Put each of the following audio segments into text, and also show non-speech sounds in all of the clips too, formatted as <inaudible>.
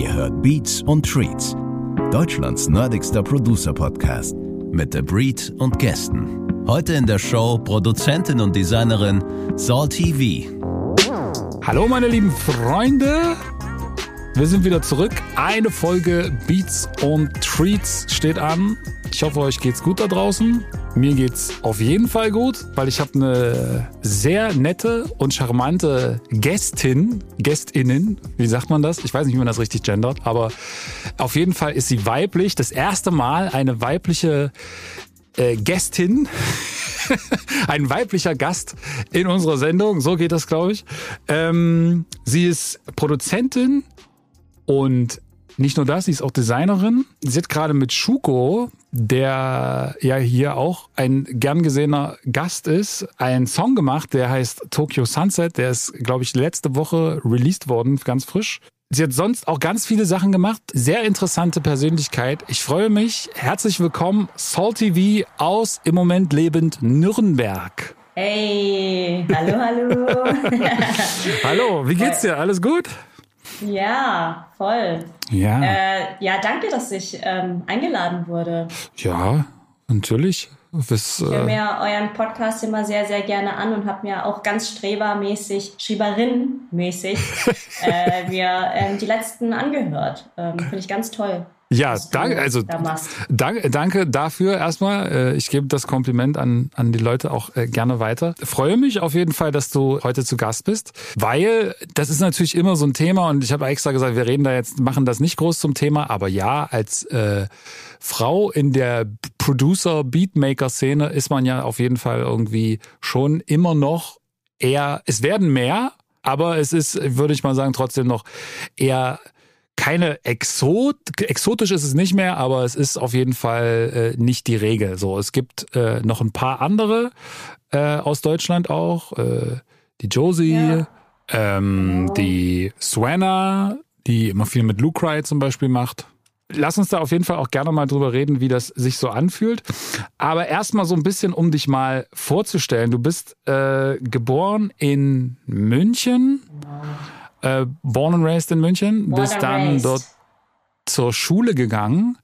Ihr hört Beats und Treats, Deutschlands nerdigster Producer-Podcast mit The Breed und Gästen. Heute in der Show Produzentin und Designerin Saul TV. Hallo meine lieben Freunde, wir sind wieder zurück. Eine Folge Beats und Treats steht an. Ich hoffe, euch geht's gut da draußen. Mir geht's auf jeden Fall gut, weil ich habe eine sehr nette und charmante Gästin, Gästinnen, wie sagt man das? Ich weiß nicht, wie man das richtig gendert, aber auf jeden Fall ist sie weiblich. Das erste Mal eine weibliche äh, Gästin, <laughs> ein weiblicher Gast in unserer Sendung. So geht das, glaube ich. Ähm, sie ist Produzentin und nicht nur das, sie ist auch Designerin. Sie hat gerade mit Schuko, der ja hier auch ein gern gesehener Gast ist, einen Song gemacht, der heißt Tokyo Sunset. Der ist, glaube ich, letzte Woche released worden, ganz frisch. Sie hat sonst auch ganz viele Sachen gemacht. Sehr interessante Persönlichkeit. Ich freue mich. Herzlich willkommen, Salt TV aus im Moment lebend Nürnberg. Hey, hallo, hallo. <laughs> hallo, wie geht's dir? Alles gut? Ja, voll. Ja. Äh, ja, danke, dass ich ähm, eingeladen wurde. Ja, natürlich. Das, ich höre mir euren Podcast immer sehr, sehr gerne an und habe mir auch ganz strebermäßig, Schreberin-mäßig, <laughs> äh, mir ähm, die letzten angehört. Ähm, Finde ich ganz toll. Ja, danke, also danke, danke dafür erstmal. Äh, ich gebe das Kompliment an, an die Leute auch äh, gerne weiter. Freue mich auf jeden Fall, dass du heute zu Gast bist, weil das ist natürlich immer so ein Thema und ich habe extra gesagt, wir reden da jetzt, machen das nicht groß zum Thema, aber ja, als äh, Frau in der Producer-Beatmaker-Szene ist man ja auf jeden Fall irgendwie schon immer noch eher, es werden mehr, aber es ist, würde ich mal sagen, trotzdem noch eher keine Exot, exotisch ist es nicht mehr, aber es ist auf jeden Fall äh, nicht die Regel. So, es gibt äh, noch ein paar andere äh, aus Deutschland auch, äh, die Josie, ja. ähm, oh. die Swanna, die immer viel mit Lucry zum Beispiel macht. Lass uns da auf jeden Fall auch gerne mal drüber reden, wie das sich so anfühlt. Aber erstmal so ein bisschen, um dich mal vorzustellen. Du bist äh, geboren in München. Wow äh, born and raised in München, born bist dann raised. dort zur Schule gegangen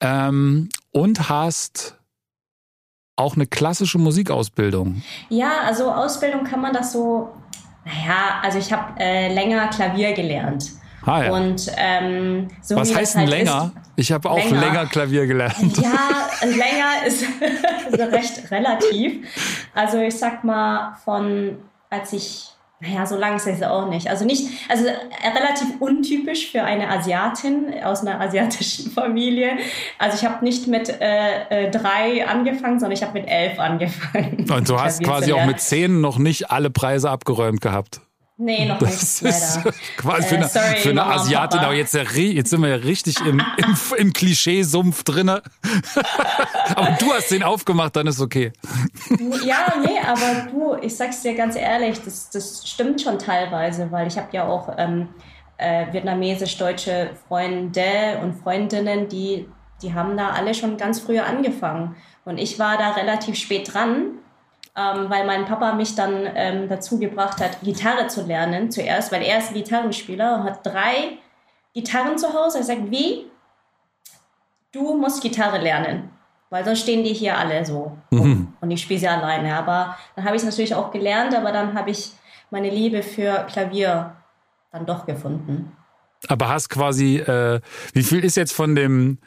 ähm, und hast auch eine klassische Musikausbildung. Ja, also Ausbildung kann man das so, naja, also ich habe äh, länger Klavier gelernt. Ah, ja. Und ähm, so Was heißt denn halt länger? Ist, ich habe auch länger. länger. Klavier gelernt. Ja, länger ist, ist <laughs> recht relativ. Also ich sag mal, von als ich naja, so lang ist es auch nicht. Also nicht, also relativ untypisch für eine Asiatin aus einer asiatischen <laughs> Familie. Also ich habe nicht mit äh, äh, drei angefangen, sondern ich habe mit elf angefangen. Und du hast quasi auch mit zehn noch nicht alle Preise abgeräumt gehabt. Nee, noch das nicht, ist Quasi für, äh, eine, sorry, für eine Asiatin, aber jetzt, jetzt sind wir ja richtig im, <laughs> im, im Klischeesumpf drin. <laughs> aber du hast den aufgemacht, dann ist okay. Ja, nee, aber du, ich sag's dir ganz ehrlich, das, das stimmt schon teilweise, weil ich habe ja auch ähm, äh, vietnamesisch-deutsche Freunde und Freundinnen, die, die haben da alle schon ganz früh angefangen. Und ich war da relativ spät dran ähm, weil mein Papa mich dann ähm, dazu gebracht hat, Gitarre zu lernen zuerst, weil er ist Gitarrenspieler und hat drei Gitarren zu Hause. Er sagt, wie? Du musst Gitarre lernen, weil sonst stehen die hier alle so mhm. und ich spiele sie alleine. Aber dann habe ich es natürlich auch gelernt, aber dann habe ich meine Liebe für Klavier dann doch gefunden. Aber hast quasi, äh, wie viel ist jetzt von dem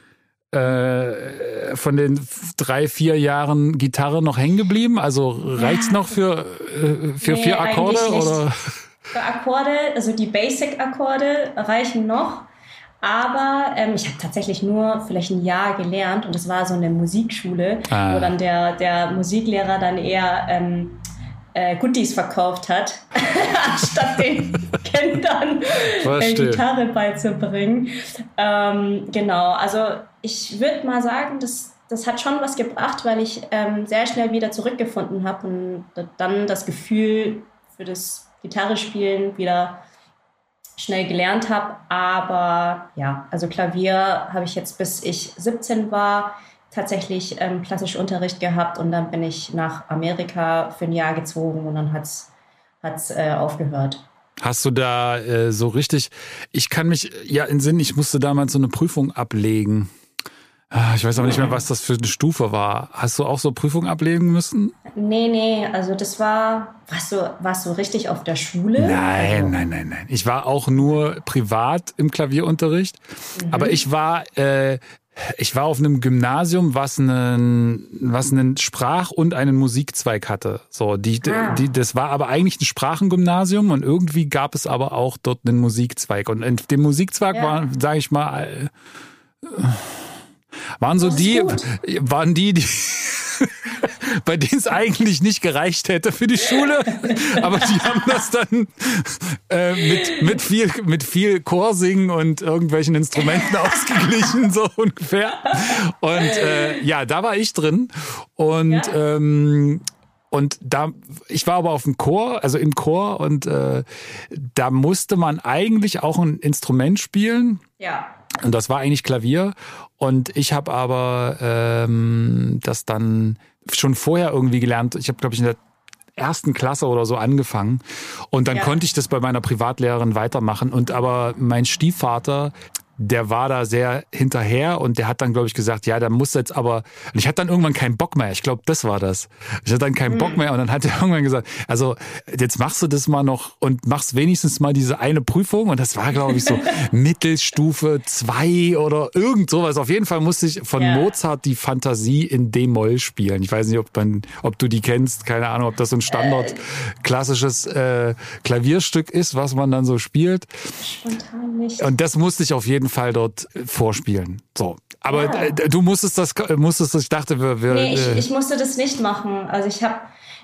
äh, von den drei, vier Jahren Gitarre noch hängen geblieben? Also reicht's ja. noch für, äh, für nee, vier Akkorde? Oder? Für Akkorde, also die Basic-Akkorde reichen noch. Aber ähm, ich habe tatsächlich nur vielleicht ein Jahr gelernt und es war so eine Musikschule, ah. wo dann der, der Musiklehrer dann eher ähm, äh, Goodies verkauft hat, <laughs> anstatt den <laughs> Kindern äh, Gitarre beizubringen. Ähm, genau, also ich würde mal sagen, das, das hat schon was gebracht, weil ich ähm, sehr schnell wieder zurückgefunden habe und dann das Gefühl für das Gitarrespielen wieder schnell gelernt habe. Aber ja, also Klavier habe ich jetzt bis ich 17 war tatsächlich ähm, klassisch Unterricht gehabt und dann bin ich nach Amerika für ein Jahr gezogen und dann hat es äh, aufgehört. Hast du da äh, so richtig, ich kann mich ja in Sinn, ich musste damals so eine Prüfung ablegen. Ah, ich weiß aber nicht mehr, was das für eine Stufe war. Hast du auch so Prüfungen ablegen müssen? Nee, nee, also das war, warst du, warst du richtig auf der Schule? Nein, also. nein, nein, nein. Ich war auch nur privat im Klavierunterricht. Mhm. Aber ich war, äh, ich war auf einem Gymnasium, was einen, was einen Sprach- und einen Musikzweig hatte. So, die, ah. die, das war aber eigentlich ein Sprachengymnasium und irgendwie gab es aber auch dort einen Musikzweig. Und in dem Musikzweig ja. war, sage ich mal, äh, waren so die, gut. waren die, die bei denen es eigentlich nicht gereicht hätte für die Schule, aber die haben das dann äh, mit, mit viel, mit viel Chorsingen und irgendwelchen Instrumenten <laughs> ausgeglichen, so ungefähr. Und äh, ja, da war ich drin und ja. ähm, und da, ich war aber auf dem Chor, also im Chor, und äh, da musste man eigentlich auch ein Instrument spielen. Ja. Und das war eigentlich Klavier. Und ich habe aber ähm, das dann schon vorher irgendwie gelernt. Ich habe, glaube ich, in der ersten Klasse oder so angefangen. Und dann ja. konnte ich das bei meiner Privatlehrerin weitermachen. Und aber mein Stiefvater, der war da sehr hinterher und der hat dann, glaube ich, gesagt, ja, da muss jetzt aber, und ich hatte dann irgendwann keinen Bock mehr. Ich glaube, das war das. Ich hatte dann keinen mhm. Bock mehr und dann hat er <laughs> irgendwann gesagt, also jetzt machst du das mal noch und machst wenigstens mal diese eine Prüfung und das war, glaube ich, so <laughs> Mittelstufe zwei oder irgend sowas. Auf jeden Fall musste ich von ja. Mozart die Fantasie in D-Moll spielen. Ich weiß nicht, ob, man, ob du die kennst, keine Ahnung, ob das so ein Standard äh. klassisches äh, Klavierstück ist, was man dann so spielt. Spontan nicht. Und das musste ich auf jeden jeden Fall dort äh, vorspielen. So. Aber ja. Äh, du musstest das, musstest das, ich dachte, wir, wir Nee, ich, äh, ich musste das nicht machen. Also ich habe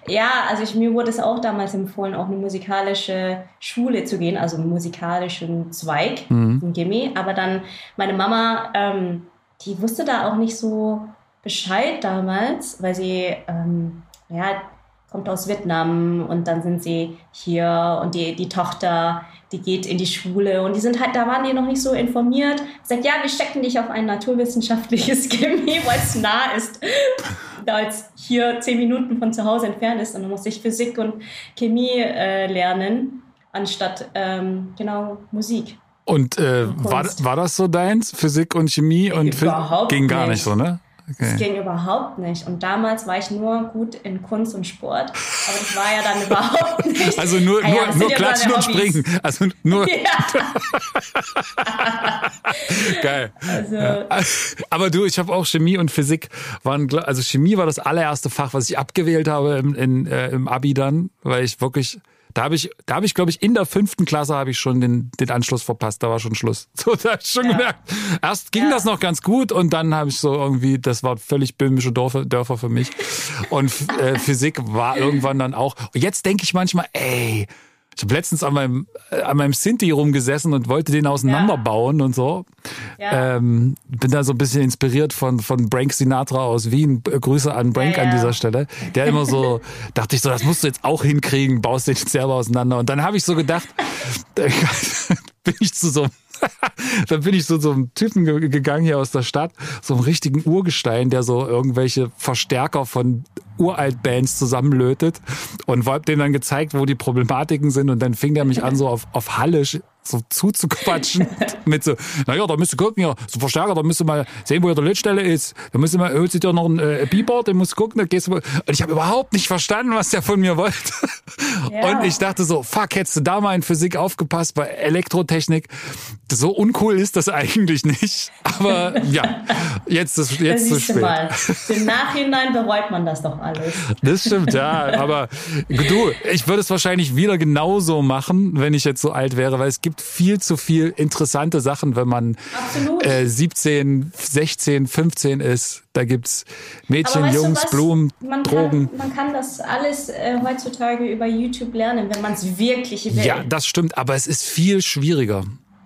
ja, also ich, mir wurde es auch damals empfohlen, auch eine musikalische Schule zu gehen, also einen musikalischen Zweig, mhm. ein Gimme. Aber dann meine Mama, ähm, die wusste da auch nicht so Bescheid damals, weil sie, ähm, ja, kommt aus Vietnam und dann sind sie hier und die, die Tochter, die geht in die Schule und die sind halt, da waren die noch nicht so informiert. Sagt, ja, wir stecken dich auf ein naturwissenschaftliches <laughs> Chemie, weil es nah ist, <laughs> da es hier zehn Minuten von zu Hause entfernt ist und dann musste ich Physik und Chemie äh, lernen, anstatt ähm, genau Musik. Und, äh, war, war das so deins, Physik und Chemie? Und Überhaupt ging gar nicht so, ne? Okay. Das ging überhaupt nicht. Und damals war ich nur gut in Kunst und Sport. Aber das war ja dann <laughs> überhaupt nicht. Also nur, ah, ja, nur, nur klatschen und springen. Also nur. <laughs> Ja. <laughs> Geil. Also, ja. Aber du, ich habe auch Chemie und Physik waren, also Chemie war das allererste Fach, was ich abgewählt habe im, in, äh, im Abi dann, weil ich wirklich da habe ich, da habe ich, glaube ich, in der fünften Klasse habe ich schon den, den Anschluss verpasst. Da war schon Schluss. <laughs> So, da habe ich schon ja. gemerkt. Erst ging ja. das noch ganz gut und dann habe ich so irgendwie, das war völlig böhmische Dörfer, Dörfer für mich. Und äh, Physik war irgendwann dann auch. Und jetzt denke ich manchmal, ey, ich habe letztens an meinem, äh, an meinem Sinti rumgesessen und wollte den auseinanderbauen ja. und so. Ja. Ähm, bin da so ein bisschen inspiriert von, von Brank Sinatra aus Wien. Grüße an Brank ja, an dieser Stelle. Der immer so, <laughs> dachte ich so, das musst du jetzt auch hinkriegen, baust den selber auseinander. Und dann habe ich so gedacht, <laughs> bin ich zu so einem <laughs> dann bin ich so zu so einem Typen gegangen hier aus der Stadt, so einem richtigen Urgestein, der so irgendwelche Verstärker von Uralt-Bands zusammenlötet und hab dem dann gezeigt, wo die Problematiken sind und dann fing der mich an so auf, auf Hallisch so zuzuquatschen <laughs> mit so, naja, da müsst ihr gucken, ja, so Verstärker, da müsst ihr mal sehen, wo der Lichtstelle ist. Da müsst ihr mal, holt sich dir noch ein äh, Beeper, den musst du gucken, da gehst du, und ich habe überhaupt nicht verstanden, was der von mir wollte. Ja. Und ich dachte so, fuck, hättest du da mal in Physik aufgepasst, bei Elektrotechnik, so uncool ist das eigentlich nicht. Aber ja, jetzt ist jetzt zu spät. Mal. Im Nachhinein bereut man das doch alles. Das stimmt, ja, aber <laughs> du, ich würde es wahrscheinlich wieder genauso machen, wenn ich jetzt so alt wäre, weil es gibt gibt viel zu viel interessante Sachen, wenn man äh, 17, 16, 15 ist. Da gibt's Mädchen, Jungs, Blumen, man Drogen. Kann, man kann das alles äh, heutzutage über YouTube lernen, wenn man es wirklich will. Ja, das stimmt, aber es ist viel schwieriger.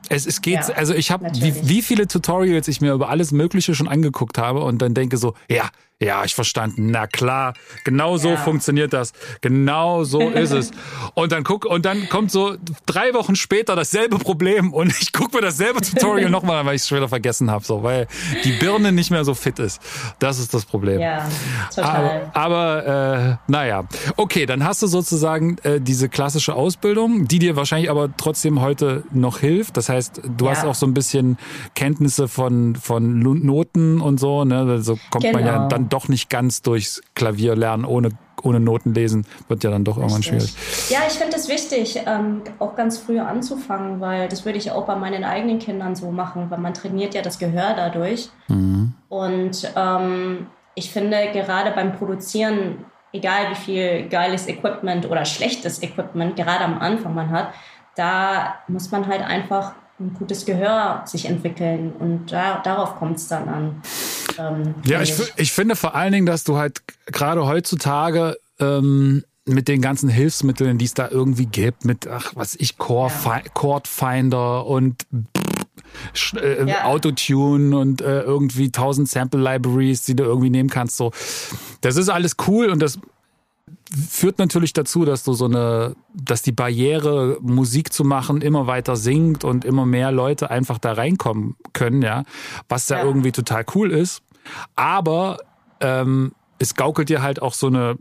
Es, es geht, ja, also ich habe, wie, wie viele Tutorials ich mir über alles Mögliche schon angeguckt habe und dann denke so, ja, Ja, ich verstanden. Na klar, genau so ja. funktioniert das. Genau so <laughs> ist es. Und dann guck, und dann kommt so drei Wochen später dasselbe Problem und ich gucke mir dasselbe Tutorial <laughs> nochmal an, weil ich es schon wieder vergessen habe, so, weil die Birne nicht mehr so fit ist. Das ist das Problem. Ja, total. Aber, aber äh, naja. Okay, dann hast du sozusagen äh, diese klassische Ausbildung, die dir wahrscheinlich aber trotzdem heute noch hilft. Das heißt, du ja. hast auch so ein bisschen Kenntnisse von, von Noten und so, ne? So also kommt genau. man ja genau. Dann doch nicht ganz durchs Klavier lernen ohne ohne Noten lesen, wird ja dann doch irgendwann schwierig. Ja, ich finde es wichtig, ähm, auch ganz früh anzufangen, weil das würde ich auch bei meinen eigenen Kindern so machen, weil man trainiert ja das Gehör dadurch. Mhm. Und ähm, ich finde gerade beim Produzieren, egal wie viel geiles Equipment oder schlechtes Equipment gerade am Anfang man hat, da muss man halt einfach ein gutes Gehör sich entwickeln und da, darauf kommt es dann an. Ähm, ja, ich, ich finde vor allen Dingen, dass du halt gerade heutzutage ähm, mit den ganzen Hilfsmitteln, die es da irgendwie gibt, mit, ach, was ich, Core, ja. Chord Finder und äh, ja. Autotune und äh, irgendwie tausend Sample Libraries, die du irgendwie nehmen kannst. So, das ist alles cool und das führt natürlich dazu, dass du so eine, dass die Barriere, Musik zu machen, immer weiter sinkt und immer mehr Leute einfach da reinkommen können, ja, was ja, ja irgendwie total cool ist. Aber ähm, es gaukelt dir halt auch so eine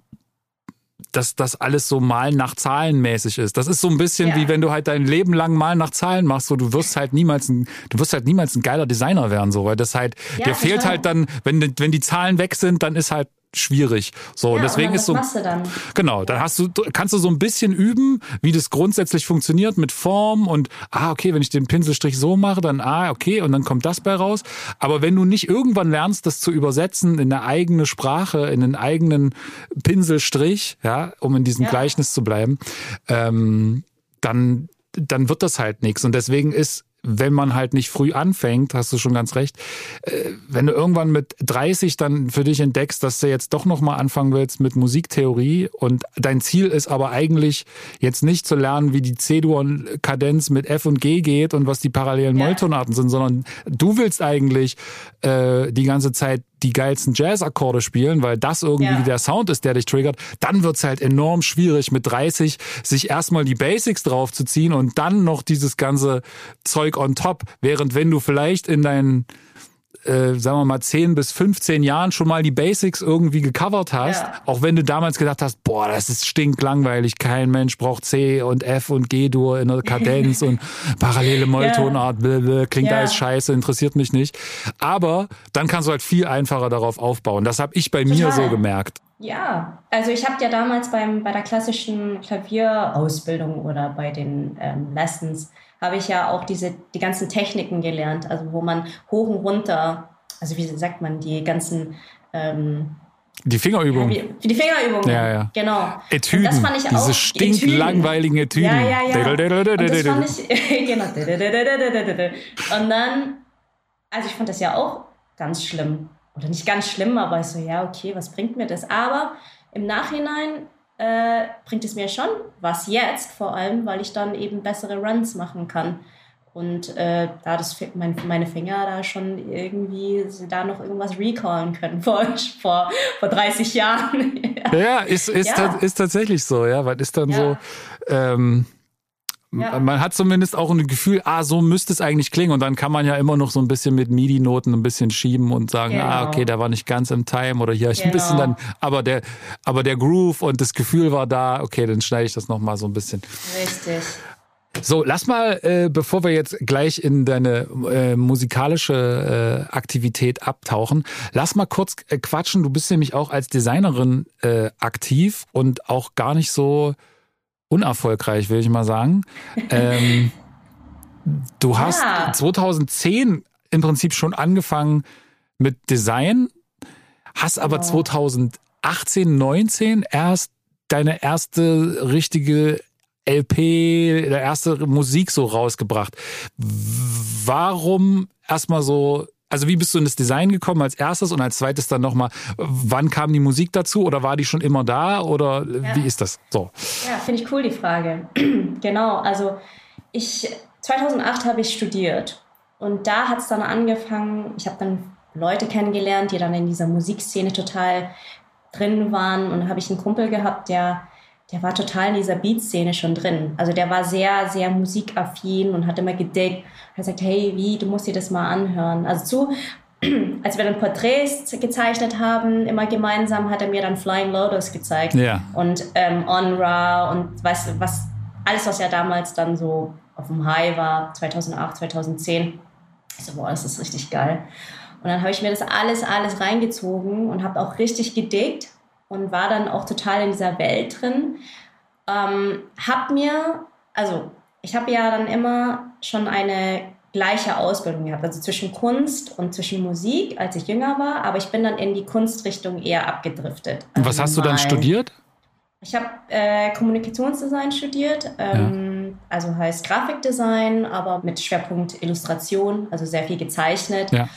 dass das alles so mal nach Zahlen mäßig ist. Das ist so ein bisschen ja. wie wenn du halt dein Leben lang mal nach Zahlen machst, so du wirst halt niemals ein, du wirst halt niemals ein geiler Designer werden, so, weil das halt, ja, dir fehlt halt dann, wenn, wenn die Zahlen weg sind, dann ist halt schwierig. So, ja, und deswegen ist so. Dann? Genau, dann hast du, kannst du so ein bisschen üben, wie das grundsätzlich funktioniert mit Form und, ah, okay, wenn ich den Pinselstrich so mache, dann, ah, okay, und dann kommt das bei raus. Aber wenn du nicht irgendwann lernst, das zu übersetzen in eine eigene Sprache, in einen eigenen Pinselstrich, ja, um in diesem ja. Gleichnis zu bleiben, ähm, dann, dann wird das halt nichts. Und deswegen ist wenn man halt nicht früh anfängt, hast du schon ganz recht, äh, wenn du irgendwann mit 30 dann für dich entdeckst, dass du jetzt doch nochmal anfangen willst mit Musiktheorie und dein Ziel ist aber eigentlich jetzt nicht zu lernen, wie die C-Dur-Kadenz mit F und G geht und was die parallelen. Molltonarten sind, sondern du willst eigentlich äh, die ganze Zeit die geilsten Jazz-Akkorde spielen, weil das irgendwie ja. der Sound ist, der dich triggert, dann wird's halt enorm schwierig mit 30 sich erstmal die Basics draufzuziehen und dann noch dieses ganze Zeug on top. Während wenn du vielleicht in deinen äh, sagen wir mal, 10 bis 15 Jahren schon mal die Basics irgendwie gecovert hast, ja. auch wenn du damals gedacht hast, boah, das ist stinklangweilig, kein Mensch braucht C und F und G-Dur in der Kadenz und <laughs> parallele Molltonart, ja. klingt ja. alles scheiße, interessiert mich nicht. Aber dann kannst du halt viel einfacher darauf aufbauen. Das habe ich bei Total. mir so gemerkt. Ja, also ich habe ja damals beim, bei der klassischen Klavierausbildung oder bei den ähm, Lessons habe ich ja auch diese, die ganzen Techniken gelernt, also wo man hoch und runter, also wie sagt man, die ganzen ähm, die Fingerübungen. Ja, die Fingerübungen. Ja, ja. Genau. Etüden. das fand ich auch. Diese stinklangweiligen Etüden. Ja, ja, ja. Und das fand ich, <laughs> genau. Und dann, also ich fand das ja auch ganz schlimm. Oder nicht ganz schlimm, aber ich so, ja, okay, was bringt mir das? Aber im Nachhinein äh, bringt es mir schon was jetzt, vor allem, weil ich dann eben bessere Runs machen kann. Und äh, da das mein, meine Finger da schon irgendwie da noch irgendwas recallen können vor, <laughs> vor, vor 30 Jahren. <laughs> ja, ja, ist, ist, ja. ist tatsächlich so, ja, weil ist dann ja. so, ähm, ja. Man hat zumindest auch ein Gefühl, ah, so müsste es eigentlich klingen. Und dann kann man ja immer noch so ein bisschen mit MIDI-Noten ein bisschen schieben und sagen, ah, genau. ah, okay, der war nicht ganz im Time oder hier genau. ein bisschen dann, aber der, aber der Groove und das Gefühl war da, okay, dann schneide ich das nochmal so ein bisschen. Richtig. So, lass mal, äh, bevor wir jetzt gleich in deine äh, musikalische äh, Aktivität abtauchen, lass mal kurz äh, quatschen. Du bist nämlich auch als Designerin äh, aktiv und auch gar nicht so unerfolgreich, will ich mal sagen. <laughs> ähm, du hast ja. 2010 im Prinzip schon angefangen mit Design, hast aber genau. 2018, 19 erst deine erste richtige LP, der erste Musik so rausgebracht. Warum erstmal so also wie bist du in das Design gekommen als erstes und als zweites dann nochmal, wann kam die Musik dazu oder war die schon immer da oder ja. wie ist das? So. Ja, finde ich cool die Frage. <clears throat> genau, also ich 2008 habe ich studiert und da hat es dann angefangen, ich habe dann Leute kennengelernt, die dann in dieser Musikszene total drin waren. Und da habe ich einen Kumpel gehabt, der, der war total in dieser Beat-Szene schon drin. Also der war sehr, sehr musikaffin und hat immer gedickt. Er hat gesagt, hey, wie, du musst dir das mal anhören. Also zu, <clears throat> als wir dann Porträts gezeichnet haben, immer gemeinsam, hat er mir dann Flying Lotus gezeigt. Ja. Und ähm, Onra und weißt du, was, alles, was ja damals dann so auf dem High war, 2008, 2010. Ich so, boah, das ist richtig geil. Und dann habe ich mir das alles, alles reingezogen und habe auch richtig gedickt und war dann auch total in dieser Welt drin. Ähm, hab mir, also ich habe ja dann immer schon eine gleiche Ausbildung gehabt, also zwischen Kunst und zwischen Musik, als ich jünger war, aber ich bin dann in die Kunstrichtung eher abgedriftet. Also Was hast du dann studiert? Ich habe äh, Kommunikationsdesign studiert, ähm, ja. also heißt Grafikdesign, aber mit Schwerpunkt Illustration, also sehr viel gezeichnet. Ja.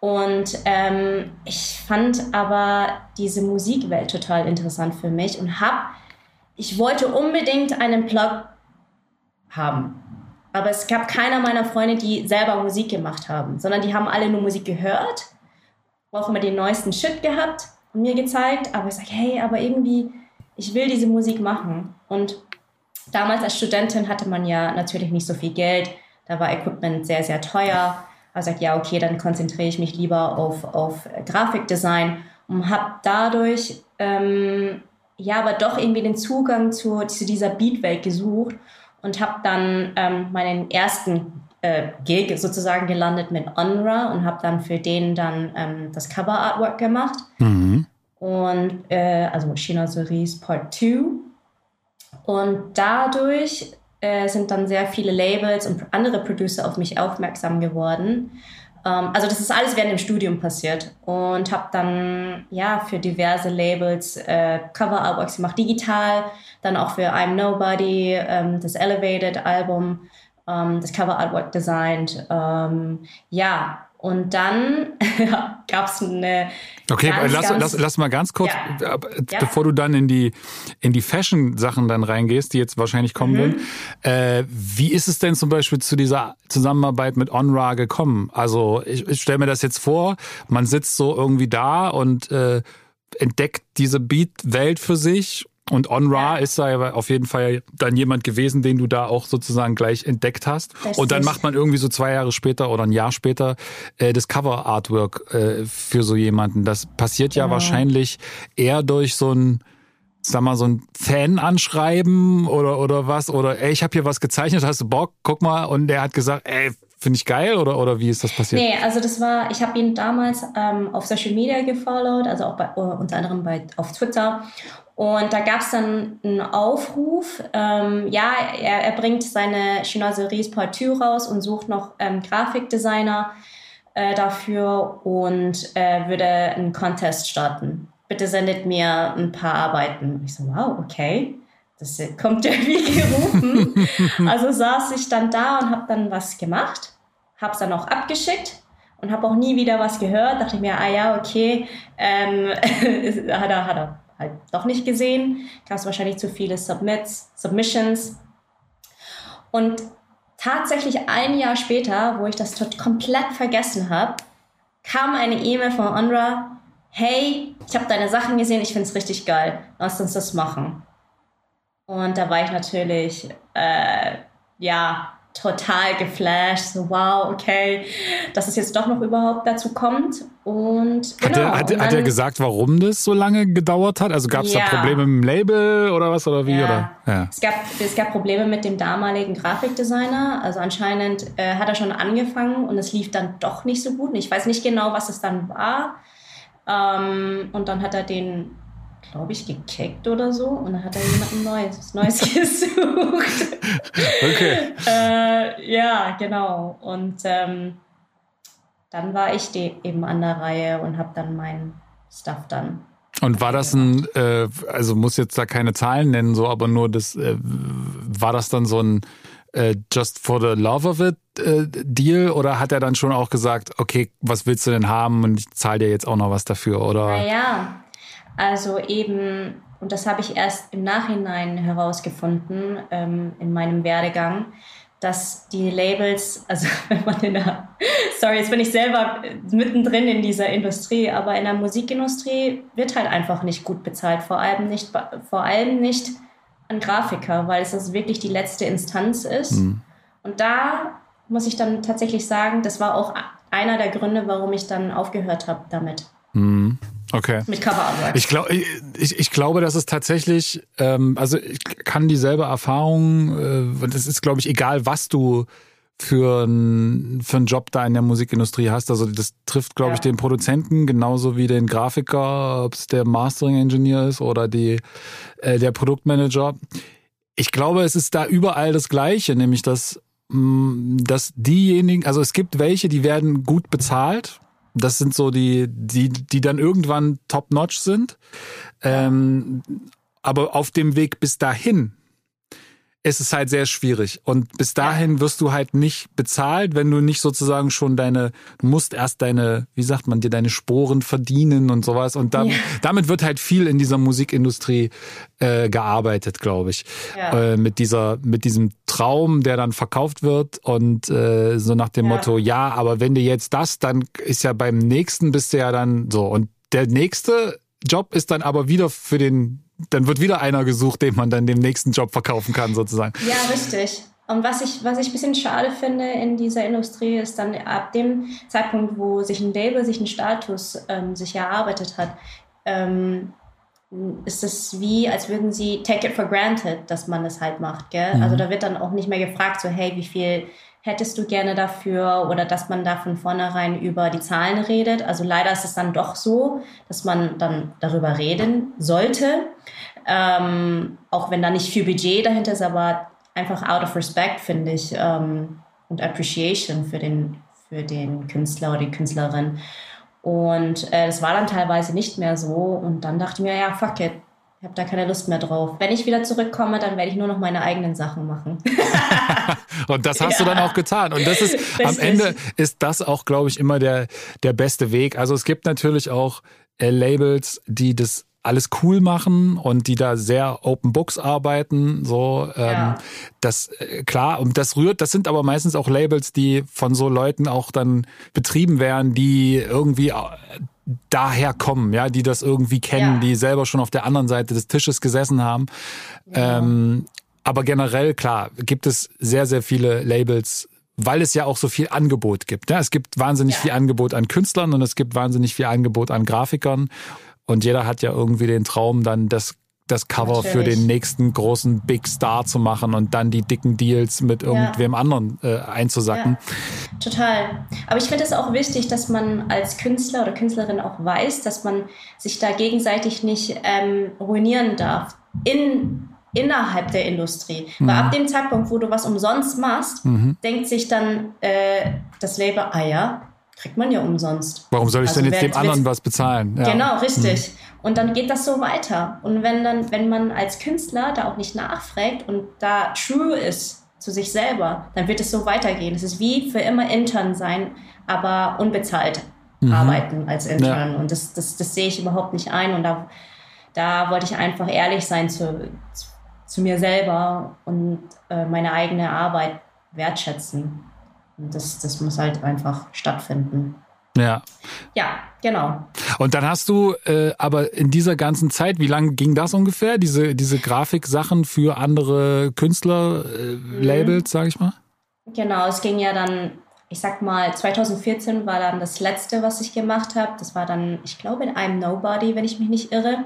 Und ähm, ich fand aber diese Musikwelt total interessant für mich und habe, ich wollte unbedingt einen Plug haben. Aber es gab keiner meiner Freunde, die selber Musik gemacht haben, sondern die haben alle nur Musik gehört, auch immer den neuesten Shit gehabt und mir gezeigt. Aber ich sage, hey, aber irgendwie, ich will diese Musik machen. Und damals als Studentin hatte man ja natürlich nicht so viel Geld. Da war Equipment sehr, sehr teuer. Also sagt, ja, okay, dann konzentriere ich mich lieber auf, auf Grafikdesign und habe dadurch ähm, ja aber doch irgendwie den Zugang zu, zu dieser Beatwelt gesucht und habe dann ähm, meinen ersten äh, Gig sozusagen gelandet mit Onra und habe dann für den dann ähm, das Cover Artwork gemacht. Mhm. Und äh, also China Cerise Part 2. Und dadurch äh, sind dann sehr viele Labels und andere Producer auf mich aufmerksam geworden. Ähm, also das ist alles während dem Studium passiert und habe dann ja für diverse Labels äh, Cover Artworks gemacht, digital, dann auch für I'm Nobody, ähm, das Elevated Album, ähm, das Cover Artwork designt. Ähm, ja, und dann <laughs> gab es eine. Okay, ganz, lass, ganz, lass, lass mal ganz kurz, ja. Äh, bevor du dann in die, in die Fashion-Sachen dann reingehst, die jetzt wahrscheinlich kommen mhm. werden. Äh, wie ist es denn zum Beispiel zu dieser Zusammenarbeit mit Onra gekommen? Also ich, ich stelle mir das jetzt vor, man sitzt so irgendwie da und äh, entdeckt diese Beat-Welt für sich und On Ra ist da ja auf jeden Fall dann jemand gewesen, den du da auch sozusagen gleich entdeckt hast. Richtig. Und dann macht man irgendwie so zwei Jahre später oder ein Jahr später äh, das Cover-Artwork äh, für so jemanden. Das passiert ja genau. wahrscheinlich eher durch so ein sag mal, so ein Fan anschreiben oder, oder was? Oder ey, ich habe hier was gezeichnet, hast du Bock? Guck mal. Und der hat gesagt, ey, finde ich geil oder, oder wie ist das passiert? Nee, also das war, ich habe ihn damals ähm, auf Social Media gefollowt, also auch bei, unter anderem bei, auf Twitter. Und da gab es dann einen Aufruf, ähm, ja, er, er bringt seine Chinoiseries Part 2 raus und sucht noch ähm, Grafikdesigner äh, dafür und äh, würde einen Contest starten. Bitte sendet mir ein paar Arbeiten. Ich so, wow, okay. Das kommt irgendwie gerufen. <laughs> also saß ich dann da und habe dann was gemacht, habe es dann auch abgeschickt und habe auch nie wieder was gehört. Dachte ich mir, ah ja, okay, ähm, <laughs> hat er, hat er halt doch nicht gesehen. Gab es wahrscheinlich zu viele Submits, Submissions. Und tatsächlich ein Jahr später, wo ich das komplett vergessen habe, kam eine E-Mail von Onra, hey, ich habe deine Sachen gesehen, ich finde es richtig geil, lass uns das machen. Und da war ich natürlich, äh, ja, total geflasht. So, wow, okay, dass es jetzt doch noch überhaupt dazu kommt. Und genau, hat, er, hat, dann, hat er gesagt, warum das so lange gedauert hat? Also gab es ja. da Probleme mit dem Label oder was oder wie? Ja. Oder? Ja. Es, gab, es gab Probleme mit dem damaligen Grafikdesigner. Also anscheinend äh, hat er schon angefangen und es lief dann doch nicht so gut. Und ich weiß nicht genau, was es dann war. Ähm, und dann hat er den glaube ich, gekickt oder so. Und dann hat er jemanden Neues, Neues <laughs> gesucht. Okay. <laughs> äh, ja, genau. Und ähm, dann war ich eben an der Reihe und habe dann mein Stuff dann. Und war das ein, äh, also muss jetzt da keine Zahlen nennen, so, aber nur das, äh, war das dann so ein äh, Just for the Love of It äh, Deal oder hat er dann schon auch gesagt, okay, was willst du denn haben und ich zahle dir jetzt auch noch was dafür, oder? Naja, also eben, und das habe ich erst im Nachhinein herausgefunden ähm, in meinem Werdegang, dass die Labels, also <laughs> wenn man in der, sorry, jetzt bin ich selber mittendrin in dieser Industrie, aber in der Musikindustrie wird halt einfach nicht gut bezahlt, vor allem nicht, vor allem nicht an Grafiker, weil es das wirklich die letzte Instanz ist. Mhm. Und da muss ich dann tatsächlich sagen, das war auch einer der Gründe, warum ich dann aufgehört habe damit. Mhm. Okay. Mit Cover Artwork. Ich, glaub, ich, ich glaube, dass es tatsächlich, ähm, also ich kann dieselbe Erfahrung, äh, das ist, glaube ich, egal, was du für, ein, für einen Job da in der Musikindustrie hast. Also das trifft, glaube ja. ich, den Produzenten genauso wie den Grafiker, ob es der Mastering Engineer ist oder die, äh, der Produktmanager. Ich glaube, es ist da überall das Gleiche, nämlich dass, mh, mm, dass diejenigen, also es gibt welche, die werden gut bezahlt das sind so die, die, die dann irgendwann top-notch sind. Ähm, aber auf dem Weg bis dahin ist es halt sehr schwierig. Und bis dahin wirst du halt nicht bezahlt, wenn du nicht sozusagen schon deine, du musst erst deine, wie sagt man dir, deine Sporen verdienen und sowas. Und dann, ja. damit wird halt viel in dieser Musikindustrie äh, gearbeitet, glaube ich. Ja. Äh, mit dieser, mit diesem Traum, der dann verkauft wird und äh, so nach dem ja. Motto, ja, aber wenn du jetzt das, dann ist ja beim nächsten bist du ja dann so. Und der nächste Job ist dann aber wieder für den dann wird wieder einer gesucht, den man dann dem nächsten Job verkaufen kann, sozusagen. Ja, richtig. Und was ich, was ich ein bisschen schade finde in dieser Industrie, ist dann ab dem Zeitpunkt, wo sich ein Label sich einen Status ähm, sich erarbeitet hat, ähm, ist es wie, als würden sie take it for granted, dass man das halt macht. Gell? Mhm. Also da wird dann auch nicht mehr gefragt, so hey, wie viel hättest du gerne dafür oder dass man da von vornherein über die Zahlen redet. Also leider ist es dann doch so, dass man dann darüber reden sollte, ähm, auch wenn da nicht viel Budget dahinter ist, aber einfach out of respect finde ich ähm, und Appreciation für den, für den Künstler oder die Künstlerin. Und äh, das war dann teilweise nicht mehr so. Und dann dachte ich mir, ja, fuck it, habe da keine Lust mehr drauf. Wenn ich wieder zurückkomme, dann werde ich nur noch meine eigenen Sachen machen. <laughs> und das hast ja. du dann auch getan. Und das ist <laughs> Richtig. am Ende ist das auch, glaube ich, immer der der beste Weg. Also es gibt natürlich auch äh, Labels, die das alles cool machen und die da sehr Open Books arbeiten. So, ähm, ja. das äh, klar und das rührt. Das sind aber meistens auch Labels, die von so Leuten auch dann betrieben werden, die irgendwie äh, daher kommen, ja, die das irgendwie kennen, ja. die selber schon auf der anderen Seite des Tisches gesessen haben. Ja. Ähm, aber generell, klar, gibt es sehr, sehr viele Labels, weil es ja auch so viel Angebot gibt. Ja, es gibt wahnsinnig ja. viel Angebot an Künstlern und es gibt wahnsinnig viel Angebot an Grafikern. Und jeder hat ja irgendwie den Traum, dann das das Cover Natürlich. für den nächsten großen Big Star zu machen und dann die dicken Deals mit irgendwem ja. anderen äh, einzusacken. Ja, total. Aber ich finde es auch wichtig, dass man als Künstler oder Künstlerin auch weiß, dass man sich da gegenseitig nicht ähm, ruinieren darf. In innerhalb der Industrie. Mhm. Weil ab dem Zeitpunkt, wo du was umsonst machst, mhm. denkt sich dann äh, das Label, ah ja, kriegt man ja umsonst. Warum soll ich also denn jetzt dem anderen was bezahlen? Ja. Genau, richtig. Mhm. Und dann geht das so weiter. Und wenn dann, wenn man als Künstler da auch nicht nachfragt und da true ist zu sich selber, dann wird es so weitergehen. Es ist wie für immer Intern sein, aber unbezahlt mhm. arbeiten als Intern. Ja. Und das, das, das sehe ich überhaupt nicht ein. Und da, da wollte ich einfach ehrlich sein zu, zu mir selber und äh, meine eigene Arbeit wertschätzen. Und das, das muss halt einfach stattfinden. Ja. Ja, genau. Und dann hast du äh, aber in dieser ganzen Zeit, wie lange ging das ungefähr, diese, diese Grafiksachen für andere Künstler-Labels, äh, mhm. sage ich mal? Genau, es ging ja dann, ich sag mal, 2014 war dann das letzte, was ich gemacht habe. Das war dann, ich glaube, in I'm Nobody, wenn ich mich nicht irre.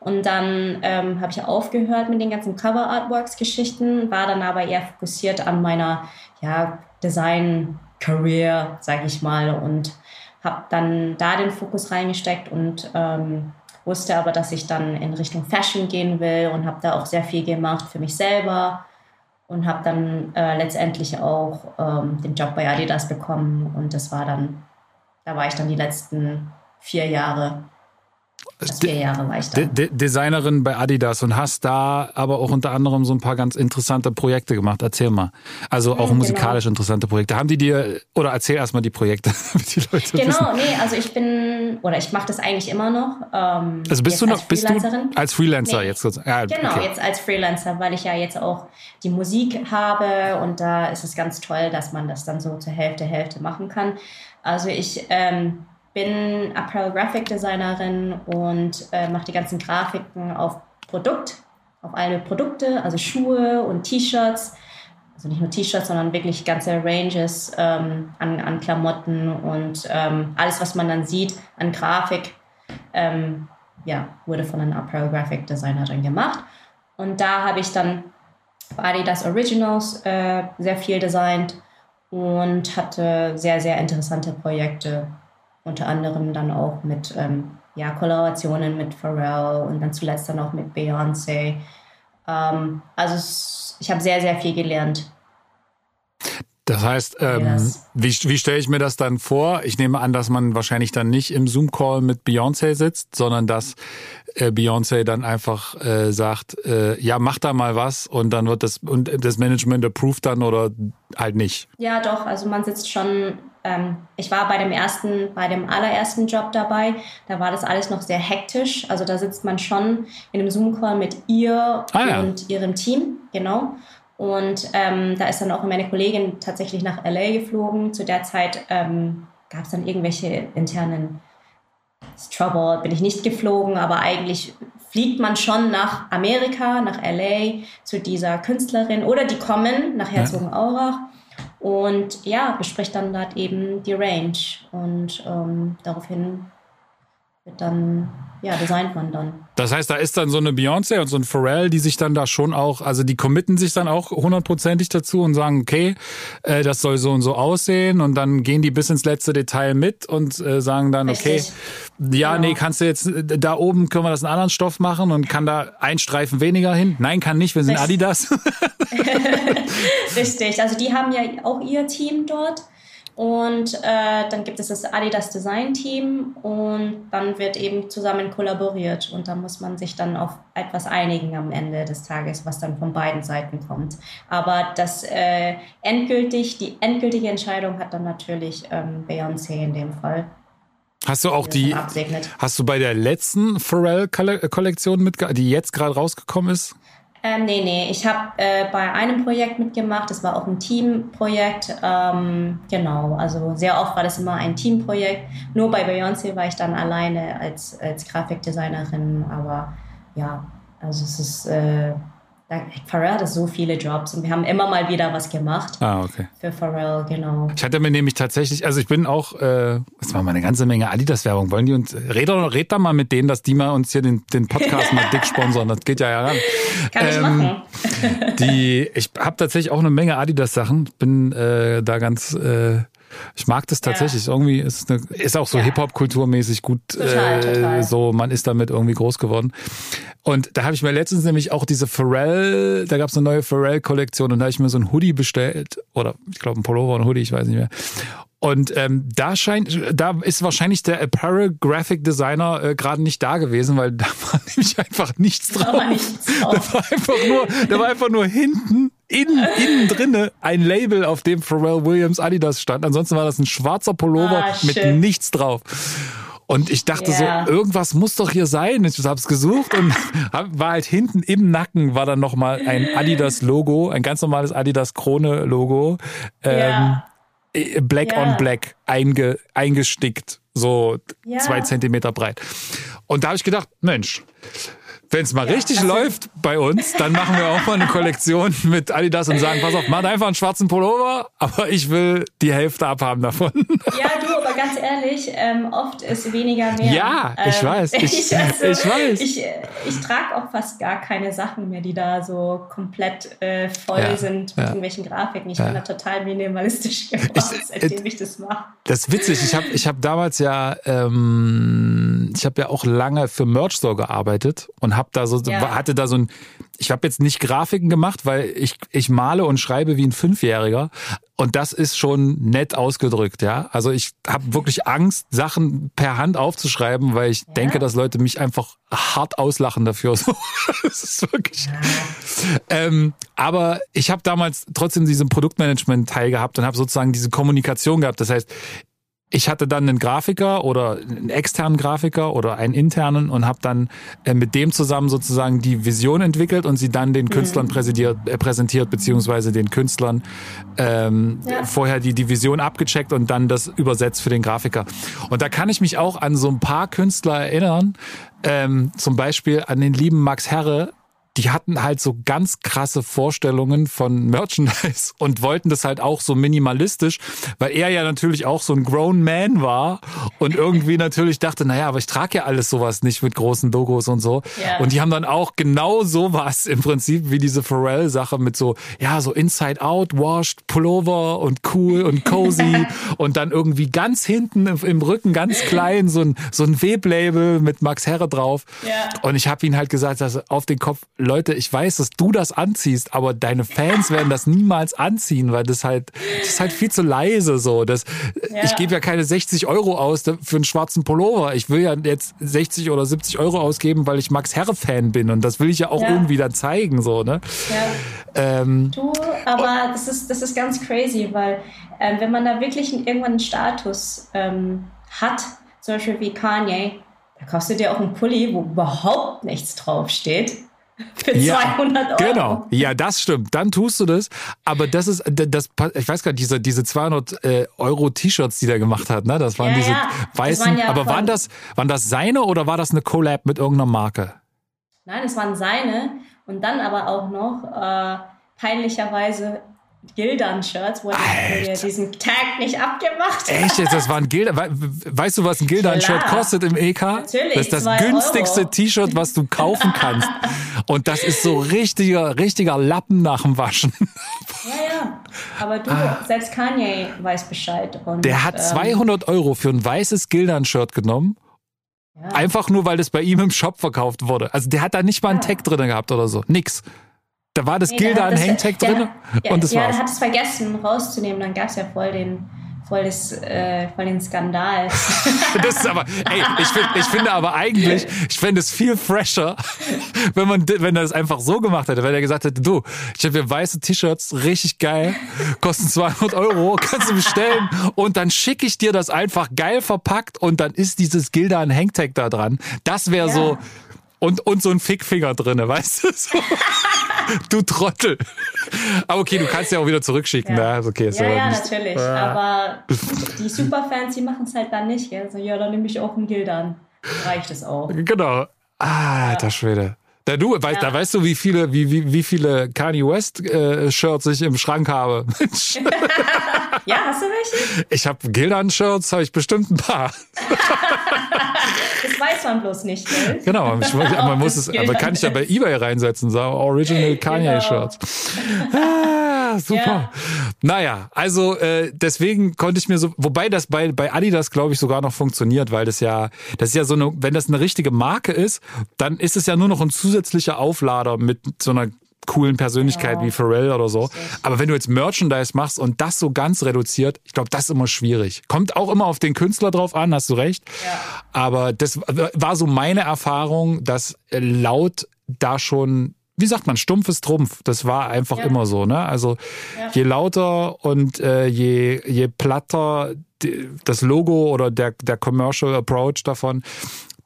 Und dann ähm, habe ich aufgehört mit den ganzen Cover-Artworks-Geschichten, war dann aber eher fokussiert an meiner ja, Design-Career, sage ich mal, und habe dann da den Fokus reingesteckt und ähm, wusste aber, dass ich dann in Richtung Fashion gehen will und habe da auch sehr viel gemacht für mich selber und habe dann äh, letztendlich auch ähm, den Job bei Adidas bekommen und das war dann, da war ich dann die letzten vier Jahre. Vier Jahre war ich da. De Designerin bei Adidas und hast da aber auch unter anderem so ein paar ganz interessante Projekte gemacht. Erzähl mal. Also auch mhm, musikalisch genau. interessante Projekte. Haben die dir, oder erzähl erstmal die Projekte, <laughs> damit die Leute Genau, wissen. nee, also ich bin, oder ich mache das eigentlich immer noch. Ähm, also bist du noch, bist du als Freelancer nee. jetzt? Ja, genau, okay. jetzt als Freelancer, weil ich ja jetzt auch die Musik habe und da ist es ganz toll, dass man das dann so zur Hälfte, Hälfte machen kann. Also ich ähm, bin Apparel Graphic Designerin und äh, mache die ganzen Grafiken auf Produkt, auf alle Produkte, also Schuhe und T-Shirts. Also nicht nur T-Shirts, sondern wirklich ganze Ranges ähm, an, an Klamotten und ähm, alles, was man dann sieht an Grafik, ähm, ja, wurde von einer Apparel Graphic Designerin gemacht. Und da habe ich dann bei Adidas Originals äh, sehr viel designt und hatte sehr, sehr interessante Projekte unter anderem dann auch mit ähm, ja, Kollaborationen mit Pharrell und dann zuletzt dann auch mit Beyoncé. Ähm, also es, ich habe sehr, sehr viel gelernt. Das heißt, ähm, wie, wie stelle ich mir das dann vor? Ich nehme an, dass man wahrscheinlich dann nicht im Zoom-Call mit Beyoncé sitzt, sondern dass äh, Beyoncé dann einfach äh, sagt, äh, ja, mach da mal was und dann wird das und das Management approved dann oder halt nicht. Ja, doch. Also man sitzt schon. Ähm, ich war bei dem ersten, bei dem allerersten Job dabei. Da war das alles noch sehr hektisch. Also da sitzt man schon in einem Zoom-Call mit ihr ah, ja. und ihrem Team, genau. Und ähm, da ist dann auch meine Kollegin tatsächlich nach LA geflogen. Zu der Zeit ähm, gab es dann irgendwelche internen Trouble, bin ich nicht geflogen, aber eigentlich fliegt man schon nach Amerika, nach LA zu dieser Künstlerin oder die kommen nach Herzogenaurach und ja, bespricht dann dort eben die Range und ähm, daraufhin dann ja, designt man dann. Das heißt, da ist dann so eine Beyoncé und so ein Pharrell, die sich dann da schon auch, also die committen sich dann auch hundertprozentig dazu und sagen, okay, äh, das soll so und so aussehen und dann gehen die bis ins letzte Detail mit und äh, sagen dann, Richtig. okay, ja, genau. nee, kannst du jetzt, da oben können wir das einen anderen Stoff machen und kann da ein Streifen weniger hin? Nein, kann nicht, wir sind Richtig. Adidas. <laughs> <laughs> Richtig, also die haben ja auch ihr Team dort. Und äh, dann gibt es das Adidas Design Team und dann wird eben zusammen kollaboriert und da muss man sich dann auf etwas einigen am Ende des Tages, was dann von beiden Seiten kommt. Aber das äh, endgültig, die endgültige Entscheidung hat dann natürlich ähm, Beyoncé in dem Fall. Hast du auch die, hast du bei der letzten Pharrell-Kollektion mitge, die jetzt gerade rausgekommen ist? Ähm, nee, nee, ich habe äh, bei einem Projekt mitgemacht, das war auch ein Teamprojekt. Ähm, genau, also sehr oft war das immer ein Teamprojekt. Nur bei Beyoncé war ich dann alleine als, als Grafikdesignerin, aber ja, also es ist. Äh, Pharrell hat so viele Jobs und wir haben immer mal wieder was gemacht. Ah, okay. Für Pharrell, genau. Ich hatte mir nämlich tatsächlich, also ich bin auch, äh, das war mal eine ganze Menge Adidas-Werbung. Wollen die uns, red, red da mal mit denen, dass die mal uns hier den, den Podcast mal dick sponsern. Das geht ja ja ran. Kann ähm, ich machen. die, ich habe tatsächlich auch eine Menge Adidas-Sachen. Bin äh, da ganz äh, ich mag das tatsächlich. Ja. Irgendwie ist eine, ist auch so ja. Hip-Hop-kulturmäßig gut. Total, äh, total. So, man ist damit irgendwie groß geworden. Und da habe ich mir letztens nämlich auch diese Pharrell, da gab es eine neue Pharrell-Kollektion und da habe ich mir so ein Hoodie bestellt. Oder ich glaube ein Pullover und ein Hoodie, ich weiß nicht mehr. Und ähm, da scheint, da ist wahrscheinlich der Apparel Graphic Designer äh, gerade nicht da gewesen, weil <laughs> da war nämlich einfach nichts drauf. Da war, nichts drauf. Da war einfach nur, da war einfach nur hinten innen, innen drinne ein Label, auf dem Pharrell Williams Adidas stand. Ansonsten war das ein schwarzer Pullover ah, mit nichts drauf. Und ich dachte yeah. so, irgendwas muss doch hier sein. Ich habe es gesucht und <laughs> war halt hinten im Nacken war dann nochmal ein Adidas Logo, ein ganz normales Adidas Krone Logo. Yeah. Ähm, black yeah. on Black einge, eingestickt, so zwei Zentimeter breit. Und da habe ich gedacht, Mensch, wenn es mal ja, richtig läuft bei uns, dann machen wir auch mal eine Kollektion <laughs> mit Adidas und sagen, pass auf, mach einfach einen schwarzen Pullover, aber ich will die Hälfte abhaben davon. Ja, du, aber ganz ehrlich, ähm, oft ist weniger mehr. Ja, ich ähm, weiß. Ich, <laughs> ich, also, ich weiß. Ich, ich trage auch fast gar keine Sachen mehr, die da so komplett äh, voll ja, sind mit ja. irgendwelchen Grafiken. Ich bin da total minimalistisch geworden, seitdem ich das mache. Das ist witzig. Ich habe ich hab damals ja, ähm, ich habe ja auch lange für Merch Store gearbeitet und hab da so, ja. hatte da so ein, ich habe jetzt nicht Grafiken gemacht, weil ich, ich male und schreibe wie ein Fünfjähriger. Und das ist schon nett ausgedrückt, ja. Also ich habe wirklich Angst, Sachen per Hand aufzuschreiben, weil ich ja. denke, dass Leute mich einfach hart auslachen dafür. <laughs> So, das ist wirklich. Ja. Ähm, aber ich habe damals trotzdem diesen Produktmanagement-Teil gehabt und habe sozusagen diese Kommunikation gehabt. Das heißt, ich hatte dann einen Grafiker oder einen externen Grafiker oder einen internen und habe dann äh, mit dem zusammen sozusagen die Vision entwickelt und sie dann den mhm. Künstlern mhm. präsentiert, äh, präsentiert beziehungsweise den Künstlern ähm, ja. vorher die, die Vision abgecheckt und dann das übersetzt für den Grafiker. Und da kann ich mich auch an so ein paar Künstler erinnern, ähm, zum Beispiel an den lieben Max Herre, die hatten halt so ganz krasse Vorstellungen von Merchandise und wollten das halt auch so minimalistisch, weil er ja natürlich auch so ein Grown Man war und irgendwie natürlich dachte, naja, aber ich trage ja alles sowas nicht mit großen Logos und so. Yeah. Und die haben dann auch genau sowas im Prinzip wie diese Pharrell-Sache mit so, ja, so Inside Out, Washed, Pullover und cool und cozy <laughs> und dann irgendwie ganz hinten im, Rücken ganz klein so ein, so ein Weblabel mit Max Herre drauf. Yeah. Und ich habe ihn halt gesagt, dass auf den Kopf Leute, ich weiß, dass du das anziehst, aber deine Fans <laughs> werden das niemals anziehen, weil das halt, das ist halt viel zu leise so. Das, ja. Ich gebe ja keine 60 Euro aus für einen schwarzen Pullover. Ich will ja jetzt 60 oder 70 Euro ausgeben, weil ich Max Herre Fan bin und das will ich ja auch ja. irgendwie dann zeigen, so, ne? Ja. Ähm, du, aber das ist, das ist ganz crazy, weil ähm, wenn man da wirklich irgendwann einen Status ähm, hat, zum Beispiel wie Kanye, da kaufst du dir auch einen Pulli, wo überhaupt nichts draufsteht. Für ja, 200 Euro. Genau, ja, das stimmt. Dann tust du das. Aber das ist, das, ich weiß gar nicht, diese, diese 200 äh, Euro T-Shirts, die der gemacht hat, ne? Das waren ja, diese ja. weißen. Waren aber waren das, waren das seine oder war das eine Collab mit irgendeiner Marke? Nein, es waren seine. Und dann aber auch noch äh, peinlicherweise Gildan-Shirts, wo er diesen Tag nicht abgemacht hat. Echt? Das war ein Gildan. Weißt du, was ein Gildan-Shirt kostet im EK? Natürlich. Das ist das günstigste T-Shirt, was du kaufen kannst. <laughs> Und das ist so richtiger, richtiger Lappen nach dem Waschen. Ja, ja. Aber du, ah. selbst Kanye weiß Bescheid. Und, Der hat 200 ähm, Euro für ein weißes Gildan-Shirt genommen. Ja. Einfach nur, weil das bei ihm im Shop verkauft wurde. Also der hat da nicht mal einen ja. Tag drin gehabt oder so. Nix. Da war das nee, Gilda an Hangtag drin ja, und das ja, war's. Ja, hat es vergessen rauszunehmen. Dann gab es ja voll den, voll, das, äh, voll den Skandal. <laughs> das ist aber, ey, ich, find, ich finde aber eigentlich, ich fände es viel fresher, <laughs> wenn man, wenn er das einfach so gemacht hätte, wenn er gesagt hätte, du, ich habe hier weiße T-Shirts, richtig geil, kosten 200 Euro, <laughs> kannst du bestellen und dann schicke ich dir das einfach geil verpackt und dann ist dieses Gilda an Hangtag da dran. Das wäre ja. so, und, und so ein Fickfinger drinne, weißt du? So. <laughs> du Trottel. Aber okay, du kannst ja auch wieder zurückschicken. Ja, ne? okay, ja, ja natürlich. Ah. Aber die Superfans, die machen es halt dann nicht. Gell? Also, ja, dann nehme ich auch einen Gildan. Reicht es auch. Genau. Ah, alter Schwede. Da, du, ja. weißt, da weißt du, wie viele, wie, wie, wie viele Kanye West äh, Shirts ich im Schrank habe. <laughs> <laughs> ja, hast du welche? Ich habe Gildan Shirts, habe ich bestimmt ein paar. Das weiß man bloß nicht. Ne? Genau, ich, man muss es, aber kann ich ja bei eBay reinsetzen, so Original <laughs> Kanye genau. Shirts. Ah, super. Ja. Naja, also äh, deswegen konnte ich mir so, wobei das bei, bei Adidas, glaube ich, sogar noch funktioniert, weil das ja, das ist ja so eine, wenn das eine richtige Marke ist, dann ist es ja nur noch ein zusätzlicher Auflader mit so einer coolen Persönlichkeit ja. wie Pharrell oder so. Aber wenn du jetzt Merchandise machst und das so ganz reduziert, ich glaube, das ist immer schwierig. Kommt auch immer auf den Künstler drauf an, hast du recht. Ja. Aber das war so meine Erfahrung, dass laut da schon wie sagt man, stumpfes Trumpf. Das war einfach ja. immer so, ne? Also ja. je lauter und äh, je, je platter die, das Logo oder der, der Commercial Approach davon,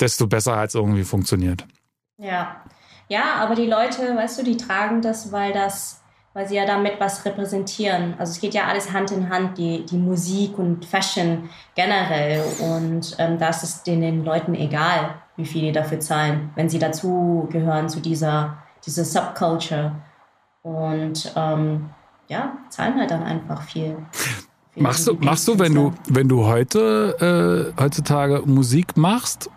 desto besser hat es irgendwie funktioniert. Ja. Ja, aber die Leute, weißt du, die tragen das, weil das, weil sie ja damit was repräsentieren. Also es geht ja alles Hand in Hand, die, die Musik und Fashion generell. Und ähm, da ist es den Leuten egal, wie viel die dafür zahlen, wenn sie dazu gehören zu dieser, dieser Subculture. Und ähm, ja, zahlen halt dann einfach viel. Machst du, machst du, wenn du, wenn du heute, äh, heutzutage Musik machst,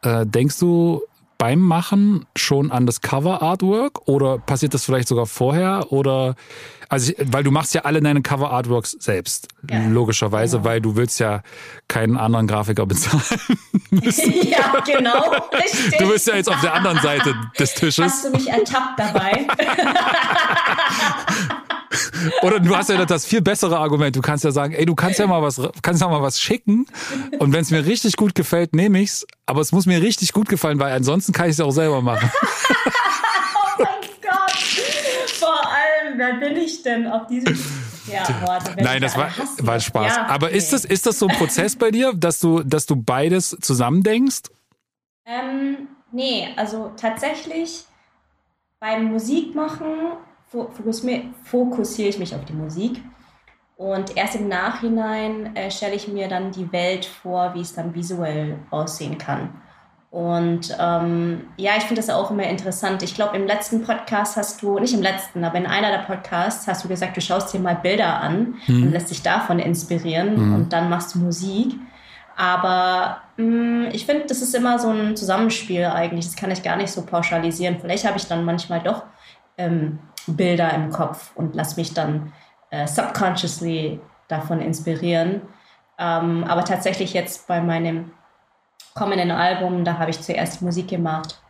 äh, denkst du, beim Machen schon an das Cover-Artwork oder passiert das vielleicht sogar vorher? Oder also weil du machst ja alle deine Cover-Artworks selbst, ja. logischerweise, genau. weil du willst ja keinen anderen Grafiker bezahlen. <laughs> ja, genau. Richtig. Du bist ja jetzt auf der anderen Seite des Tisches. Hast du mich ertappt dabei? <laughs> <laughs> <laughs> Oder du hast ja das viel bessere Argument. Du kannst ja sagen, ey, du kannst ja mal was, kannst ja mal was schicken. Und wenn es mir richtig gut gefällt, nehme ich's. Aber es muss mir richtig gut gefallen, weil ansonsten kann ich es auch selber machen. <laughs> oh mein Gott. Vor allem, wer bin ich denn auf diesem <laughs> ja, warte, Nein, das war, war Spaß. Ja, Aber ist das, ist das so ein Prozess bei dir, dass du, dass du beides zusammen denkst? Ähm, nee, also tatsächlich beim Musikmachen fokussiere ich mich auf die Musik. Und erst im Nachhinein äh, stelle ich mir dann die Welt vor, wie es dann visuell aussehen kann. Und ähm, ja, ich finde das auch immer interessant. Ich glaube, im letzten Podcast hast du, nicht im letzten, aber in einer der Podcasts hast du gesagt, du schaust dir mal Bilder an mhm. und lässt dich davon inspirieren mhm. und dann machst du Musik. Aber mh, mm, ich finde, das ist immer so ein Zusammenspiel eigentlich. Das kann ich gar nicht so pauschalisieren. Vielleicht habe ich dann manchmal doch ähm, Bilder im Kopf und lass mich dann äh, subconsciously davon inspirieren. Ähm, aber tatsächlich jetzt bei meinem kommenden Album, da habe ich zuerst Musik gemacht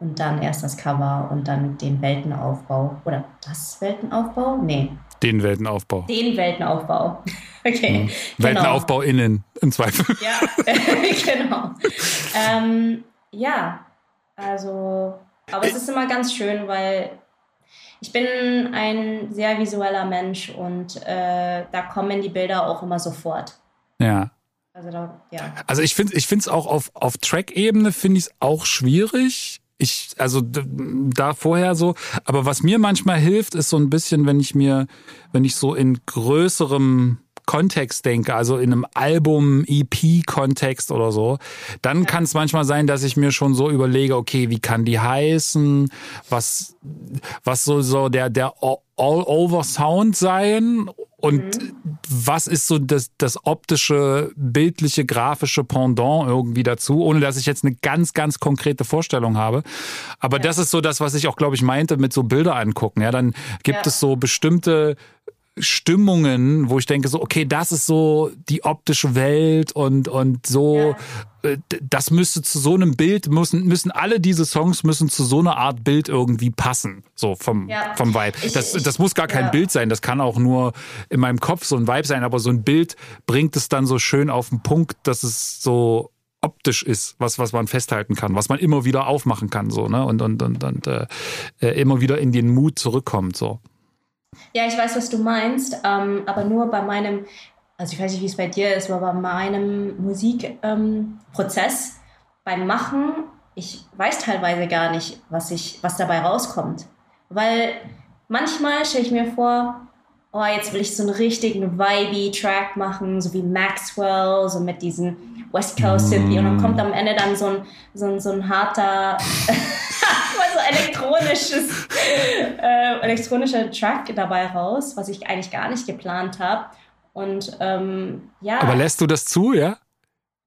und dann erst das Cover und dann den Weltenaufbau. Oder das Weltenaufbau? Nee. Den Weltenaufbau. Den Weltenaufbau. <laughs> Okay. Mhm. Genau. Weltenaufbau innen, im Zweifel. <laughs> Ja, <laughs> genau. Ähm, ja, also, aber es ist immer ganz schön, weil ich bin ein sehr visueller Mensch und äh, da kommen die Bilder auch immer sofort. Ja. Also, da, ja. also ich finde es auch auf, auf Track-Ebene finde ich es auch schwierig. Ich, also da vorher so, aber was mir manchmal hilft, ist so ein bisschen, wenn ich mir, wenn ich so in größerem Kontext denke, also in einem Album, EP-Kontext oder so, dann ja. kann es manchmal sein, dass ich mir schon so überlege, okay, wie kann die heißen, was, was soll so der, der All-Over-Sound sein und mhm. was ist so das, das optische, bildliche, grafische Pendant irgendwie dazu, ohne dass ich jetzt eine ganz, ganz konkrete Vorstellung habe. Aber ja. das ist so das, was ich auch, glaube ich, meinte mit so Bilder angucken. Ja, dann gibt ja. es so bestimmte Stimmungen, wo ich denke so, okay, das ist so die optische Welt und und so, ja. Äh, das müsste zu so einem Bild müssen müssen alle diese Songs müssen zu so einer Art Bild irgendwie passen, so vom ja. vom Vibe. Das das muss gar kein ja. Bild sein, das kann auch nur in meinem Kopf so ein Vibe sein, aber so ein Bild bringt es dann so schön auf den Punkt, dass es so optisch ist, was was man festhalten kann, was man immer wieder aufmachen kann so, ne? Und und und, und äh, äh immer wieder in den Mut zurückkommt so. Ja, ich weiß, was du meinst, ähm, aber nur bei meinem, also ich weiß nicht, wie es bei dir ist, aber bei meinem Musikprozess, ähm, beim Machen, ich weiß teilweise gar nicht, was, ich, was dabei rauskommt. Weil manchmal stelle ich mir vor, oh, jetzt will ich so einen richtigen vibey Track machen, so wie Maxwell, so mit diesen West Coast City. Und dann kommt am Ende dann so ein, so ein, so ein harter <laughs> so elektronisches, äh, elektronischer Track dabei raus, was ich eigentlich gar nicht geplant habe. Und ähm, ja. Aber lässt du das zu, ja?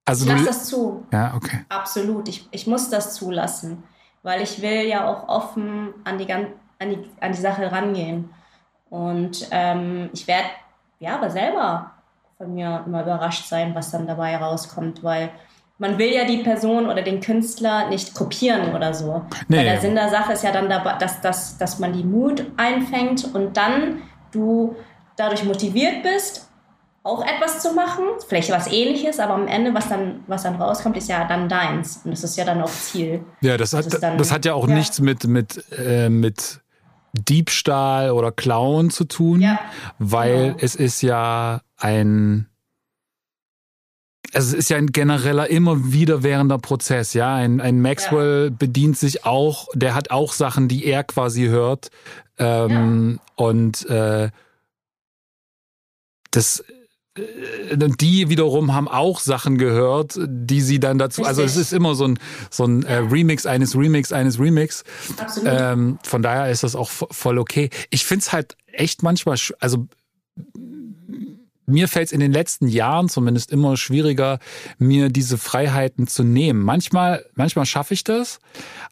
Also ich lasse das zu. Ja, okay. Absolut. Ich, ich muss das zulassen, weil ich will ja auch offen an die, an die, an die Sache rangehen. Und ähm, ich werde ja aber selber von mir immer überrascht sein, was dann dabei rauskommt, weil man will ja die Person oder den Künstler nicht kopieren oder so. Nee. Weil der Sinn der Sache ist ja dann dabei, dass, dass, dass man die Mut einfängt und dann du dadurch motiviert bist, auch etwas zu machen, vielleicht was ähnliches, aber am Ende, was dann, was dann rauskommt, ist ja dann deins. Und das ist ja dann auch Ziel. Ja, das, hat, dann, das hat ja auch ja. nichts mit, mit, äh, mit Diebstahl oder Klauen zu tun, ja. weil genau. es ist ja ein also es ist ja ein genereller, immer wiederwährender Prozess, ja. Ein, ein Maxwell ja. bedient sich auch, der hat auch Sachen, die er quasi hört. Ähm, ja. Und äh, das äh, die wiederum haben auch Sachen gehört, die sie dann dazu. Richtig. Also es ist immer so ein so ein äh, Remix eines Remix eines Remix. Absolut. Ähm, von daher ist das auch voll okay. Ich find's halt echt manchmal, also mir fällt es in den letzten Jahren zumindest immer schwieriger, mir diese Freiheiten zu nehmen. Manchmal, manchmal schaffe ich das,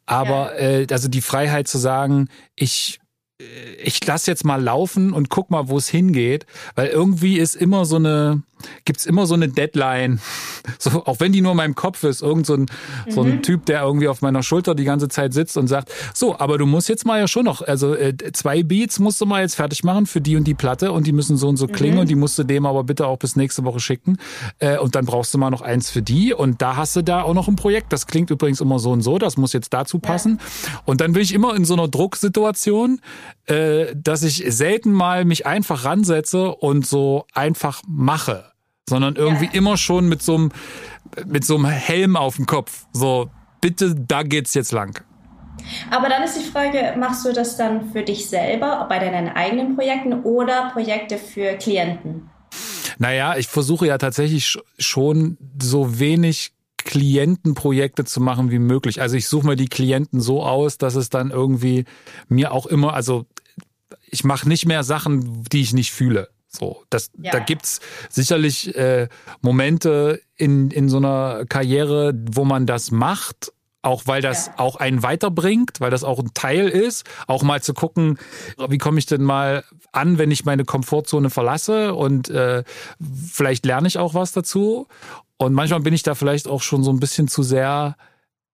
aber ja. äh, also die Freiheit zu sagen, ich äh, ich lass jetzt mal laufen und guck mal, wo es hingeht, weil irgendwie ist immer so eine gibt's immer so eine Deadline. <laughs> So, auch wenn die nur in meinem Kopf ist, irgend so ein, mhm. so ein mhm. Typ, der irgendwie auf meiner Schulter die ganze Zeit sitzt und sagt, so, aber du musst jetzt mal ja schon noch, also äh, zwei Beats musst du mal jetzt fertig machen für die und die Platte und die müssen so und so klingen mhm. und die musst du dem aber bitte auch bis nächste Woche schicken. Äh, und dann brauchst du mal noch eins für die und da hast du da auch noch ein Projekt. Das klingt übrigens immer so und so, das muss jetzt dazu passen. Ja. Und dann bin ich immer in so einer Drucksituation, äh, dass ich selten mal mich einfach ransetze und so einfach mache sondern irgendwie ja. immer schon mit so einem mit so einem Helm auf dem Kopf. So, bitte, da geht's jetzt lang. Aber dann ist die Frage, machst du das dann für dich selber bei deinen eigenen Projekten oder Projekte für Klienten? Naja, ich versuche ja tatsächlich schon so wenig Klientenprojekte zu machen wie möglich. Also ich suche mir die Klienten so aus, dass es dann irgendwie mir auch immer, also ich mache nicht mehr Sachen, die ich nicht fühle. So, das, ja. da gibt's sicherlich äh, Momente in, in so einer Karriere, wo man das macht, auch weil das ja. auch einen weiterbringt, weil das auch ein Teil ist, auch mal zu gucken, wie komme ich denn mal an, wenn ich meine Komfortzone verlasse und äh, vielleicht lerne ich auch was dazu. Und manchmal bin ich da vielleicht auch schon so ein bisschen zu sehr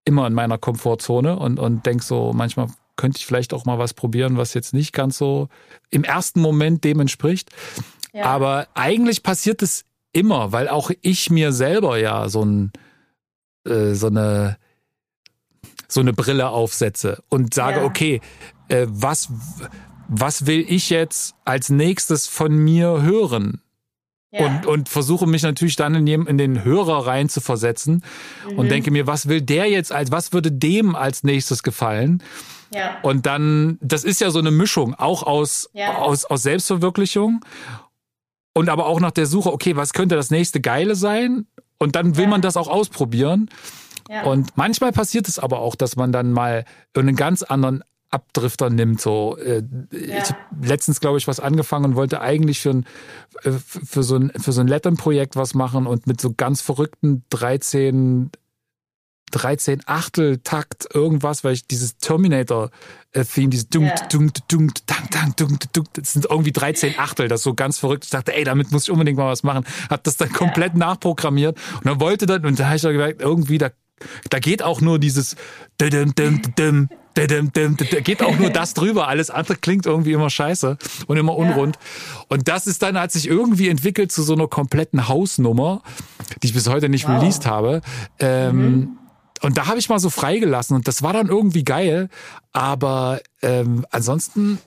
immer in meiner Komfortzone und, und denk so, manchmal könnte ich vielleicht auch mal was probieren, was jetzt nicht ganz so im ersten Moment dem entspricht. Ja. Aber eigentlich passiert es immer, weil auch ich mir selber ja so ein äh, so eine so eine Brille aufsetze und sage, ja. okay, äh, was was will ich jetzt als nächstes von mir hören? Ja. Und, und versuche mich natürlich dann in, in den Hörer rein zu versetzen mhm. und denke mir, was will der jetzt als, was würde dem als nächstes gefallen? Ja. Und dann, das ist ja so eine Mischung, auch aus, ja. aus, aus Selbstverwirklichung und aber auch nach der Suche, okay, was könnte das nächste Geile sein? Und dann will ja. man das auch ausprobieren. Ja. Und manchmal passiert es aber auch, dass man dann mal einen ganz anderen Abdrifter nimmt. So, äh, ja. ich habe letztens, glaube ich, was angefangen und wollte eigentlich für ein, äh, für so ein, für so ein Latin-Projekt was machen und mit so ganz verrückten 13 13 Achtel Takt irgendwas, weil ich dieses Terminator äh, Theme, dieses dum dum dum dang dang dum dum das sind irgendwie 13 Achtel, das ist so ganz verrückt. Ich dachte, ey, damit muss ich unbedingt mal was machen. Hab das dann komplett ja. nachprogrammiert und dann wollte dann und da habe ich dann gemerkt, irgendwie da da geht auch nur dieses dum dum da geht auch nur das drüber. Alles andere klingt irgendwie immer scheiße und immer unrund. Ja. Und das ist dann, hat sich irgendwie entwickelt zu so einer kompletten Hausnummer, die ich bis heute nicht wow. released habe. Ähm, mhm und da habe ich mal so freigelassen und das war dann irgendwie geil. Aber ähm, ansonsten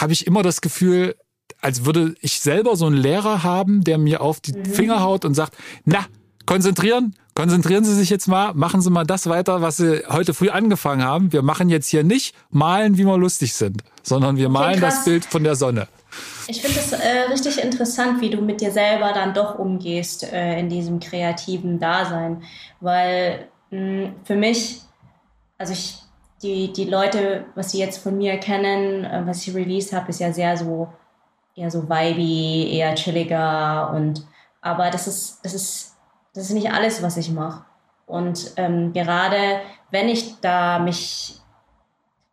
habe ich immer das Gefühl, als würde ich selber so einen Lehrer haben, der mir auf die mhm. Finger haut und sagt, na, konzentrieren, konzentrieren Sie sich jetzt mal, machen Sie mal das weiter, was Sie heute früh angefangen haben. Wir machen jetzt hier nicht malen, wie wir lustig sind, sondern wir malen okay, das Bild von der Sonne. Ich finde es äh, richtig interessant, wie du mit dir selber dann doch umgehst äh, in diesem kreativen Dasein, weil für mich, also ich, die, die Leute, was sie jetzt von mir kennen, äh, was ich released habe, ist ja sehr so, eher so vibey, eher chilliger und, aber das ist, das ist, das ist nicht alles, was ich mache. Und ähm, gerade wenn ich da mich,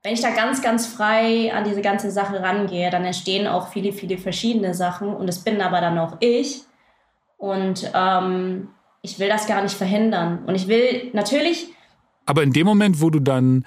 wenn ich da ganz, ganz frei an diese ganze Sache rangehe, dann entstehen auch viele, viele verschiedene Sachen und es bin aber dann auch ich. Und ähm, ich will das gar nicht verhindern. Und ich will natürlich. Aber in dem Moment, wo du dann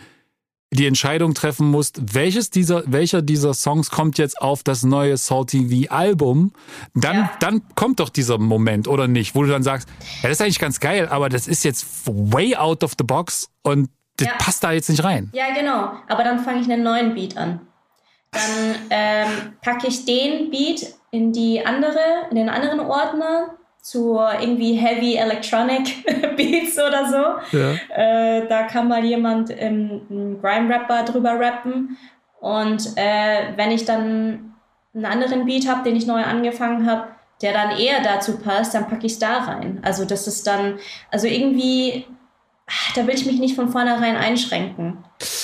die Entscheidung treffen musst, welches dieser, welcher dieser Songs kommt jetzt auf das neue Salty V Album, dann, ja. dann kommt doch dieser Moment, oder nicht? Wo du dann sagst, ja, das ist eigentlich ganz geil, aber das ist jetzt way out of the box und das ja. passt da jetzt nicht rein. Ja, genau. Aber dann fange ich einen neuen Beat an. Dann ähm, packe ich den Beat in die andere, in den anderen Ordner zu irgendwie Heavy Electronic <laughs> Beats oder so. Ja. Äh, da kann mal jemand ähm, einen Grime-Rapper drüber rappen. Und äh, wenn ich dann einen anderen Beat habe, den ich neu angefangen habe, der dann eher dazu passt, dann packe ich es da rein. Also das ist dann, also irgendwie, ah, da will ich mich nicht von vornherein einschränken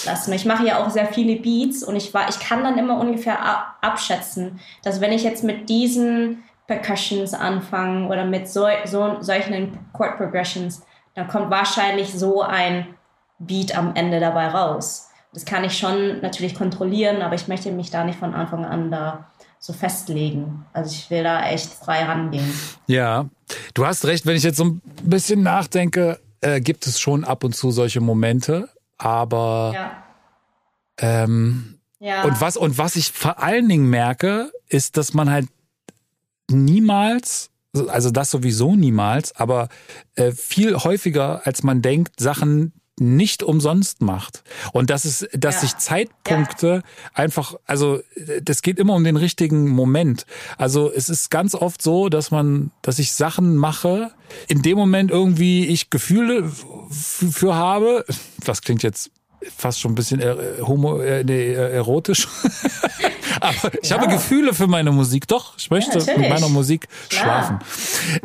lassen. Ich mache ja auch sehr viele Beats und ich war, ich kann dann immer ungefähr abschätzen, dass wenn ich jetzt mit diesen Percussions anfangen oder mit so, so, solchen Chord Progressions, dann kommt wahrscheinlich so ein Beat am Ende dabei raus. Das kann ich schon natürlich kontrollieren, aber ich möchte mich da nicht von Anfang an da so festlegen. Also ich will da echt frei rangehen. Ja, du hast recht, wenn ich jetzt so ein bisschen nachdenke, äh, gibt es schon ab und zu solche Momente, aber ja. Ähm, ja. Und was und was ich vor allen Dingen merke, ist, dass man halt niemals also das sowieso niemals, aber äh, viel häufiger, als man denkt, Sachen nicht umsonst macht. Und das ist, dass ja. sich Zeitpunkte ja. einfach, also das geht immer um den richtigen Moment. Also es ist ganz oft so, dass man, dass ich Sachen mache, in dem Moment irgendwie ich Gefühle für habe. Was klingt jetzt fast schon ein bisschen äh, homo, äh, nee, äh, erotisch. <laughs> Aber ich ja. habe Gefühle für meine Musik. Doch, ich möchte ja, mit meiner Musik schlafen.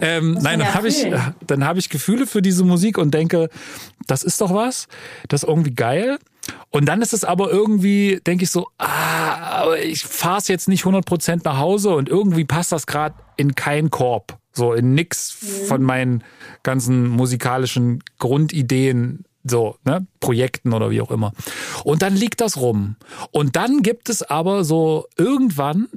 Ähm, nein, dann habe ich, dann habe ich Gefühle für diese Musik und denke, das ist doch was, das ist irgendwie geil. Und dann ist es aber irgendwie, denke ich so, ah, ich fahre es jetzt nicht 100% nach Hause und irgendwie passt das gerade in keinen Korb. So in nix mhm. von meinen ganzen musikalischen Grundideen so, ne, Projekten oder wie auch immer. Und dann liegt das rum. Und dann gibt es aber so irgendwann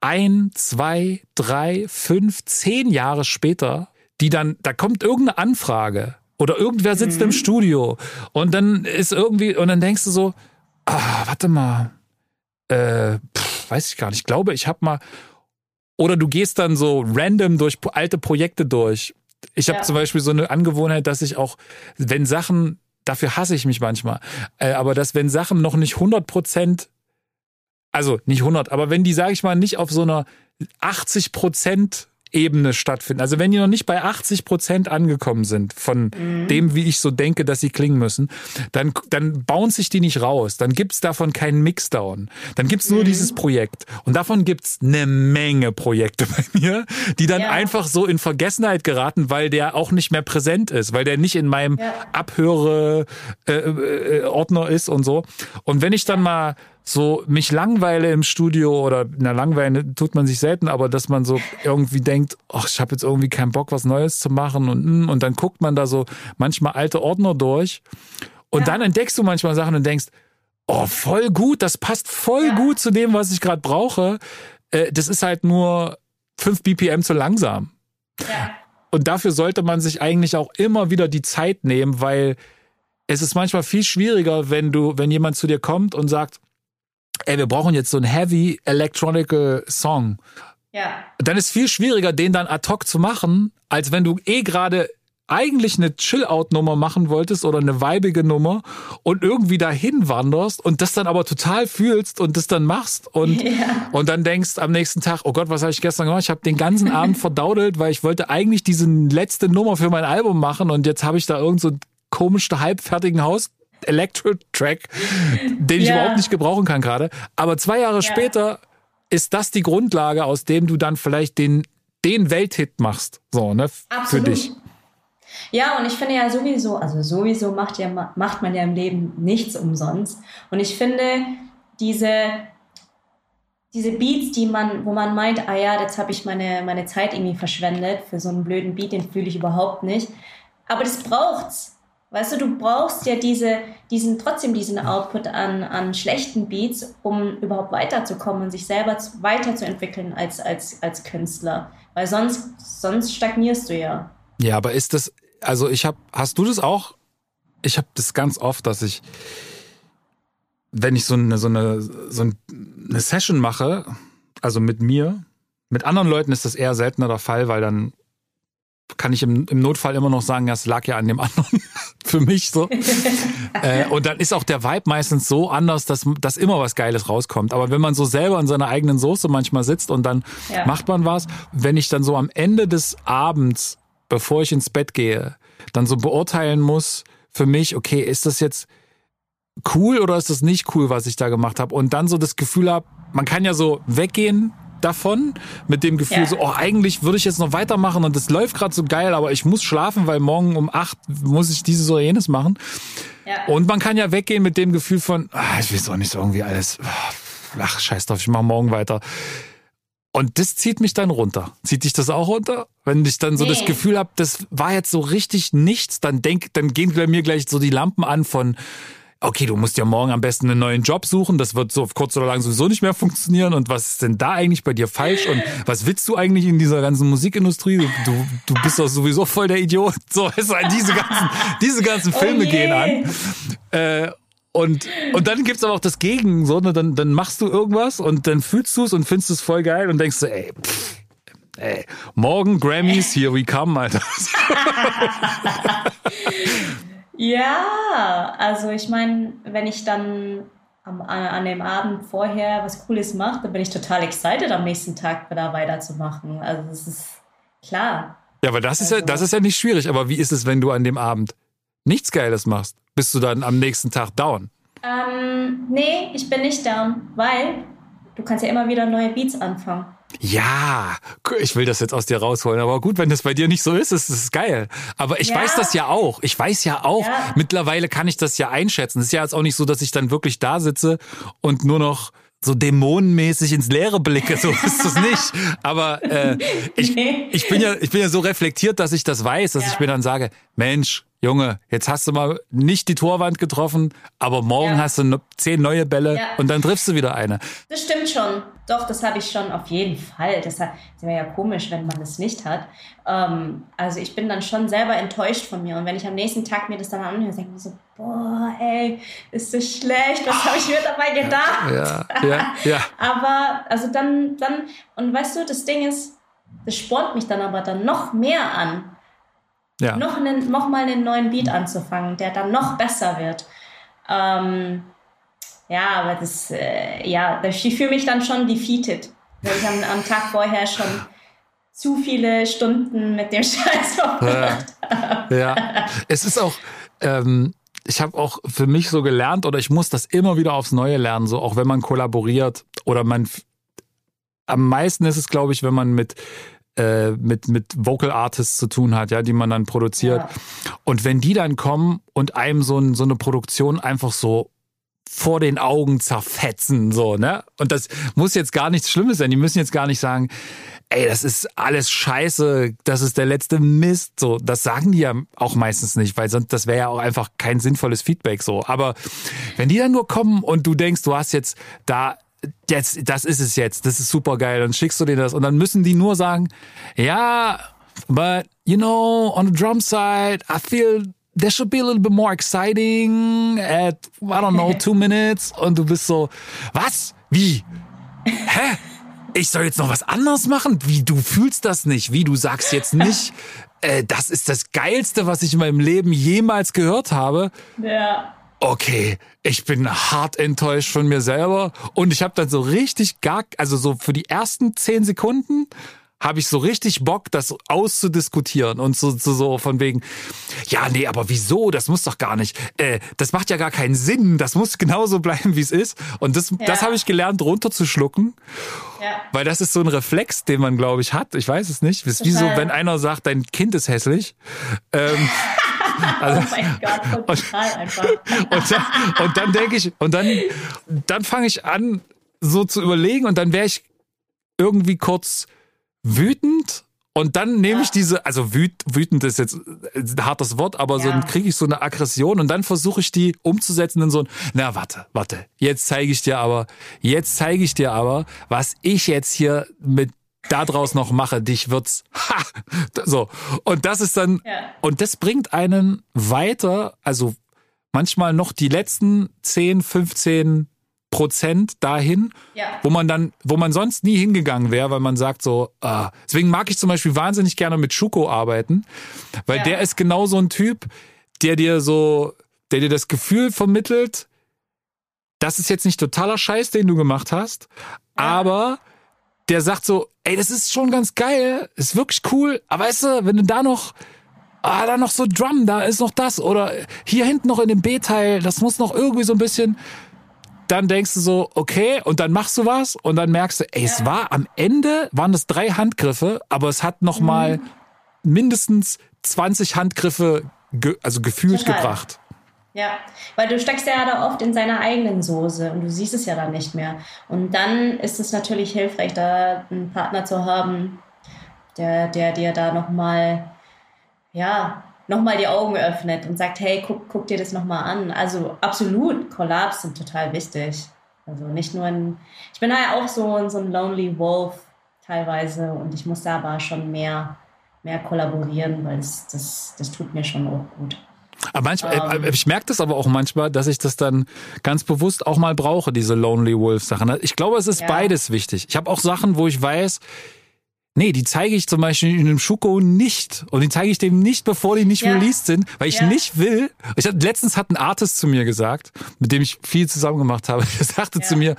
ein, zwei, drei, fünf, zehn Jahre später, die dann, da kommt irgendeine Anfrage oder irgendwer sitzt mhm. im Studio und dann ist irgendwie, und dann denkst du so, ah, warte mal, äh, pff, weiß ich gar nicht, ich glaube, ich hab mal, oder du gehst dann so random durch alte Projekte durch. Ich habe ja. zum Beispiel so eine Angewohnheit, dass ich auch, wenn Sachen dafür hasse ich mich manchmal. Äh, aber dass wenn Sachen noch nicht 100 Prozent, also nicht 100, aber wenn die, sage ich mal, nicht auf so einer 80 Prozent Ebene stattfinden. Also wenn die noch nicht bei 80 Prozent angekommen sind von mhm. dem, wie ich so denke, dass sie klingen müssen, dann, dann bauen sich die nicht raus. Dann gibt's davon keinen Mixdown. Dann gibt's nur mhm. dieses Projekt. Und davon gibt's eine Menge Projekte bei <laughs> mir, die dann ja. einfach so in Vergessenheit geraten, weil der auch nicht mehr präsent ist, weil der nicht in meinem ja. Abhöre-Ordner äh, äh, ist und so. Und wenn ich dann mal so mich langweile im Studio oder na langweile tut man sich selten, aber dass man so irgendwie denkt, ach, ich habe jetzt irgendwie keinen Bock, was Neues zu machen und hm, und dann guckt man da so manchmal alte Ordner durch und ja. dann entdeckst du manchmal Sachen und denkst, oh, voll gut, das passt voll ja. gut zu dem, was ich gerade brauche. Äh, das ist halt nur 5 BPM zu langsam. Ja. Und dafür sollte man sich eigentlich auch immer wieder die Zeit nehmen, weil es ist manchmal viel schwieriger, wenn du, wenn jemand zu dir kommt und sagt, ey, wir brauchen jetzt so einen heavy electronical Song. Ja. Dann ist viel schwieriger, den dann ad hoc zu machen, als wenn du eh gerade eigentlich eine Chill-Out-Nummer machen wolltest oder eine weibige Nummer und irgendwie dahin wanderst und das dann aber total fühlst und das dann machst und, <laughs> ja. und dann denkst am nächsten Tag, oh Gott, was habe ich gestern gemacht? Ich habe den ganzen Abend <laughs> verdaudelt, weil ich wollte eigentlich diese letzte Nummer für mein Album machen und jetzt habe ich da irgend so komischen halbfertigen Haus Electro-Track, den ich ja. überhaupt nicht gebrauchen kann gerade. Aber zwei Jahre ja. später ist das die Grundlage, aus dem du dann vielleicht den, den Welthit machst. So, ne? Absolut. Für dich. Ja, und ich finde ja sowieso, also sowieso macht, ja, macht man ja im Leben nichts umsonst. Und ich finde, diese, diese Beats, die man, wo man meint, ah ja, jetzt habe ich meine, meine Zeit irgendwie verschwendet für so einen blöden Beat, den fühle ich überhaupt nicht. Aber das braucht's. Weißt du, du brauchst ja diese, diesen, trotzdem diesen Output an, an schlechten Beats, um überhaupt weiterzukommen und sich selber weiterzuentwickeln als, als, als Künstler. Weil sonst, sonst stagnierst du ja. Ja, aber ist das, also ich habe, hast du das auch? Ich habe das ganz oft, dass ich, wenn ich so eine, so eine, so eine Session mache, also mit mir, mit anderen Leuten ist das eher seltener der Fall, weil dann kann ich im, im Notfall immer noch sagen, das lag ja an dem <laughs> anderen für mich so. <laughs> äh, und dann ist auch der Vibe meistens so anders, dass, dass immer was Geiles rauskommt. Aber wenn man so selber in seiner eigenen Soße manchmal sitzt und dann ja. macht man was, wenn ich dann so am Ende des Abends, bevor ich ins Bett gehe, dann so beurteilen muss für mich, okay, ist das jetzt cool oder ist das nicht cool, was ich da gemacht habe? Und dann so das Gefühl habe, man kann ja so weggehen davon, mit dem Gefühl ja. so, oh, eigentlich würde ich jetzt noch weitermachen und das läuft gerade so geil, aber ich muss schlafen, weil morgen um acht muss ich dieses oder jenes machen. Ja. Und man kann ja weggehen mit dem Gefühl von, ah, ich weiß auch nicht so irgendwie alles, ach, scheiß drauf, ich mache morgen weiter. Und das zieht mich dann runter. Zieht dich das auch runter? Wenn ich dann so nee. das Gefühl habe, das war jetzt so richtig nichts, dann denk, dann gehen bei mir gleich so die Lampen an von, okay, du musst ja morgen am besten einen neuen Job suchen, das wird so auf kurz oder lang sowieso nicht mehr funktionieren und was ist denn da eigentlich bei dir falsch und was willst du eigentlich in dieser ganzen Musikindustrie? Du, du, du bist doch sowieso voll der Idiot. So, halt diese ganzen, diese ganzen oh Filme oh gehen an. Äh, und, und dann gibt's aber auch das Gegen, so, ne? dann, dann machst du irgendwas und dann fühlst du es und findest es voll geil und denkst so, ey, pff, ey, morgen Grammys, <laughs> here we come, Alter. <laughs> Ja, also ich meine, wenn ich dann am, an dem Abend vorher was Cooles mache, dann bin ich total excited, am nächsten Tag da weiterzumachen. Also das ist klar. Ja, aber das ist ja, also das ist ja nicht schwierig. Aber wie ist es, wenn du an dem Abend nichts Geiles machst? Bist du dann am nächsten Tag down? Ähm, nee, ich bin nicht down, weil du kannst ja immer wieder neue Beats anfangen. Ja, ich will das jetzt aus dir rausholen. Aber gut, wenn das bei dir nicht so ist, ist es geil. Aber ich ja. weiß das ja auch. Ich weiß ja auch, ja. mittlerweile kann ich das ja einschätzen. Es ist ja jetzt auch nicht so, dass ich dann wirklich da sitze und nur noch so dämonenmäßig ins Leere blicke, so <laughs> ist es nicht. Aber äh, ich, <laughs> ich, bin ja, ich bin ja so reflektiert, dass ich das weiß, dass ja. ich mir dann sage, Mensch, Junge, jetzt hast du mal nicht die Torwand getroffen, aber morgen ja. hast du zehn neue Bälle ja. und dann triffst du wieder eine. Das stimmt schon. Doch, das habe ich schon auf jeden Fall. Das wäre ja komisch, wenn man das nicht hat. Ähm, also ich bin dann schon selber enttäuscht von mir. Und wenn ich am nächsten Tag mir das dann anhöre, denke ich mir so, boah, ey, ist das schlecht, was habe ich mir dabei gedacht? Ja, ja, ja. <laughs> aber, also dann, dann, und weißt du, das Ding ist, das spornt mich dann aber dann noch mehr an ja. noch, einen, noch mal einen neuen Beat anzufangen, der dann noch besser wird. Ähm, ja, aber das, äh, ja, ich fühle mich dann schon defeated, weil ich am, am Tag vorher schon zu viele Stunden mit dem <laughs> Scheiß verbracht ja. habe. Ja, es ist auch, ähm, ich habe auch für mich so gelernt oder ich muss das immer wieder aufs Neue lernen, so auch wenn man kollaboriert oder man am meisten ist es, glaube ich, wenn man mit äh, mit, mit Vocal Artists zu tun hat, ja, die man dann produziert. Ja. Und wenn die dann kommen und einem so, ein, so eine Produktion einfach so vor den Augen zerfetzen, so, ne? Und das muss jetzt gar nichts Schlimmes sein. Die müssen jetzt gar nicht sagen, ey, das ist alles scheiße, das ist der letzte Mist, so. Das sagen die ja auch meistens nicht, weil sonst, das wäre ja auch einfach kein sinnvolles Feedback, so. Aber wenn die dann nur kommen und du denkst, du hast jetzt da jetzt, das ist es jetzt, das ist super geil. Dann schickst du dir das und dann müssen die nur sagen, ja, but you know, on the drum side, I feel there should be a little bit more exciting at, I don't know, <laughs> two minutes. Und du bist so, was? Wie? Hä? Ich soll jetzt noch was anderes machen? Wie, du fühlst das nicht? Wie, du sagst jetzt nicht, <laughs> äh, das ist das Geilste, was ich in meinem Leben jemals gehört habe? Ja okay, ich bin hart enttäuscht von mir selber und ich habe dann so richtig gar, also so für die ersten zehn Sekunden habe ich so richtig Bock, das auszudiskutieren und so, so, so von wegen, ja, nee, aber wieso? Das muss doch gar nicht. Äh, das macht ja gar keinen Sinn. Das muss genauso <laughs> bleiben, wie es ist. Und das, ja. das habe ich gelernt, runterzuschlucken. Ja. Weil das ist so ein Reflex, den man, glaube ich, hat. Ich weiß es nicht. Es ist wie so, wenn einer sagt, dein Kind ist hässlich. Ähm, <laughs> <laughs> Also, oh mein Gott, total einfach. Und dann, und dann denke ich, und dann, dann fange ich an, so zu überlegen und dann wäre ich irgendwie kurz wütend und dann nehme ja. ich diese, also wüt, wütend ist jetzt ein hartes Wort, aber ja. so kriege ich so eine Aggression und dann versuche ich die umzusetzen in so ein, na warte, warte, jetzt zeige ich dir aber, jetzt zeige ich dir aber, was ich jetzt hier mit da draus noch mache, dich wird's. Ha! So. Und das ist dann, ja. und das bringt einen weiter, also manchmal noch die letzten 10, 15 Prozent dahin, ja. wo man dann, wo man sonst nie hingegangen wäre, weil man sagt so, ah. deswegen mag ich zum Beispiel wahnsinnig gerne mit Schuko arbeiten, weil ja. der ist genau so ein Typ, der dir so, der dir das Gefühl vermittelt, das ist jetzt nicht totaler Scheiß, den du gemacht hast, aber der sagt so, ey, das ist schon ganz geil, ist wirklich cool, aber weißt du, wenn du da noch, ah, da noch so Drum, da ist noch das, oder hier hinten noch in dem B-Teil, das muss noch irgendwie so ein bisschen, dann denkst du so, okay, und dann machst du was und dann merkst du, ey, es war am Ende, waren das drei Handgriffe, aber es hat noch mal mhm. mindestens 20 Handgriffe, ge also gefühlt Total. gebracht. Ja, weil du steckst ja da oft in seiner eigenen Soße und du siehst es ja dann nicht mehr. Und dann ist es natürlich hilfreich, da einen Partner zu haben, der, der dir da nochmal, ja, nochmal die Augen öffnet und sagt, hey, guck, guck dir das nochmal an. Also absolut, Collabs sind total wichtig. Also nicht nur ein, ich bin halt auch so, so ein Lonely Wolf teilweise und ich muss da aber schon mehr, mehr kollaborieren, weil das, das, das tut mir schon auch gut. Aber manchmal, ähm. ich merke das aber auch manchmal, dass ich das dann ganz bewusst auch mal brauche, diese Lonely Wolf Sachen. Ich glaube, es ist ja. beides wichtig. Ich habe auch Sachen, wo ich weiß, Nee, die zeige ich zum Beispiel in einem Schuko nicht. Und die zeige ich dem nicht, bevor die nicht ja. released sind, weil ich ja. nicht will. Ich hatte, letztens hat ein Artist zu mir gesagt, mit dem ich viel zusammen gemacht habe, <laughs> der sagte ja. zu mir,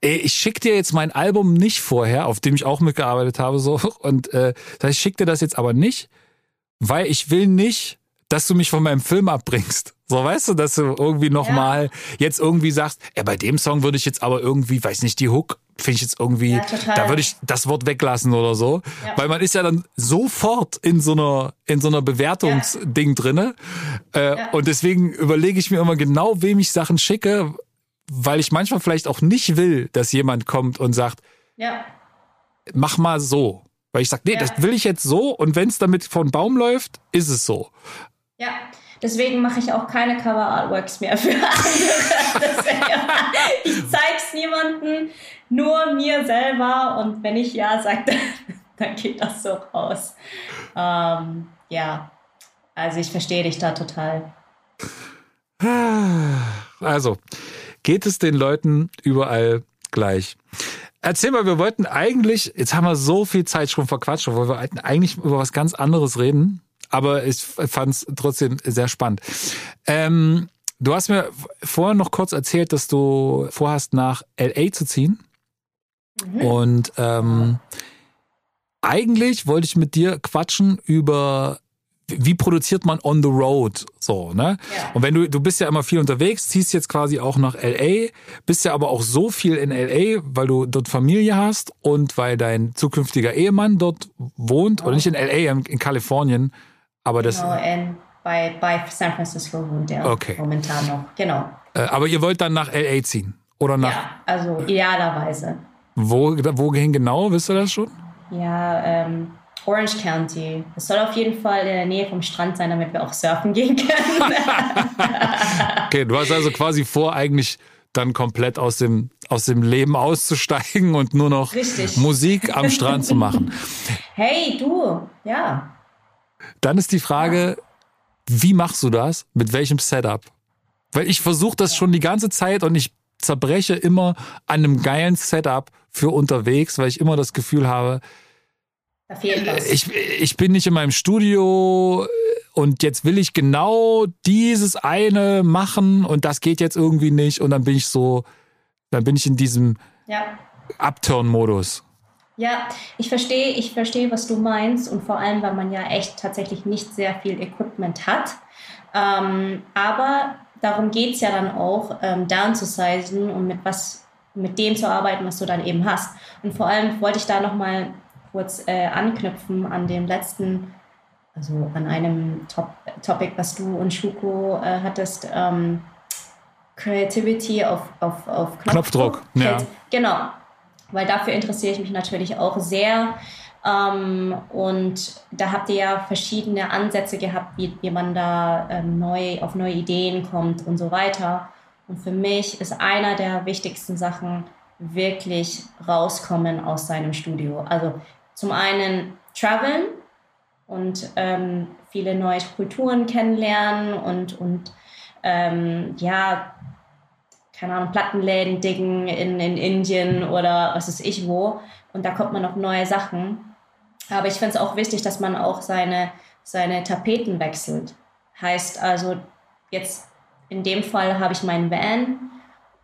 ey, ich schick dir jetzt mein Album nicht vorher, auf dem ich auch mitgearbeitet habe, so. Und äh, das heißt, ich schick dir das jetzt aber nicht, weil ich will nicht, dass du mich von meinem Film abbringst. So, weißt du, dass du irgendwie nochmal ja. jetzt irgendwie sagst, ey, bei dem Song würde ich jetzt aber irgendwie, weiß nicht, die Hook finde ich jetzt irgendwie, ja, da würde ich das Wort weglassen oder so. Ja. Weil man ist ja dann sofort in so einer, in so einer Bewertungsding drinne. Äh, und deswegen überlege ich mir immer genau, wem ich Sachen schicke, weil ich manchmal vielleicht auch nicht will, dass jemand kommt und sagt, ja. mach mal so. Weil ich sage, nee, ja. das will ich jetzt so und wenn es damit von Baum läuft, ist es so. Ja, deswegen mache ich auch keine Cover-Artworks mehr für andere. <laughs> ich zeige es niemandem, nur mir selber und wenn ich ja sage, dann, <laughs> dann geht das so raus. Ähm, ja, also ich verstehe dich da total. <sighs> Also, geht es den Leuten überall gleich? Erzähl mal, wir wollten eigentlich, jetzt haben wir so viel Zeit schon verquatscht, weil wir eigentlich über was ganz anderes reden, aber ich fand es trotzdem sehr spannend. Ähm, du hast mir vorher noch kurz erzählt, dass du vorhast, nach LA zu ziehen. Mhm. Und ähm, eigentlich wollte ich mit dir quatschen über wie produziert man on the road so, ne? Ja. Und wenn du du bist ja immer viel unterwegs, ziehst jetzt quasi auch nach LA, bist ja aber auch so viel in LA, weil du dort Familie hast und weil dein zukünftiger Ehemann dort wohnt genau. oder nicht in LA, in, Kalifornien, aber das genau, in, bei bei San Francisco wohnt er okay. momentan noch. Genau. Äh, aber ihr wollt dann nach LA ziehen oder nach Ja, also idealerweise. Wo wohin genau, wisst ihr das schon? Ja, ähm Orange County. Es soll auf jeden Fall in der Nähe vom Strand sein, damit wir auch surfen <laughs> gehen können. <laughs> okay, du hast also quasi vor, eigentlich dann komplett aus dem, aus dem Leben auszusteigen und nur noch Richtig. Musik am Strand zu machen. <laughs> Hey, du, ja. Dann ist die Frage, ja. wie machst du das? Mit welchem Setup? Weil ich versuche das schon die ganze Zeit und ich zerbreche immer an einem geilen Setup für unterwegs, weil ich immer das Gefühl habe, da fehlt was. Ich, ich bin nicht in meinem Studio und jetzt will ich genau dieses eine machen und das geht jetzt irgendwie nicht und dann bin ich so, dann bin ich in diesem ja. Upturn-Modus. Ja, ich verstehe, ich verstehe, was du meinst und vor allem, weil man ja echt tatsächlich nicht sehr viel Equipment hat. Ähm, aber darum geht es ja dann auch, ähm, downzusizen und mit was, mit dem zu arbeiten, was du dann eben hast. Und vor allem wollte ich da nochmal kurz äh, anknüpfen an dem letzten, also an einem Top Topic, was du und Schuko äh, hattest. Ähm, Creativity auf, auf, auf Knopfdruck. Knopfdruck ja. Genau, weil dafür interessiere ich mich natürlich auch sehr. Ähm, und da habt ihr ja verschiedene Ansätze gehabt, wie, wie man da ähm, neu auf neue Ideen kommt und so weiter. Und für mich ist einer der wichtigsten Sachen wirklich rauskommen aus seinem Studio. Also zum einen traveln und ähm, viele neue Kulturen kennenlernen und, und ähm, ja, keine Ahnung, Plattenläden diggen in, in Indien oder was weiß ich wo. Und da kommt man auf neue Sachen. Aber ich finde es auch wichtig, dass man auch seine, seine Tapeten wechselt. Heißt also, jetzt in dem Fall habe ich meinen Van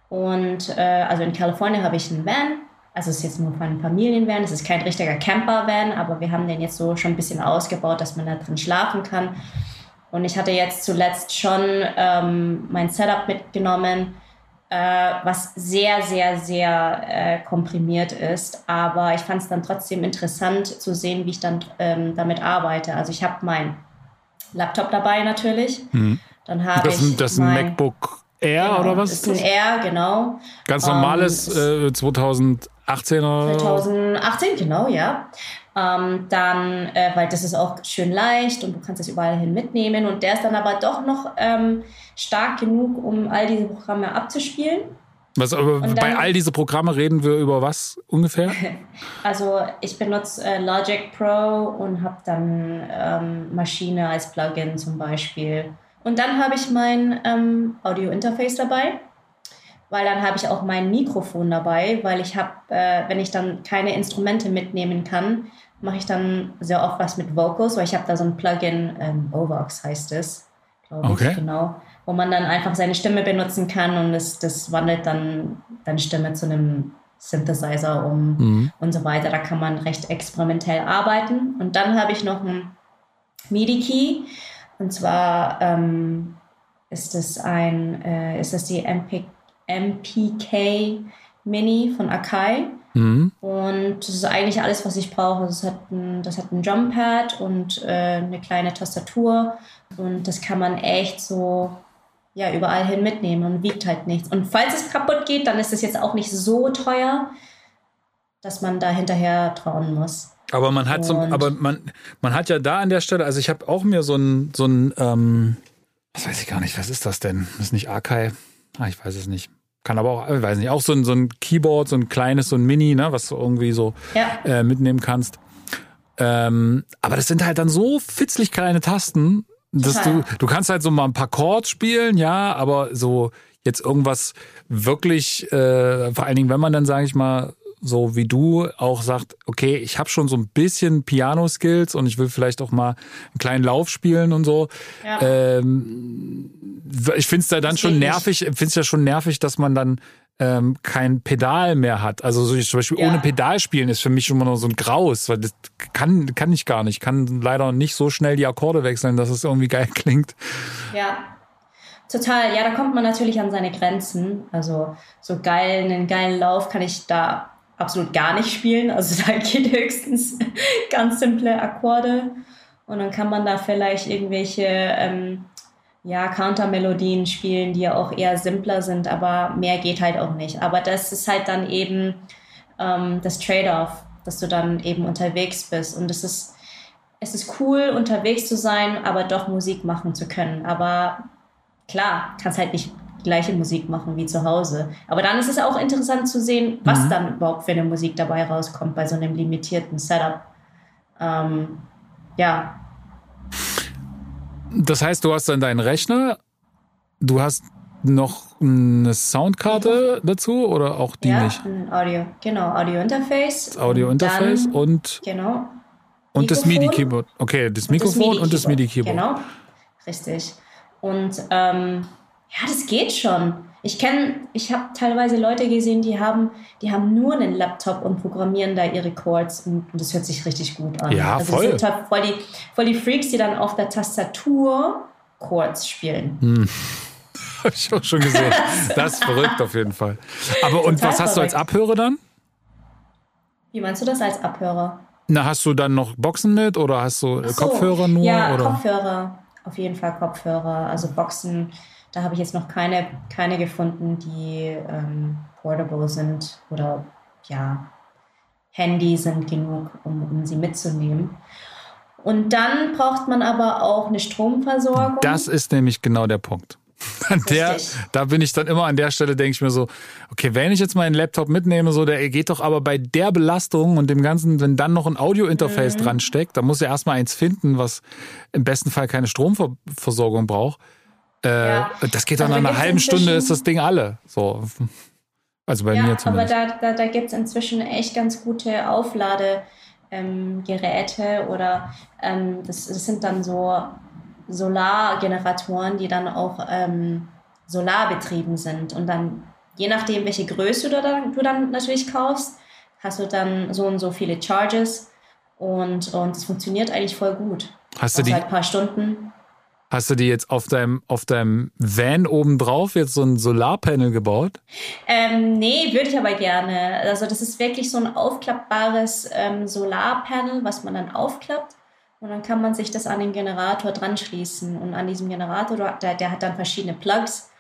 und äh, also in Kalifornien habe ich einen Van also es ist jetzt nur von Familienvan, es ist kein richtiger Campervan, aber wir haben den jetzt so schon ein bisschen ausgebaut, dass man da drin schlafen kann. Und ich hatte jetzt zuletzt schon ähm, mein Setup mitgenommen, was sehr, sehr, sehr äh, komprimiert ist. Aber ich fand es dann trotzdem interessant zu sehen, wie ich dann ähm, damit arbeite. Also ich habe meinen Laptop dabei natürlich. Mhm. Dann habe ich. Das ist ein MacBook Air genau, oder was? Das ist ein Air, genau. Ganz normales ähm, äh, 2018 oder? 2018, genau, ja. Ähm, dann, äh, weil das ist auch schön leicht und du kannst es überall hin mitnehmen. Und der ist dann aber doch noch ähm, stark genug, um all diese Programme abzuspielen. Was, aber dann, bei all diese Programme reden wir über was ungefähr? <laughs> Also ich benutze äh, Logic Pro und habe dann ähm, Maschine als Plugin zum Beispiel. Und dann habe ich mein ähm, Audio-Interface dabei, weil dann habe ich auch mein Mikrofon dabei, weil ich habe, äh, wenn ich dann keine Instrumente mitnehmen kann, mache ich dann sehr oft was mit Vocals, weil ich habe da so ein Plugin, ähm, Ovox heißt es, glaube okay. ich, genau, wo man dann einfach seine Stimme benutzen kann und das, das wandelt dann deine Stimme zu einem Synthesizer um mhm. und so weiter. Da kann man recht experimentell arbeiten. Und dann habe ich noch einen MIDI-Key und zwar ähm, ist es ein, äh, ist es die MP, MPK Mini von Akai. Mhm. Und das ist eigentlich alles, was ich brauche. Das hat ein, das hat ein Drumpad und äh, eine kleine Tastatur. Und das kann man echt so ja, überall hin mitnehmen und wiegt halt nichts. Und falls es kaputt geht, dann ist es jetzt auch nicht so teuer, dass man da hinterher trauen muss. Aber man hat so, aber man, man hat ja da an der Stelle, also ich habe auch mir so ein, so ein, ähm, was weiß ich gar nicht, was ist das denn? Das ist nicht Arkai? Ah, ich weiß es nicht. Kann aber auch, ich weiß nicht, auch so ein, so ein Keyboard, so ein kleines, so ein Mini, ne, was du irgendwie so ja. äh, mitnehmen kannst. Ähm, aber das sind halt dann so fitzlig kleine Tasten, dass du, du kannst halt so mal ein paar Chords spielen, ja, aber so jetzt irgendwas wirklich, äh, vor allen Dingen, wenn man dann, sage ich mal, so wie du auch sagt, okay, ich habe schon so ein bisschen Piano-Skills und ich will vielleicht auch mal einen kleinen Lauf spielen und so. Ja. Ähm, ich finde es da dann das schon nervig, finde es ja schon nervig, dass man dann ähm, kein Pedal mehr hat. Also so zum Beispiel ja. ohne Pedal spielen ist für mich immer noch so ein Graus, weil das kann, kann ich gar nicht. Ich kann leider nicht so schnell die Akkorde wechseln, dass es irgendwie geil <laughs> klingt. Ja, total. Ja, da kommt man natürlich an seine Grenzen. Also so geil, einen geilen Lauf kann ich da absolut gar nicht spielen. Also <laughs> da geht höchstens ganz simple Akkorde und dann kann man da vielleicht irgendwelche ähm, ja, Countermelodien spielen, die ja auch eher simpler sind, aber mehr geht halt auch nicht. Aber das ist halt dann eben ähm, das Trade-off, dass du dann eben unterwegs bist und es ist es ist cool, unterwegs zu sein, aber doch Musik machen zu können. Aber klar, kannst halt nicht gleiche Musik machen wie zu Hause. Aber dann ist es auch interessant zu sehen, was mhm. dann überhaupt für eine Musik dabei rauskommt bei so einem limitierten Setup. Ähm, ja. Das heißt, du hast dann deinen Rechner, du hast noch eine Soundkarte dazu oder auch die ja, nicht? Ein Audio, genau, Audio-Interface. Audio-Interface und, und, genau. Und das MIDI-Keyboard. Okay, das Mikrofon und das MIDI-Keyboard. Genau, richtig. Und ähm, ja, das geht schon. Ich kenne, ich habe teilweise Leute gesehen, die haben, die haben nur einen Laptop und programmieren da ihre Chords und, und das hört sich richtig gut an. Ja, also voll. Das sind voll die, voll die Freaks, die dann auf der Tastatur Chords spielen. Hm. <laughs> Habe ich auch schon gesehen. Das ist verrückt auf jeden Fall. Aber und was hast verrückt. du als Abhörer dann? Wie meinst du das als Abhörer? Na, hast du dann noch Boxen mit oder hast du so, Kopfhörer nur? Ja, oder? Kopfhörer. Auf jeden Fall Kopfhörer. Also Boxen da habe ich jetzt noch keine, keine gefunden, die ähm, portable sind oder ja, Handy sind genug, um, um sie mitzunehmen. Und dann braucht man aber auch eine Stromversorgung. Das ist nämlich genau der Punkt. <laughs> An der, da bin ich dann immer an der Stelle, denke ich mir so, okay, wenn ich jetzt meinen Laptop mitnehme, so, der geht doch aber bei der Belastung und dem Ganzen, wenn dann noch ein Audio-Interface mhm. dran steckt, dann muss er erstmal eins finden, was im besten Fall keine Stromversorgung braucht. Äh, ja. Das geht dann also, nach einer halben Stunde ist das Ding alle. So. Also bei ja, mir zumindest. Aber da, da, da gibt es inzwischen echt ganz gute Aufladegeräte ähm, oder ähm, das, das, sind dann so Solargeneratoren, die dann auch ähm, solarbetrieben sind. Und dann, je nachdem, welche Größe du dann, du dann natürlich kaufst, hast du dann so und so viele Charges und, und es funktioniert eigentlich voll gut. Hast du die? Seit ein paar Stunden. Hast du dir jetzt auf deinem, auf deinem Van oben drauf jetzt so ein Solarpanel gebaut? Ähm, nee, würde ich aber gerne. Also das ist wirklich so ein aufklappbares ähm, Solarpanel, was man dann aufklappt und dann kann man sich das an den Generator dran schließen. Und an diesem Generator, der, der hat dann verschiedene Plugs,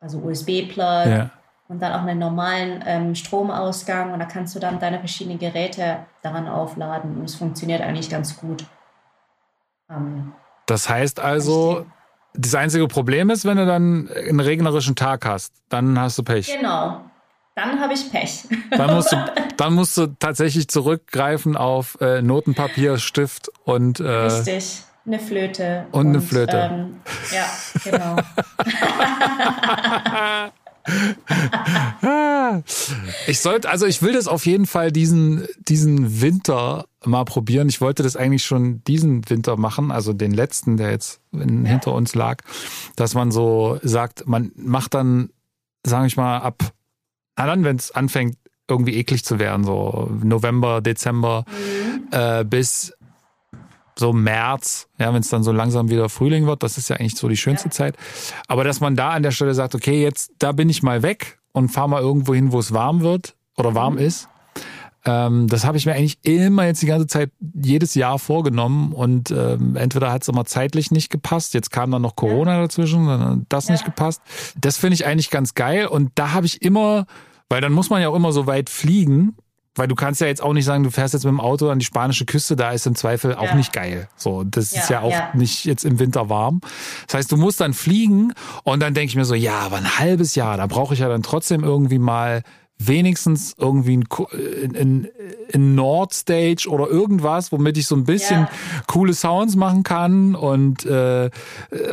also USB-Plug ja. und dann auch einen normalen ähm, Stromausgang. Und da kannst du dann deine verschiedenen Geräte daran aufladen. Und es funktioniert eigentlich ganz gut. Ähm, das heißt also, das einzige Problem ist, wenn du dann einen regnerischen Tag hast, dann hast du Pech. Genau. Dann habe ich Pech. Dann musst, du, dann musst du tatsächlich zurückgreifen auf äh, Notenpapier, Stift und. Äh, Richtig. Eine Flöte. Und, und eine Flöte. Ähm, ja, genau. <laughs> ich sollte, also ich will das auf jeden Fall diesen, diesen Winter mal probieren. Ich wollte das eigentlich schon diesen Winter machen, also den letzten, der jetzt in, ja. hinter uns lag, dass man so sagt, man macht dann, sage ich mal, ab, na dann, wenn es anfängt, irgendwie eklig zu werden, so November, Dezember mhm. äh, bis so März, ja, wenn es dann so langsam wieder Frühling wird, das ist ja eigentlich so die schönste ja. Zeit. Aber dass man da an der Stelle sagt, okay, jetzt da bin ich mal weg und fahr mal irgendwo hin, wo es warm wird oder warm mhm. ist. Ähm, das habe ich mir eigentlich immer jetzt die ganze Zeit jedes Jahr vorgenommen und ähm, entweder hat es immer zeitlich nicht gepasst, jetzt kam dann noch Corona ja. dazwischen, dann hat das ja. nicht gepasst. Das finde ich eigentlich ganz geil und da habe ich immer, weil dann muss man ja auch immer so weit fliegen weil du kannst ja jetzt auch nicht sagen, du fährst jetzt mit dem Auto an die spanische Küste, da ist im Zweifel auch ja. nicht geil. So, das ja, ist ja auch ja. nicht jetzt im Winter warm. Das heißt, du musst dann fliegen und dann denke ich mir so, ja, aber ein halbes Jahr, da brauche ich ja dann trotzdem irgendwie mal wenigstens irgendwie ein, ein, ein Nordstage oder irgendwas, womit ich so ein bisschen ja. coole Sounds machen kann und äh,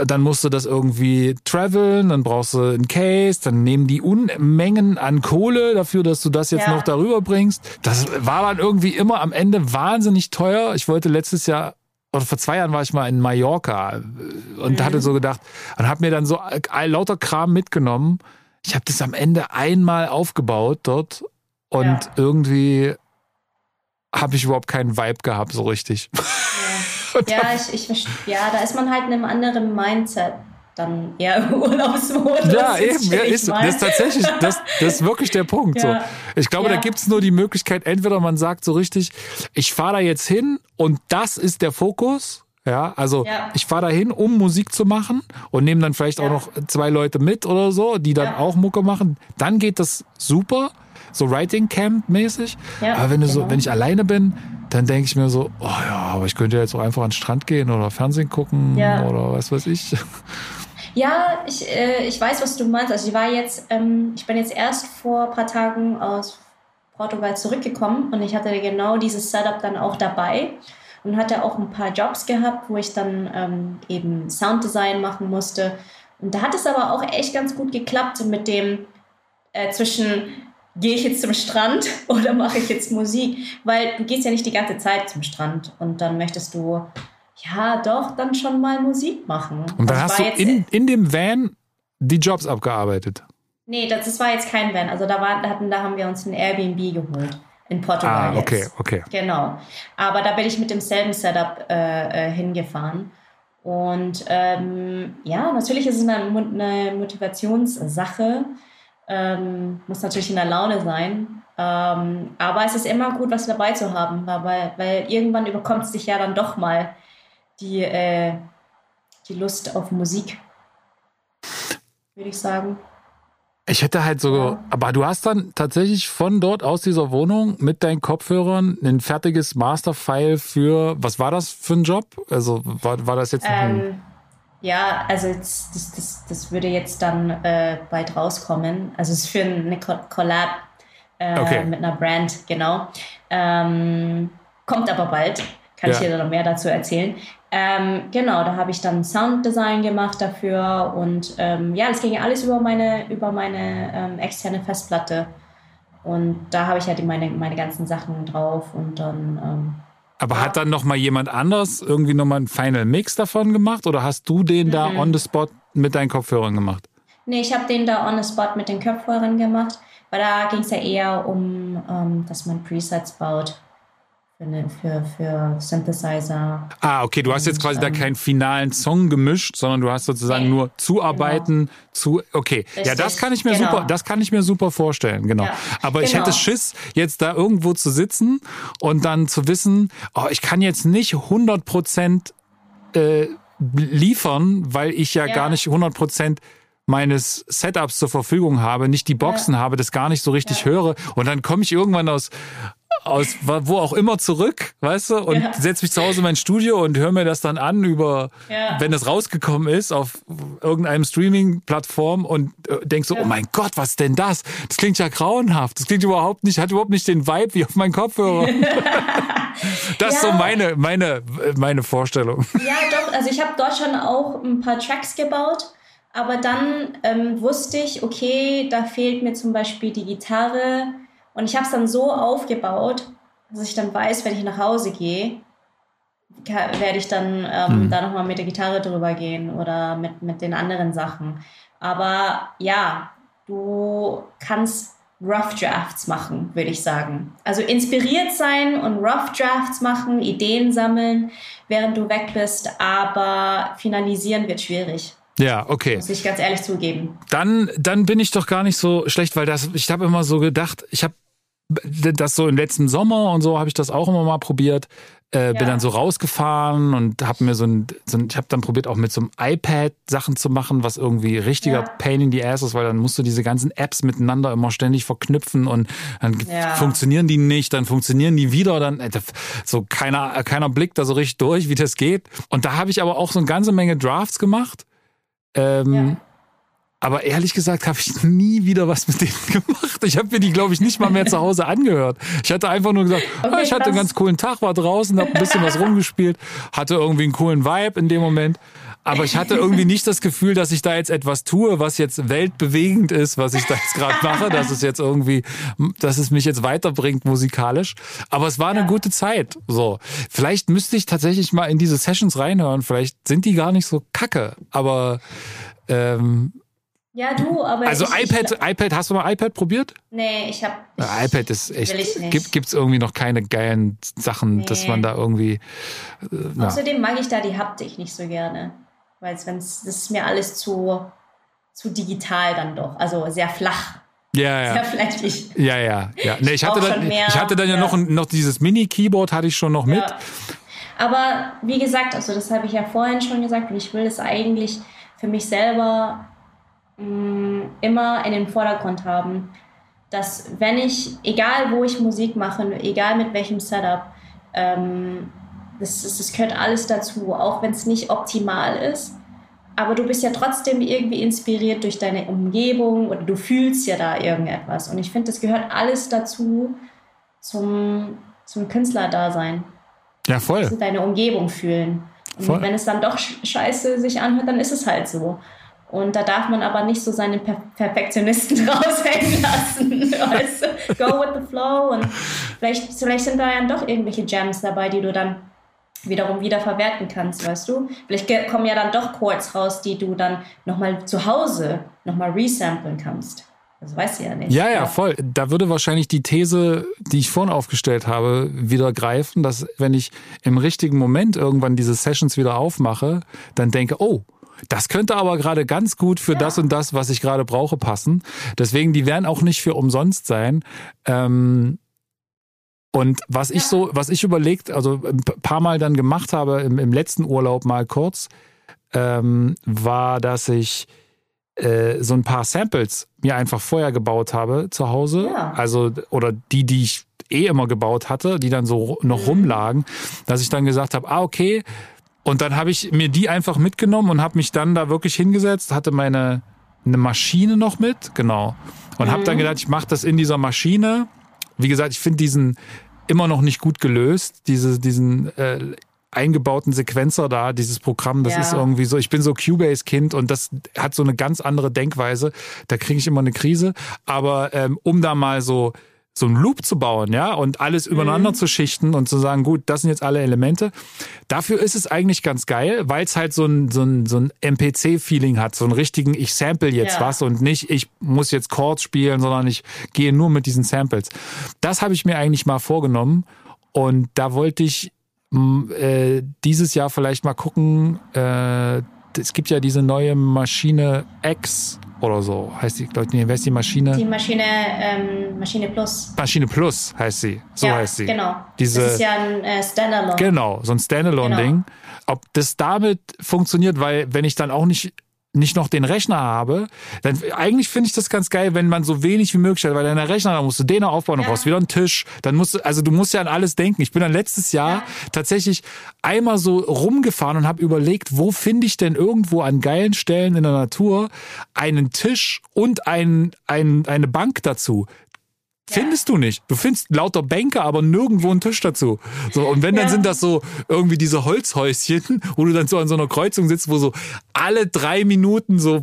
dann musst du das irgendwie traveln, dann brauchst du ein Case, dann nehmen die Unmengen an Kohle dafür, dass du das jetzt ja. noch darüber bringst. Das war dann irgendwie immer am Ende wahnsinnig teuer. Ich wollte letztes Jahr oder vor zwei Jahren war ich mal in Mallorca und mhm. hatte so gedacht und habe mir dann so lauter Kram mitgenommen ich habe das am Ende einmal aufgebaut dort und ja. irgendwie habe ich überhaupt keinen Vibe gehabt, so richtig. <laughs> Ja, ja, ich, ich, ja, da ist man halt in einem anderen Mindset dann eher im Urlaubsmodus. Ja, eben, ja, ist, das ist tatsächlich, das, das ist wirklich der Punkt. Ja. So. Ich glaube, ja. da gibt's nur die Möglichkeit, entweder man sagt so richtig, ich fahre da jetzt hin und das ist der Fokus ja, also ja. ich fahre dahin, um Musik zu machen und nehme dann vielleicht ja. auch noch zwei Leute mit oder so, die dann ja. auch Mucke machen. Dann geht das super, so Writing Camp mäßig. aber wenn du genau. so, wenn ich alleine bin, dann denke ich mir so, oh ja, aber ich könnte jetzt auch einfach an den Strand gehen oder Fernsehen gucken oder was weiß ich. Ja, ich, äh, ich weiß, was du meinst. Also ich war jetzt, ähm, ich bin jetzt erst vor ein paar Tagen aus Portugal zurückgekommen und ich hatte genau dieses Setup dann auch dabei und hatte auch ein paar Jobs gehabt, wo ich dann ähm, eben Sounddesign machen musste. Und da hat es aber auch echt ganz gut geklappt mit dem äh, zwischen gehe ich jetzt zum Strand <laughs> oder mache ich jetzt Musik? Weil du gehst ja nicht die ganze Zeit zum Strand und dann möchtest du ja doch dann schon mal Musik machen. Und dann also hast du in, in dem Van die Jobs abgearbeitet? Nee, das, das war jetzt kein Van. Also da, war, da, hatten, da haben wir uns ein Airbnb geholt in Portugal. Ah, okay, jetzt. okay. Genau. Aber da bin ich mit demselben Setup äh, äh, hingefahren. Und ähm, ja, natürlich ist es eine, eine Motivationssache. Ähm, muss natürlich in der Laune sein. Ähm, aber es ist immer gut, was dabei zu haben, weil, weil irgendwann überkommt es dich ja dann doch mal die, äh, die Lust auf Musik, würde ich sagen. Ich hätte halt so, aber du hast dann tatsächlich von dort aus dieser Wohnung mit deinen Kopfhörern ein fertiges Masterfile für, was war das für ein Job? Also war, war das jetzt ähm, Ja, also das, das, das würde jetzt dann äh, bald rauskommen. Also es ist für eine Collab äh, okay. mit einer Brand, genau. Ähm, kommt aber bald. Kann ja. ich dir noch mehr dazu erzählen. Ähm, genau, da habe ich dann Sounddesign gemacht dafür und ähm, ja, das ging alles über meine, über meine ähm, externe Festplatte. Und da habe ich halt meine, meine ganzen Sachen drauf und dann. Ähm, Aber ja. hat dann nochmal jemand anders irgendwie nochmal einen Final Mix davon gemacht oder hast du den mhm. da on the spot mit deinen Kopfhörern gemacht? Nee, ich habe den da on the spot mit den Kopfhörern gemacht, weil da ging es ja eher um, ähm, dass man Presets baut für, für Synthesizer. Ah, okay, du hast jetzt quasi ähm, da keinen finalen Song gemischt, sondern du hast sozusagen nee, nur zuarbeiten genau. zu okay. Richtig, ja, das kann ich mir genau. super, das kann ich mir super vorstellen, genau. Ja, Aber genau. ich hätte Schiss jetzt da irgendwo zu sitzen und dann zu wissen, oh, ich kann jetzt nicht 100 Prozent äh, liefern, weil ich ja, ja. gar nicht 100 Prozent meines Setups zur Verfügung habe, nicht die Boxen ja. habe, das gar nicht so richtig ja. höre und dann komme ich irgendwann aus aus wo auch immer zurück, weißt du, und ja. setze mich zu Hause in mein Studio und höre mir das dann an über, ja. wenn es rausgekommen ist, auf irgendeinem Streaming-Plattform und äh, denk so, ja. oh mein Gott, was ist denn das? Das klingt ja grauenhaft. Das klingt überhaupt nicht, hat überhaupt nicht den Vibe wie auf meinen Kopfhörer. <laughs> das ist so meine, meine, meine Vorstellung. Ja, doch, also ich habe dort schon auch ein paar Tracks gebaut. Aber dann ähm, wusste ich, okay, da fehlt mir zum Beispiel die Gitarre, und ich habe es dann so aufgebaut, dass ich dann weiß, wenn ich nach Hause gehe, werde ich dann ähm, mhm. da nochmal mit der Gitarre drüber gehen oder mit, mit den anderen Sachen. Aber ja, du kannst Rough Drafts machen, würde ich sagen. Also inspiriert sein und Rough Drafts machen, Ideen sammeln, während du weg bist, aber finalisieren wird schwierig. Ja, okay. Muss ich ganz ehrlich zugeben. Dann, dann bin ich doch gar nicht so schlecht, weil das, ich habe immer so gedacht, ich habe das so im letzten Sommer und so habe ich das auch immer mal probiert. Äh, ja. Bin dann so rausgefahren und habe mir so ein, so ein ich habe dann probiert auch mit so einem iPad Sachen zu machen, was irgendwie richtiger ja. Pain in the Ass ist, weil dann musst du diese ganzen Apps miteinander immer ständig verknüpfen und dann ja. funktionieren die nicht, dann funktionieren die wieder, dann äh, so keiner keiner blickt da so richtig durch, wie das geht. Und da habe ich aber auch so eine ganze Menge Drafts gemacht. Ähm, aber ehrlich gesagt habe ich nie wieder was mit denen <laughs> gemacht. Ich habe mir die, glaube ich, nicht mal mehr zu Hause angehört. Ich hatte einfach nur gesagt, <laughs> okay, ah, ich hatte einen ganz coolen Tag, war draußen, habe ein bisschen was rumgespielt, hatte irgendwie einen coolen Vibe in dem Moment. Aber ich hatte irgendwie nicht das Gefühl, dass ich da jetzt etwas tue, was jetzt weltbewegend ist, was ich da jetzt gerade mache, dass es jetzt irgendwie, dass es mich jetzt weiterbringt musikalisch. Aber es war eine ja. gute Zeit. So, vielleicht müsste ich tatsächlich mal in diese Sessions reinhören. Vielleicht sind die gar nicht so kacke. Aber ähm, ja, du, aber. Also ich, iPad, ich, iPad, hast du mal iPad probiert? Nee, ich habe. Ja, iPad ist echt. Gibt es irgendwie noch keine geilen Sachen, nee. dass man da irgendwie. Äh, Außerdem mag ich da die Haptik nicht so gerne. Weil es, das ist mir alles zu, zu digital dann doch. Also sehr flach. Ja, ja. Sehr flächig. Ja, ja, ja. Nee, ich, hatte dann, mehr, ich hatte dann ja, ja noch, noch dieses Mini-Keyboard, hatte ich schon noch mit. Ja. Aber wie gesagt, also das habe ich ja vorhin schon gesagt und ich will es eigentlich für mich selber Mm, immer in den Vordergrund haben, dass wenn ich, egal wo ich Musik mache, egal mit welchem Setup, ähm, das, das, das gehört alles dazu, auch wenn es nicht optimal ist. Aber du bist ja trotzdem irgendwie inspiriert durch deine Umgebung oder du fühlst ja da irgendetwas. Und ich finde, das gehört alles dazu zum, zum Künstlerdasein. Ja, voll. Dass deine Umgebung fühlen. Und voll. wenn es dann doch scheiße sich anhört, dann ist es halt so. Und da darf man aber nicht so seine per Perfektionisten <laughs> raushängen lassen. Weißt du? Go with the flow. Und vielleicht, vielleicht sind da ja doch irgendwelche Gems dabei, die du dann wiederum wieder verwerten kannst, weißt du? Vielleicht kommen ja dann doch Chords raus, die du dann nochmal zu Hause nochmal resamplen kannst. Das weißt du ja nicht. Ja, ja, voll. Da würde wahrscheinlich die These, die ich vorhin aufgestellt habe, wieder greifen, dass wenn ich im richtigen Moment irgendwann diese Sessions wieder aufmache, dann denke, oh, das könnte aber gerade ganz gut für ja. das und das, was ich gerade brauche, passen. Deswegen, die werden auch nicht für umsonst sein. Ähm, und was ja. ich so, was ich überlegt, also ein paar Mal dann gemacht habe im, im letzten Urlaub mal kurz, ähm, war, dass ich äh, so ein paar Samples mir einfach vorher gebaut habe zu Hause. Ja. Also, oder die, die ich eh immer gebaut hatte, die dann so noch mhm. rumlagen, dass ich dann gesagt habe, ah, okay, und dann habe ich mir die einfach mitgenommen und habe mich dann da wirklich hingesetzt, hatte meine eine Maschine noch mit, genau. Und mhm. habe dann gedacht, ich mache das in dieser Maschine. Wie gesagt, ich finde diesen immer noch nicht gut gelöst, diese, diesen äh, eingebauten Sequenzer da, dieses Programm, das ja. ist irgendwie so, ich bin so Cubase-Kind und das hat so eine ganz andere Denkweise. Da kriege ich immer eine Krise. Aber ähm, um da mal so so einen Loop zu bauen, ja, und alles übereinander mhm. zu schichten und zu sagen, gut, das sind jetzt alle Elemente. Dafür ist es eigentlich ganz geil, weil es halt so ein, so ein, so ein MPC-Feeling hat, so einen richtigen, ich sample jetzt ja. was und nicht, ich muss jetzt Chords spielen, sondern ich gehe nur mit diesen Samples. Das habe ich mir eigentlich mal vorgenommen Und da wollte ich äh, dieses Jahr vielleicht mal gucken. Äh, es gibt ja diese neue Maschine X oder so heißt die, glaube ich, wer ist die Maschine? Die Maschine, ähm, Maschine Plus. Maschine Plus heißt sie, so ja, heißt sie. genau. Diese, das ist ja ein äh, Standalone. Genau, so ein Standalone-Ding. Genau. Ob das damit funktioniert, weil wenn ich dann auch nicht nicht noch den Rechner habe, dann eigentlich finde ich das ganz geil, wenn man so wenig wie möglich hat, weil dein Rechner, dann musst du den aufbauen, ja. brauchst wieder einen Tisch, dann musst du, also du musst ja an alles denken. Ich bin dann letztes Jahr ja. tatsächlich einmal so rumgefahren und habe überlegt, wo finde ich denn irgendwo an geilen Stellen in der Natur einen Tisch und ein, ein, eine Bank dazu. Findest du nicht. Du findest lauter Bänke, aber nirgendwo einen Tisch dazu. So, und wenn, dann ja. sind das so irgendwie diese Holzhäuschen, <laughs> wo du dann so an so einer Kreuzung sitzt, wo so alle drei Minuten so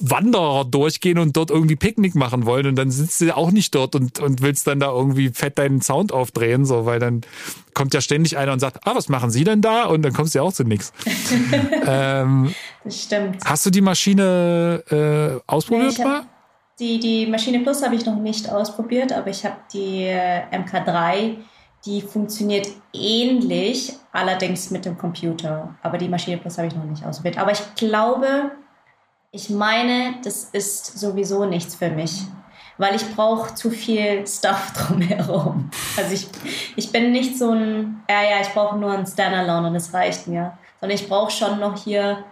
Wanderer durchgehen und dort irgendwie Picknick machen wollen und dann sitzt du auch nicht dort und, und willst dann da irgendwie fett deinen Sound aufdrehen, so, weil dann kommt ja ständig einer und sagt, ah, was machen Sie denn da? Und dann kommst du ja auch zu nichts. <laughs> ähm, das stimmt. Hast du die Maschine äh, ausprobiert nee, mal? Die, die Maschine Plus habe ich noch nicht ausprobiert, aber ich habe die äh, MK3, die funktioniert ähnlich, allerdings mit dem Computer. Aber die Maschine Plus habe ich noch nicht ausprobiert. Aber ich glaube, ich meine, das ist sowieso nichts für mich, weil ich brauche zu viel Stuff <laughs> drumherum. Also ich, ich bin nicht so ein, ja, ja, ich brauche nur ein Standalone und es reicht mir. Sondern ich brauche schon noch hier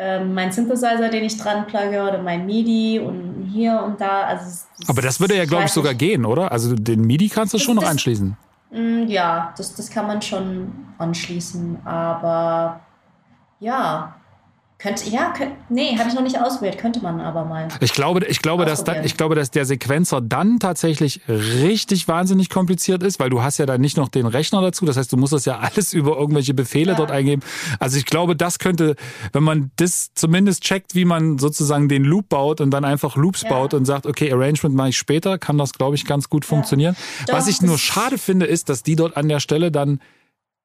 ähm, mein Synthesizer, den ich dran plugge oder mein MIDI und hier und da. Also das, Aber das würde ja, glaube ich, sogar gehen, oder? Also den MIDI kannst du das, schon noch anschließen. Mm, ja, das, das kann man schon anschließen. Aber ja, könnte, ja, könnte, nee, habe ich noch nicht ausprobiert, könnte man aber mal. Ich glaube, ich glaube, dass dann, ich glaube, dass der Sequenzer dann tatsächlich richtig wahnsinnig kompliziert ist, weil du hast ja dann nicht noch den Rechner dazu. Das heißt, du musst das ja <laughs> alles über irgendwelche Befehle ja. dort eingeben. Also ich glaube, das könnte, wenn man das zumindest checkt, wie man sozusagen den Loop baut und dann einfach Loops ja. baut und sagt, okay, Arrangement mache ich später, kann das, glaube ich, ganz gut funktionieren. Doch, Was ich nur schade finde, ist, dass die dort an der Stelle dann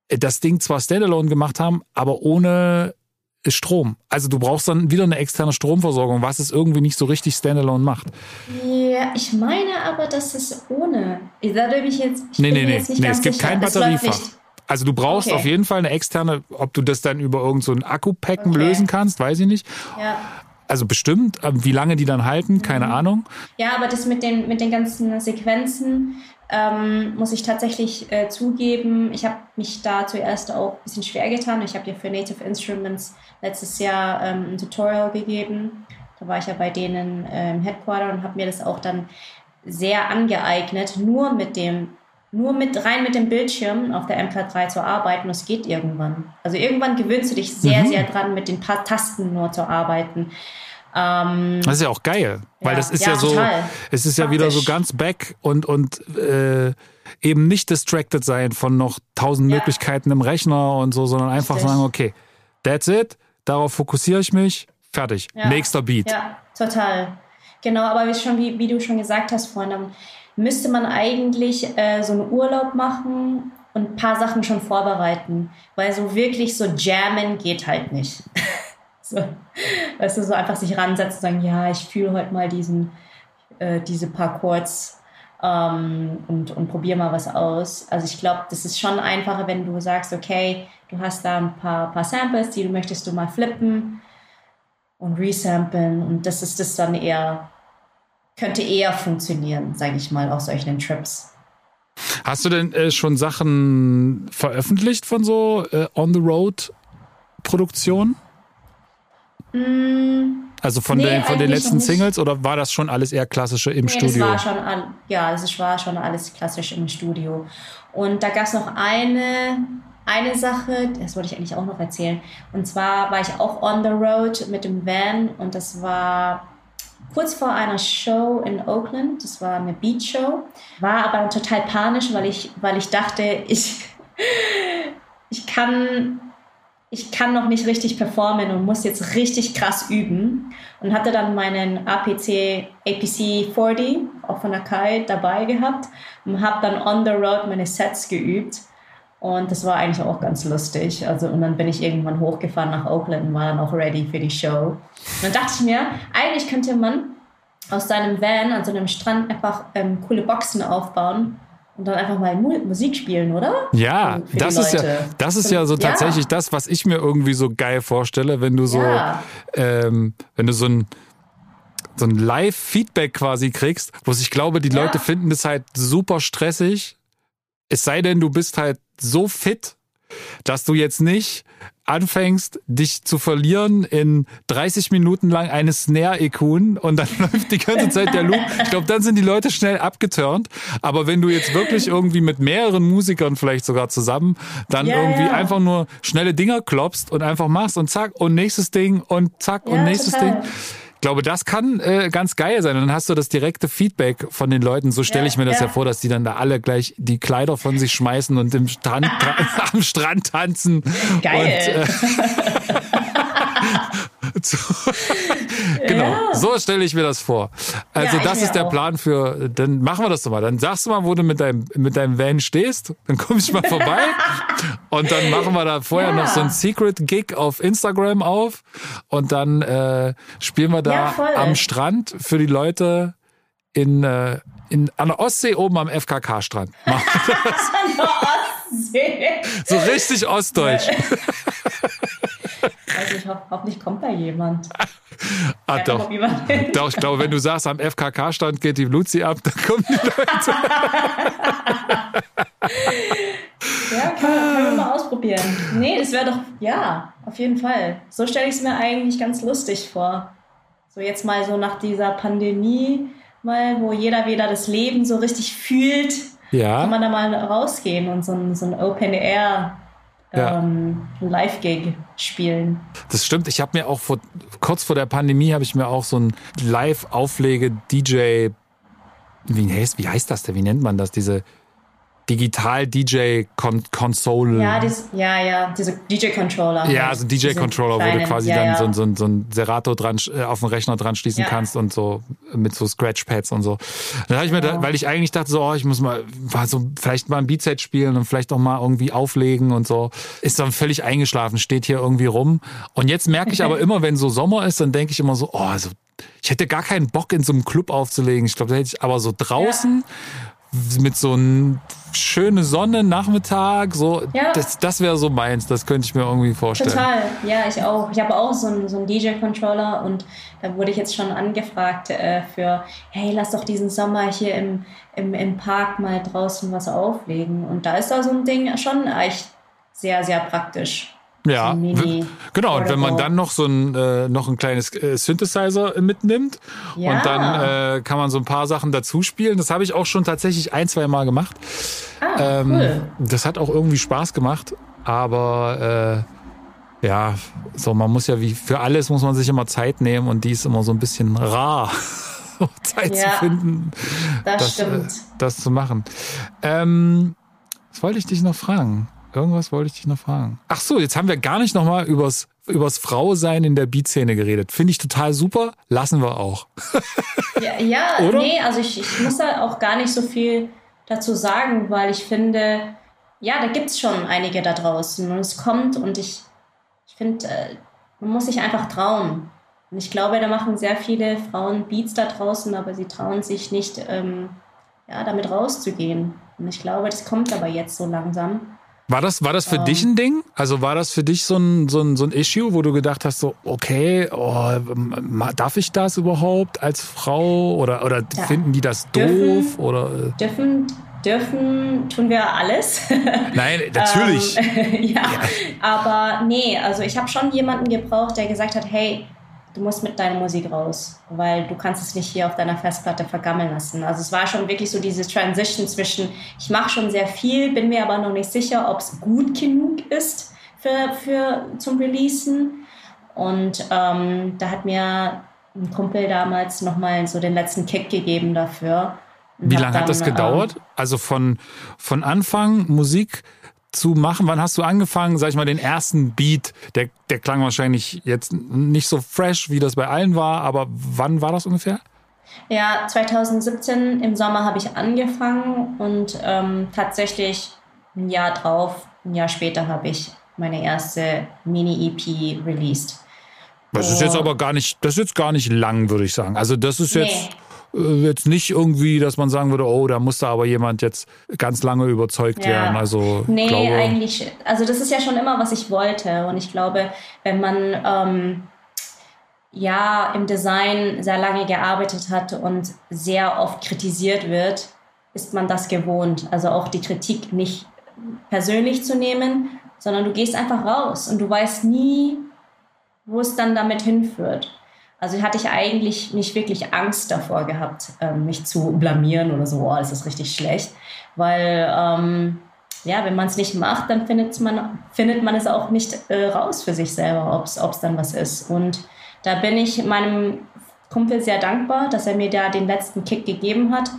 das Ding zwar standalone gemacht haben, aber ohne Strom. Also du brauchst dann wieder eine externe Stromversorgung, was es irgendwie nicht so richtig standalone macht. Ja, ich meine aber, dass es ohne. Da bin ich jetzt. Ich nee, nee, nee. nee es gibt sicher. kein Batteriefach. Also du brauchst okay. auf jeden Fall eine externe, ob du das dann über irgendein so Akku-Packen okay. lösen kannst, weiß ich nicht. Ja. Also bestimmt, wie lange die dann halten, keine mhm. Ahnung. Ja, aber das mit den, mit den ganzen Sequenzen, ähm, muss ich tatsächlich äh, zugeben, ich habe mich da zuerst auch ein bisschen schwer getan. Ich habe ja für Native Instruments letztes Jahr ähm, ein Tutorial gegeben. Da war ich ja bei denen äh, im Headquarter und habe mir das auch dann sehr angeeignet, nur mit dem nur mit rein mit dem Bildschirm auf der MK3 zu arbeiten, das geht irgendwann. Also irgendwann gewöhnst du dich sehr, mhm. sehr dran, mit den paar Tasten nur zu arbeiten. Ähm, das ist ja auch geil, weil ja, das ist ja, ja so, total. es ist ja wieder so ganz back und, und äh, eben nicht distracted sein von noch tausend ja. Möglichkeiten im Rechner und so, sondern einfach Richtig. sagen, okay, that's it, darauf fokussiere ich mich, fertig, nächster Beat. Ja, total. Genau, aber wie, schon, wie, wie du schon gesagt hast vorhin, müsste man eigentlich äh, so einen Urlaub machen und ein paar Sachen schon vorbereiten, weil so wirklich so jammen geht halt nicht. <laughs> <laughs> Weißt du, so einfach sich ransetzen und sagen, ja, ich fühle heute mal diesen, äh, diese paar Chords ähm, und, und probiere mal was aus. Also ich glaube, das ist schon einfacher, wenn du sagst, okay, du hast da ein paar, paar Samples, die du möchtest du mal flippen und resamplen und das ist das dann eher, könnte eher funktionieren, sage ich mal, auf solchen Trips. Hast du denn äh, schon Sachen veröffentlicht von so äh, On-the-Road-Produktionen? Mm, also von, nee, den, von den letzten Singles oder war das schon alles eher klassische im nee, Studio? Das war schon, ja, es war schon alles klassisch im Studio. Und da gab es noch eine, eine Sache, das wollte ich eigentlich auch noch erzählen. Und zwar war ich auch on the road mit dem Van und das war kurz vor einer Show in Oakland. Das war eine Beat Show. War aber total panisch, weil ich, weil ich dachte, <laughs> ich, ich kann ich kann noch nicht richtig performen und muss jetzt richtig krass üben. Und hatte dann meinen APC APC 40, auch von Akai, dabei gehabt und habe dann on the road meine Sets geübt. Und das war eigentlich auch ganz lustig. Also, und dann bin ich irgendwann hochgefahren nach Oakland und war dann auch ready für die Show. Und dann dachte ich mir, eigentlich könnte man aus seinem Van an so einem Strand einfach ähm, coole Boxen aufbauen und dann einfach mal Musik spielen, oder? Ja, das ist ja, das ist ja so tatsächlich ja. das, was ich mir irgendwie so geil vorstelle, wenn du so, ja. ähm, wenn du so ein so ein Live-Feedback quasi kriegst, wo ich glaube, die ja. Leute finden das halt super stressig. Es sei denn, du bist halt so fit, dass du jetzt nicht anfängst, dich zu verlieren in 30 Minuten lang eine Snare-Ikun und dann <laughs> läuft die ganze Zeit der Loop. Ich glaube, dann sind die Leute schnell abgeturnt. Aber wenn du jetzt wirklich irgendwie mit mehreren Musikern vielleicht sogar zusammen dann ja, irgendwie ja. einfach nur schnelle Dinger klopfst und einfach machst und zack und nächstes Ding und zack ja, und nächstes total. Ding glaube, das kann äh, ganz geil sein. Und dann hast du das direkte Feedback von den Leuten. So stelle ich mir das ja. ja. vor, dass die dann da alle gleich die Kleider von sich schmeißen und im Strand, <laughs> <laughs> am Strand tanzen. Geil. Und, äh, <laughs> <laughs> genau, ja. so stelle ich mir das vor. Also ja, das ist der auch. Plan für, dann machen wir das doch mal. Dann sagst du mal, wo du mit deinem, mit deinem Van stehst, dann komme ich mal vorbei <laughs> und dann machen wir da vorher ja. noch so ein Secret-Gig auf Instagram auf und dann äh, spielen wir da am Strand für die Leute in, äh, in, an der Ostsee oben am FKK-Strand. <laughs> an der Ostsee. So richtig ostdeutsch. Also ich hoffe, hoffentlich kommt da jemand. ah, doch. <laughs> doch. Ich glaube, wenn du sagst, am FKK-Stand geht die Luzi ab, dann kommen die Leute. <laughs> ja, kann, können wir mal ausprobieren. Nee, das wäre doch, ja, auf jeden Fall. So stelle ich es mir eigentlich ganz lustig vor. So jetzt mal so nach dieser Pandemie, mal, wo jeder wieder das Leben so richtig fühlt, ja. kann man da mal rausgehen und so ein, so ein Open Air ja. ähm, Live-Gig spielen. Das stimmt. Ich habe mir auch vor, kurz vor der Pandemie habe ich mir auch so ein Live-Auflege-DJ, wie heißt, wie heißt das denn? Wie nennt man das? Diese Digital-DJ-Console. Ja, dies, ja, ja, diese DJ-Controller. Ja, also DJ-Controller, wo du quasi ja, dann ja. So, so, so ein Serato dran, äh, auf den Rechner dran schließen ja. kannst und so mit so Scratch-Pads und so. Dann habe ich mir, da, weil ich eigentlich dachte, so, oh, ich muss mal, war so vielleicht mal ein Beatset spielen und vielleicht auch mal irgendwie auflegen und so. Ist dann völlig eingeschlafen, steht hier irgendwie rum. Und jetzt merke ich aber <laughs> immer, wenn so Sommer ist, dann denke ich immer so, oh, also ich hätte gar keinen Bock in so einem Club aufzulegen. Ich glaube, da hätte ich aber so draußen mit so einem schöne Sonne, Nachmittag, so, ja. das, das wäre so meins, das könnte ich mir irgendwie vorstellen. Total, ja, ich auch. Ich habe auch so einen, so einen DJ-Controller und da wurde ich jetzt schon angefragt äh, für, hey, lass doch diesen Sommer hier im, im, im Park mal draußen was auflegen. Und da ist da so ein Ding schon echt sehr, sehr praktisch. Ja, genau. Und wenn man dann noch so ein, äh, noch ein kleines äh, Synthesizer mitnimmt ja. und dann äh, kann man so ein paar Sachen dazu spielen. Das habe ich auch schon tatsächlich ein, zwei Mal gemacht. Ah, ähm, cool. Das hat auch irgendwie Spaß gemacht, aber äh, ja, so man muss ja wie für alles muss man sich immer Zeit nehmen und die ist immer so ein bisschen rar. <laughs> Zeit ja, zu finden, das, das, äh, das zu machen. Ähm, was wollte ich dich noch fragen? Irgendwas wollte ich dich noch fragen. Ach so, jetzt haben wir gar nicht nochmal übers, übers Frausein in der Beatszene geredet. Finde ich total super. Lassen wir auch. <laughs> ja, ja nee, also ich, ich muss da auch gar nicht so viel dazu sagen, weil ich finde, ja, da gibt es schon einige da draußen und es kommt und ich, ich finde, äh, man muss sich einfach trauen. Und ich glaube, da machen sehr viele Frauen Beats da draußen, aber sie trauen sich nicht, ähm, ja, damit rauszugehen. Und ich glaube, das kommt aber jetzt so langsam. War das, war das für um, dich ein Ding? Also war das für dich so ein, so ein, so ein Issue, wo du gedacht hast, so, okay, oh, darf ich das überhaupt als Frau? Oder, oder ja. finden die das doof? Dürfen, oder? Dürfen, dürfen tun wir alles. <laughs> Nein, natürlich. ähm, <laughs> ja, ja, aber nee, also ich habe schon jemanden gebraucht, der gesagt hat, hey, du musst mit deiner Musik raus, weil du kannst es nicht hier auf deiner Festplatte vergammeln lassen. Also es war schon wirklich so diese Transition zwischen, ich mache schon sehr viel, bin mir aber noch nicht sicher, ob es gut genug ist für, für zum Releasen. Und ähm, da hat mir ein Kumpel damals nochmal so den letzten Kick gegeben dafür. Wie lange hat das gedauert? Ähm, also von, von Anfang Musik zu machen? Wann hast du angefangen, sag ich mal, den ersten Beat? Der, der klang wahrscheinlich jetzt nicht so fresh, wie das bei allen war, aber wann war das ungefähr? Ja, 2017 im Sommer habe ich angefangen und ähm, tatsächlich ein Jahr drauf, ein Jahr später habe ich meine erste Mini-EP released. Das ist jetzt aber gar nicht, das ist jetzt gar nicht lang, würde ich sagen. Also das ist jetzt, äh, jetzt nicht irgendwie, dass man sagen würde, oh, da musste aber jemand jetzt ganz lange überzeugt ja. werden. Also nee, glaube, eigentlich. Also das ist ja schon immer, was ich wollte. Und ich glaube, wenn man ähm, ja im Design sehr lange gearbeitet hat und sehr oft kritisiert wird, ist man das gewohnt. Also auch die Kritik nicht persönlich zu nehmen, sondern du gehst einfach raus und du weißt nie, wo es dann damit hinführt. Also hatte ich eigentlich nicht wirklich Angst davor gehabt, ähm, mich zu blamieren oder so, oh, das ist richtig schlecht. Weil, ähm, ja, wenn man es nicht macht, dann findet man, findet man es auch nicht äh, raus für sich selber, ob es dann was ist. Und da bin ich meinem Kumpel sehr dankbar, dass er mir da den letzten Kick gegeben hat.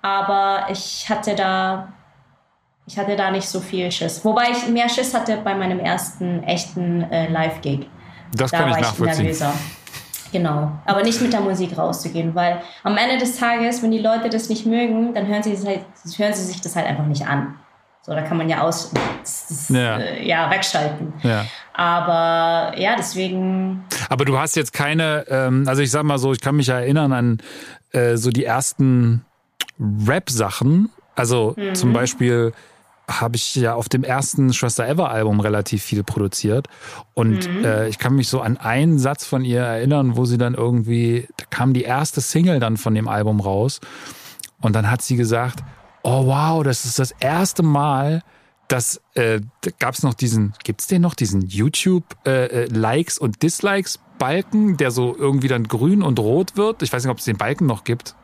Aber ich hatte da, ich hatte da nicht so viel Schiss. Wobei ich mehr Schiss hatte bei meinem ersten echten äh, Live-Gig. Das da kann ich nachvollziehen. Ich Genau, aber nicht mit der Musik rauszugehen, weil am Ende des Tages, wenn die Leute das nicht mögen, dann hören sie, halt, hören sie sich das halt einfach nicht an. So, da kann man ja aus, das, ja. Äh, ja. wegschalten. Ja. Aber ja, deswegen. Aber du hast jetzt keine, ähm, also ich sag mal so, ich kann mich erinnern an äh, so die ersten Rap-Sachen. Also mhm. zum Beispiel habe ich ja auf dem ersten Schwester Ever Album relativ viel produziert. Und mhm. äh, ich kann mich so an einen Satz von ihr erinnern, wo sie dann irgendwie, da kam die erste Single dann von dem Album raus. Und dann hat sie gesagt, oh wow, das ist das erste Mal, dass äh, gab es noch diesen, gibt's den noch, diesen YouTube-Likes äh, äh und Dislikes-Balken, der so irgendwie dann grün und rot wird. Ich weiß nicht, ob es den Balken noch gibt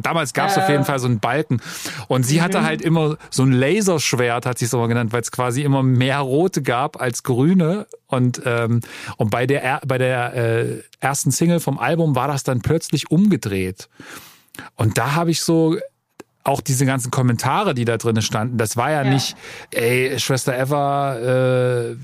damals gab es äh. auf jeden Fall so einen Balken. Und sie hatte mhm. halt immer so ein Laserschwert, hat sie es immer genannt, weil es quasi immer mehr rote gab als grüne. Und, ähm, und bei der, bei der äh, ersten Single vom Album war das dann plötzlich umgedreht. Und da habe ich so auch diese ganzen Kommentare, die da drin standen, das war ja, ja. nicht, ey, Schwester Eva, äh,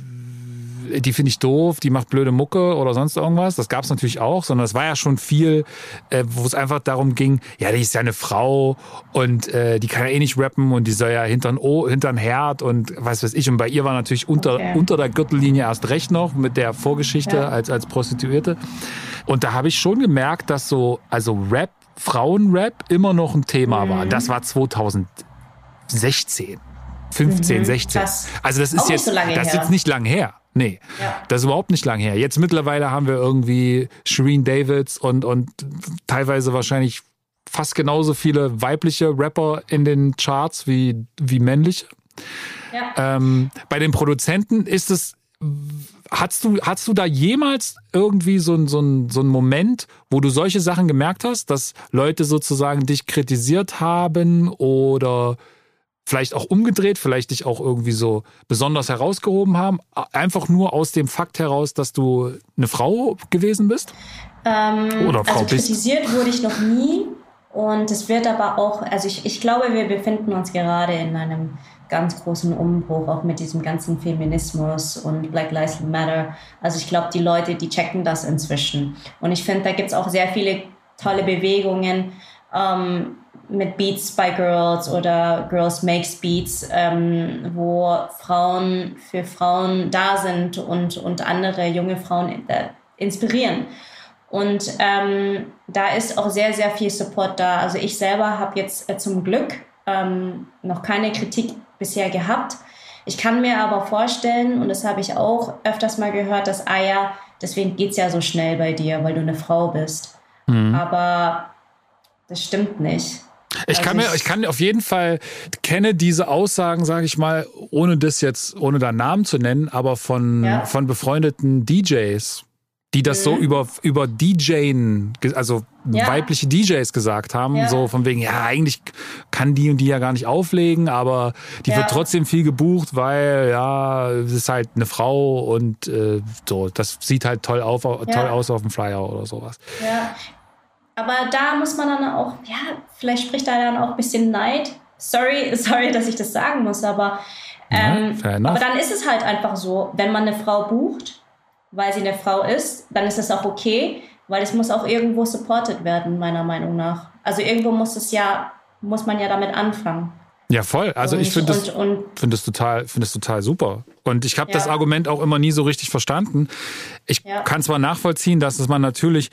die finde ich doof, die macht blöde Mucke oder sonst irgendwas. Das gab es natürlich auch, sondern es war ja schon viel, äh, wo es einfach darum ging, ja, die ist ja eine Frau und äh, die kann ja eh nicht rappen und die soll ja hintern, oh, hintern Herd und was weiß ich. Und bei ihr war natürlich unter, okay. unter der Gürtellinie erst recht noch mit der Vorgeschichte ja. als, als Prostituierte. Und da habe ich schon gemerkt, dass so, also Rap, Frauenrap immer noch ein Thema mhm. war. Das war 2016. 15, mhm, 16. Krass. Also das ist jetzt, so das ist jetzt nicht lang her. Nee, ja. das ist überhaupt nicht lang her. Jetzt mittlerweile haben wir irgendwie Shireen Davids und, und teilweise wahrscheinlich fast genauso viele weibliche Rapper in den Charts wie, wie männliche. Ja. Ähm, bei den Produzenten ist es, hast du, hast du da jemals irgendwie so, so, so einen Moment, wo du solche Sachen gemerkt hast, dass Leute sozusagen dich kritisiert haben oder vielleicht auch umgedreht, vielleicht dich auch irgendwie so besonders herausgehoben haben? Einfach nur aus dem Fakt heraus, dass du eine Frau gewesen bist? Ähm, Oder Frau also bist? kritisiert wurde ich noch nie. Und es wird aber auch, also ich, ich glaube, wir befinden uns gerade in einem ganz großen Umbruch, auch mit diesem ganzen Feminismus und Black Lives Matter. Also ich glaube, die Leute, die checken das inzwischen. Und ich finde, da gibt es auch sehr viele tolle Bewegungen. Ähm, mit Beats by Girls oder Girls Makes Beats, ähm, wo Frauen für Frauen da sind und, und andere junge Frauen äh, inspirieren. Und ähm, da ist auch sehr, sehr viel Support da. Also ich selber habe jetzt äh, zum Glück ähm, noch keine Kritik bisher gehabt. Ich kann mir aber vorstellen, und das habe ich auch öfters mal gehört, dass, ah ja, deswegen geht es ja so schnell bei dir, weil du eine Frau bist. Mhm. Aber das stimmt nicht. Ich kann also mir, ich kann auf jeden Fall kenne diese Aussagen, sage ich mal, ohne das jetzt, ohne da Namen zu nennen, aber von ja. von befreundeten DJs, die das mhm. so über über DJen, also ja. weibliche DJs gesagt haben, ja. so von wegen, ja eigentlich kann die und die ja gar nicht auflegen, aber die wird trotzdem viel gebucht, weil ja es ist halt eine Frau und äh, so, das sieht halt toll auf, toll aus auf dem Flyer oder sowas. Ja, aber da muss man dann auch, ja, vielleicht spricht da dann auch ein bisschen Neid. Sorry, <laughs> sorry, dass ich das sagen muss, aber, ähm, ja, aber dann ist es halt einfach so, wenn man eine Frau bucht, weil sie eine Frau ist, dann ist es auch okay, weil es muss auch irgendwo supported werden, meiner Meinung nach. Also irgendwo muss es ja, muss man ja damit anfangen. Ja, voll. Also und, ich finde es find total, find total super. Und ich habe ja. das Argument auch immer nie so richtig verstanden. Ich ja. kann zwar nachvollziehen, dass es man natürlich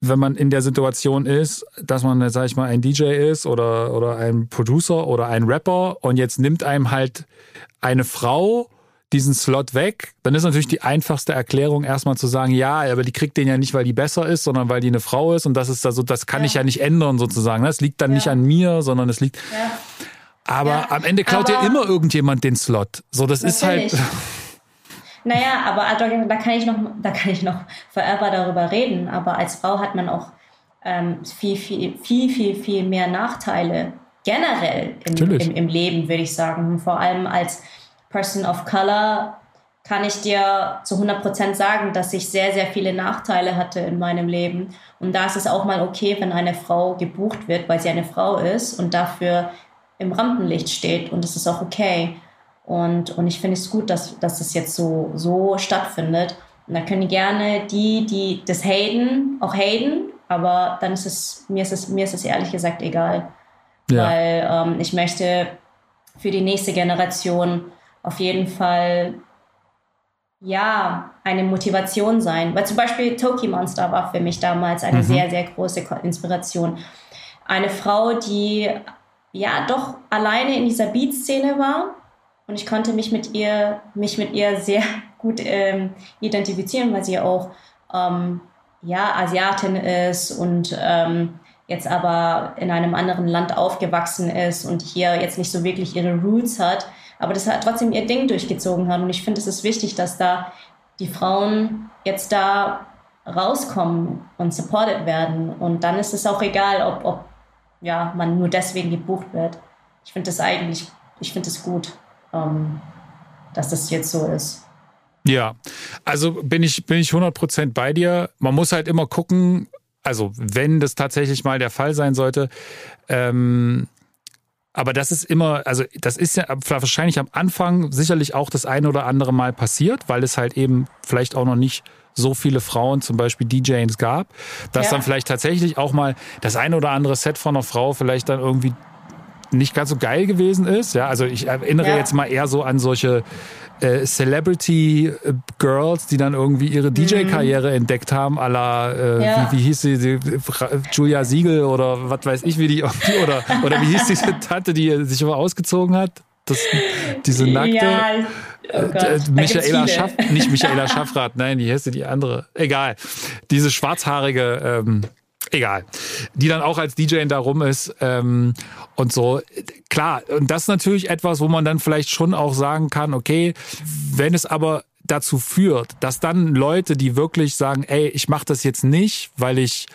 wenn man in der Situation ist, dass man, sag ich mal, ein DJ ist oder, oder ein Producer oder ein Rapper und jetzt nimmt einem halt eine Frau diesen Slot weg, dann ist natürlich die einfachste Erklärung erstmal zu sagen, ja, aber die kriegt den ja nicht, weil die besser ist, sondern weil die eine Frau ist und das ist da so, das kann ja. ich ja nicht ändern sozusagen. Das liegt dann ja. nicht an mir, sondern es liegt. Ja. Aber am Ende klaut aber ja immer irgendjemand den Slot. So, das natürlich. ist halt. <laughs> Naja, aber da kann ich noch, da kann ich noch forever darüber reden. Aber als Frau hat man auch ähm, viel, viel, viel, viel, viel mehr Nachteile generell im, im, im Leben, würde ich sagen. Vor allem als Person of Color kann ich dir zu 100% sagen, dass ich sehr, sehr viele Nachteile hatte in meinem Leben. Und da ist es auch mal okay, wenn eine Frau gebucht wird, weil sie eine Frau ist und dafür im Rampenlicht steht. Und es ist auch okay. Und, und ich finde es gut, dass, dass das jetzt so, so stattfindet. Und da können gerne die, die das haten, auch haten, aber dann ist es, mir ist es, mir ist es ehrlich gesagt egal. Ja. Weil ähm, ich möchte für die nächste Generation auf jeden Fall ja eine Motivation sein. Weil zum Beispiel Toki Monster war für mich damals eine mhm. sehr, sehr große Inspiration. Eine Frau, die ja doch alleine in dieser Beat-Szene war und ich konnte mich mit ihr, mich mit ihr sehr <laughs> gut ähm, identifizieren, weil sie auch ähm, ja, Asiatin ist und ähm, jetzt aber in einem anderen Land aufgewachsen ist und hier jetzt nicht so wirklich ihre Roots hat aber das hat trotzdem ihr Ding durchgezogen haben. Und ich finde, es ist wichtig, dass da die Frauen jetzt da rauskommen und supported werden. Und dann ist es auch egal, ob, ob ja, man nur deswegen gebucht wird. Ich finde das eigentlich, ich finde es gut, ähm, dass das jetzt so ist. Ja, also bin ich, bin ich 100% bei dir. Man muss halt immer gucken, also wenn das tatsächlich mal der Fall sein sollte, ähm, aber das ist immer, also das ist ja wahrscheinlich am Anfang sicherlich auch das eine oder andere Mal passiert, weil es halt eben vielleicht auch noch nicht so viele Frauen, zum Beispiel DJs gab, dass ja. dann vielleicht tatsächlich auch mal das eine oder andere Set von einer Frau vielleicht dann irgendwie nicht ganz so geil gewesen ist. Ja, also ich erinnere ja. jetzt mal eher so an solche äh, Celebrity äh, Girls, die dann irgendwie ihre DJ-Karriere mhm. entdeckt haben, à la, äh, ja. wie, wie hieß sie, die, Julia Siegel oder was weiß ich, wie die, <laughs> oder, oder wie hieß diese Tante, die sich immer ausgezogen hat? Das, diese nackte. Ja. Oh äh, Michaela Schaff, nicht Michaela Schaffrath, nein, die hieß die andere. Egal. Diese schwarzhaarige ähm, egal, die dann auch als DJ da rum ist ähm, und so. Klar, und das ist natürlich etwas, wo man dann vielleicht schon auch sagen kann, okay, wenn es aber dazu führt, dass dann Leute, die wirklich sagen, ey, ich mache das jetzt nicht, weil ich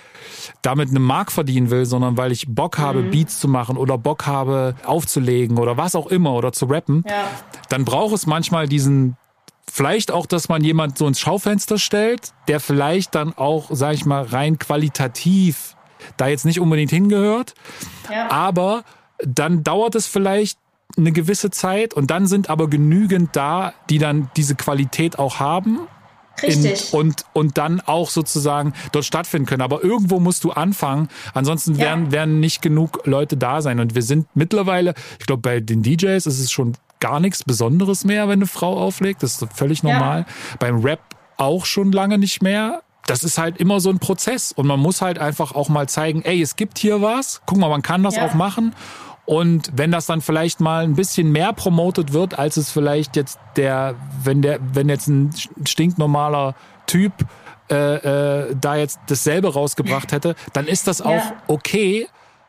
damit eine Mark verdienen will, sondern weil ich Bock habe, mhm. Beats zu machen oder Bock habe, aufzulegen oder was auch immer oder zu rappen, ja. dann braucht es manchmal diesen Vielleicht auch, dass man jemand so ins Schaufenster stellt, der vielleicht dann auch, sag ich mal, rein qualitativ da jetzt nicht unbedingt hingehört. Ja. Aber dann dauert es vielleicht eine gewisse Zeit und dann sind aber genügend da, die dann diese Qualität auch haben. Richtig. In, und, und dann auch sozusagen dort stattfinden können. Aber irgendwo musst du anfangen. Ansonsten werden, ja. werden nicht genug Leute da sein. Und wir sind mittlerweile, ich glaube, bei den DJs ist es schon gar nichts Besonderes mehr, wenn eine Frau auflegt. Das ist völlig normal. Ja. Beim Rap auch schon lange nicht mehr. Das ist halt immer so ein Prozess und man muss halt einfach auch mal zeigen, ey, es gibt hier was. Guck mal, man kann das ja. auch machen. Und wenn das dann vielleicht mal ein bisschen mehr promotet wird, als es vielleicht jetzt der, wenn der, wenn jetzt ein stinknormaler Typ äh, äh, da jetzt dasselbe rausgebracht hätte, dann ist das auch ja. okay,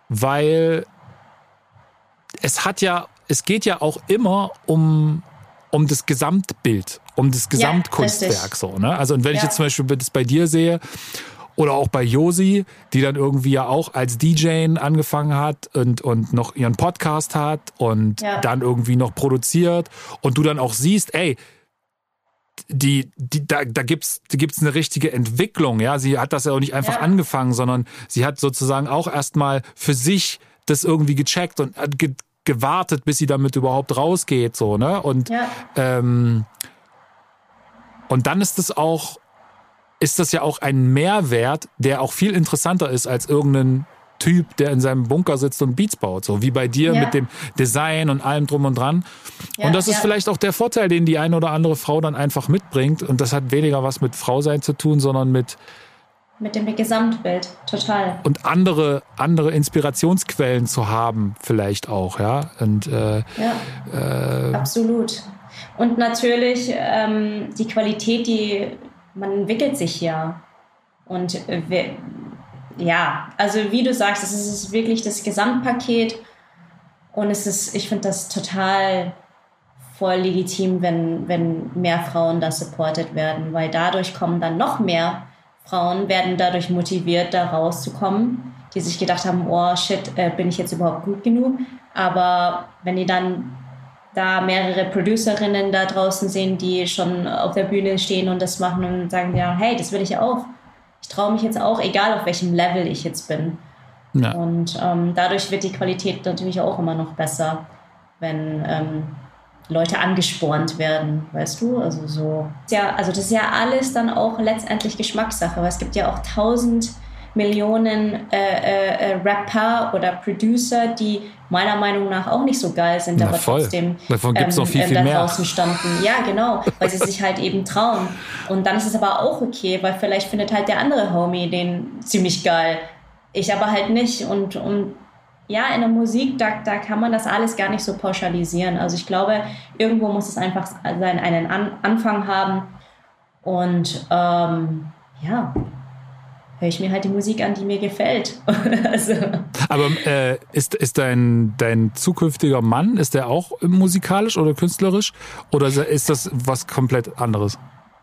weil es hat ja es geht ja auch immer um, um das Gesamtbild, um das Gesamtkunstwerk. Ja, so, ne? Also, und wenn ja. ich jetzt zum Beispiel das bei dir sehe, oder auch bei Josi, die dann irgendwie ja auch als DJ angefangen hat und, und noch ihren Podcast hat und ja. dann irgendwie noch produziert und du dann auch siehst, ey, die, die, da, da gibt's, da gibt's eine richtige Entwicklung, ja. Sie hat das ja auch nicht einfach ja. angefangen, sondern sie hat sozusagen auch erstmal für sich das irgendwie gecheckt und gewartet, bis sie damit überhaupt rausgeht, so, ne? Und, ja. ähm, und dann ist es auch, ist das ja auch ein Mehrwert, der auch viel interessanter ist als irgendein Typ, der in seinem Bunker sitzt und Beats baut, so wie bei dir ja. mit dem Design und allem drum und dran. Ja, und das ist ja. vielleicht auch der Vorteil, den die eine oder andere Frau dann einfach mitbringt. Und das hat weniger was mit Frau sein zu tun, sondern mit mit dem Gesamtbild, total. Und andere, andere Inspirationsquellen zu haben, vielleicht auch, ja. Und, äh, ja, äh, absolut. Und natürlich ähm, die Qualität, die man entwickelt sich ja. Und äh, wir, ja, also wie du sagst, es ist wirklich das Gesamtpaket und es ist, ich finde das total voll legitim, wenn, wenn mehr Frauen da supported werden, weil dadurch kommen dann noch mehr Frauen, werden dadurch motiviert, da rauszukommen, die sich gedacht haben, oh shit, äh, bin ich jetzt überhaupt gut genug? Aber wenn die dann da mehrere Producerinnen da draußen sehen, die schon auf der Bühne stehen und das machen und sagen, ja, hey, das will ich auch. Ich traue mich jetzt auch, egal auf welchem Level ich jetzt bin. Ja. Und ähm, dadurch wird die Qualität natürlich auch immer noch besser, wenn ähm, Leute angespornt werden, weißt du? Also so. Ja, also das ist ja alles dann auch letztendlich Geschmackssache, weil es gibt ja auch tausend Millionen äh, äh, äh Rapper oder Producer, die meiner Meinung nach auch nicht so geil sind, Na, aber voll. trotzdem Davon gibt's ähm, noch viel, viel da mehr. draußen standen. Ja, genau, weil sie sich halt eben trauen. Und dann ist es aber auch okay, weil vielleicht findet halt der andere Homie den ziemlich geil. Ich aber halt nicht. Und, und ja, in der Musik, da, da kann man das alles gar nicht so pauschalisieren. Also ich glaube, irgendwo muss es einfach seinen einen An Anfang haben. Und ähm, ja, höre ich mir halt die Musik an, die mir gefällt. <laughs> also. Aber äh, ist, ist dein, dein zukünftiger Mann, ist der auch musikalisch oder künstlerisch? Oder ist das was komplett anderes?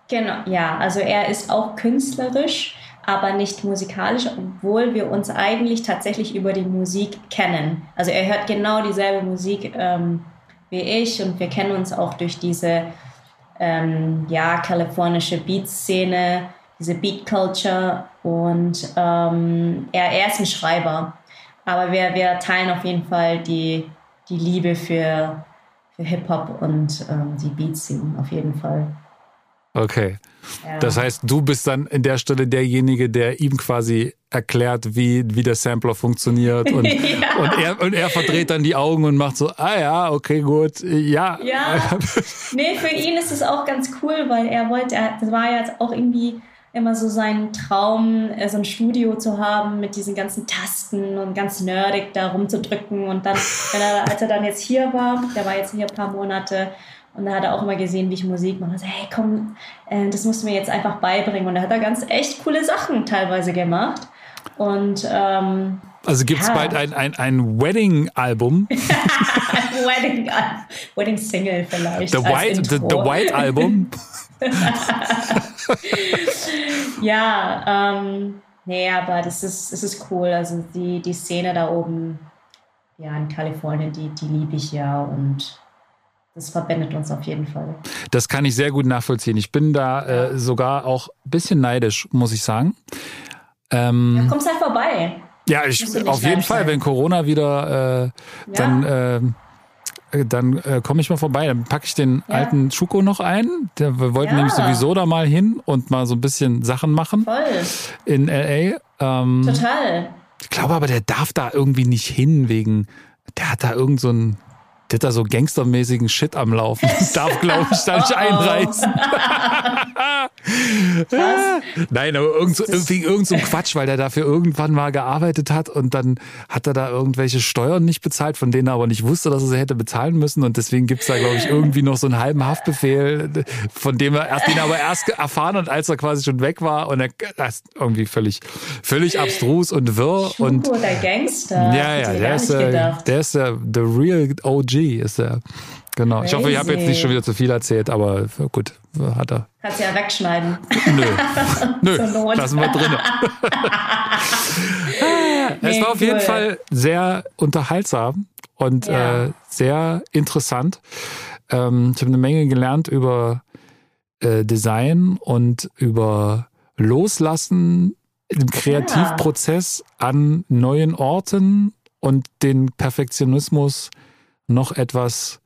Genau, ja, also er ist auch künstlerisch aber nicht musikalisch, obwohl wir uns eigentlich tatsächlich über die Musik kennen. Also er hört genau dieselbe Musik ähm, wie ich und wir kennen uns auch durch diese ähm, ja, kalifornische Beat-Szene, diese Beat-Culture und ähm, er, er ist ein Schreiber. Aber wir, wir teilen auf jeden Fall die, die Liebe für, für Hip-Hop und ähm, die Beat-Szene auf jeden Fall. Okay. Ja. Das heißt, du bist dann in der Stelle derjenige, der ihm quasi erklärt, wie, wie der Sampler funktioniert und, <laughs> ja. und, er, und er verdreht dann die Augen und macht so, ah ja, okay, gut, ja. Ja, nee, für ihn ist es auch ganz cool, weil er wollte, er, das war ja jetzt auch irgendwie immer so sein Traum, äh, so ein Studio zu haben mit diesen ganzen Tasten und ganz nerdig da rumzudrücken und dann, wenn er, als er dann jetzt hier war, der war jetzt hier ein paar Monate, und da hat er auch immer gesehen, wie ich Musik mache. So, hey, komm, äh, das musst du mir jetzt einfach beibringen. Und da hat er ganz echt coole Sachen teilweise gemacht. Und ähm, also gibt es ja. bald ein, ein, ein Wedding-Album? <laughs> Wedding, Wedding Single vielleicht. The White, the, the, White Album. <laughs> ja, ähm, nee, aber das ist, das ist cool. Also die, die Szene da oben, ja, in Kalifornien, die, die liebe ich ja und das verbindet uns auf jeden Fall. Das kann ich sehr gut nachvollziehen. Ich bin da äh, sogar auch ein bisschen neidisch, muss ich sagen. Ähm, ja, kommst halt vorbei. Ja, ich, auf jeden Fall, sein. wenn Corona wieder, äh, ja. dann, äh, dann äh, komme ich mal vorbei. Dann packe ich den ja. alten Schuko noch ein. Der, wir wollten ja. nämlich sowieso da mal hin und mal so ein bisschen Sachen machen. Voll. In LA. Ähm, Total. Ich glaube aber, der darf da irgendwie nicht hin wegen, der hat da irgend so ein der hat da so gangstermäßigen Shit am Laufen. Das <laughs> darf, glaube ich, da nicht oh, einreißen. <laughs> Nein, aber irgend so, irgendwie irgend so ein Quatsch, weil der dafür irgendwann mal gearbeitet hat und dann hat er da irgendwelche Steuern nicht bezahlt, von denen er aber nicht wusste, dass er sie hätte bezahlen müssen. Und deswegen gibt's da, glaube ich, irgendwie noch so einen halben Haftbefehl, von dem er erst den aber erst erfahren und als er quasi schon weg war. Und er das ist irgendwie völlig, völlig abstrus und wirr. Schuko, und der Gangster. Ja, ja, der ist, der, der ist der, the real OG ist er. Genau. Crazy. Ich hoffe, ich habe jetzt nicht schon wieder zu viel erzählt, aber gut, hat er. Kannst ja wegschneiden. Nö. <laughs> Nö. Lassen wir drin. <laughs> <laughs> nee, es war auf cool. jeden Fall sehr unterhaltsam und ja. äh, sehr interessant. Ähm, ich habe eine Menge gelernt über äh, Design und über Loslassen im Kreativprozess ja. an neuen Orten und den Perfektionismus noch etwas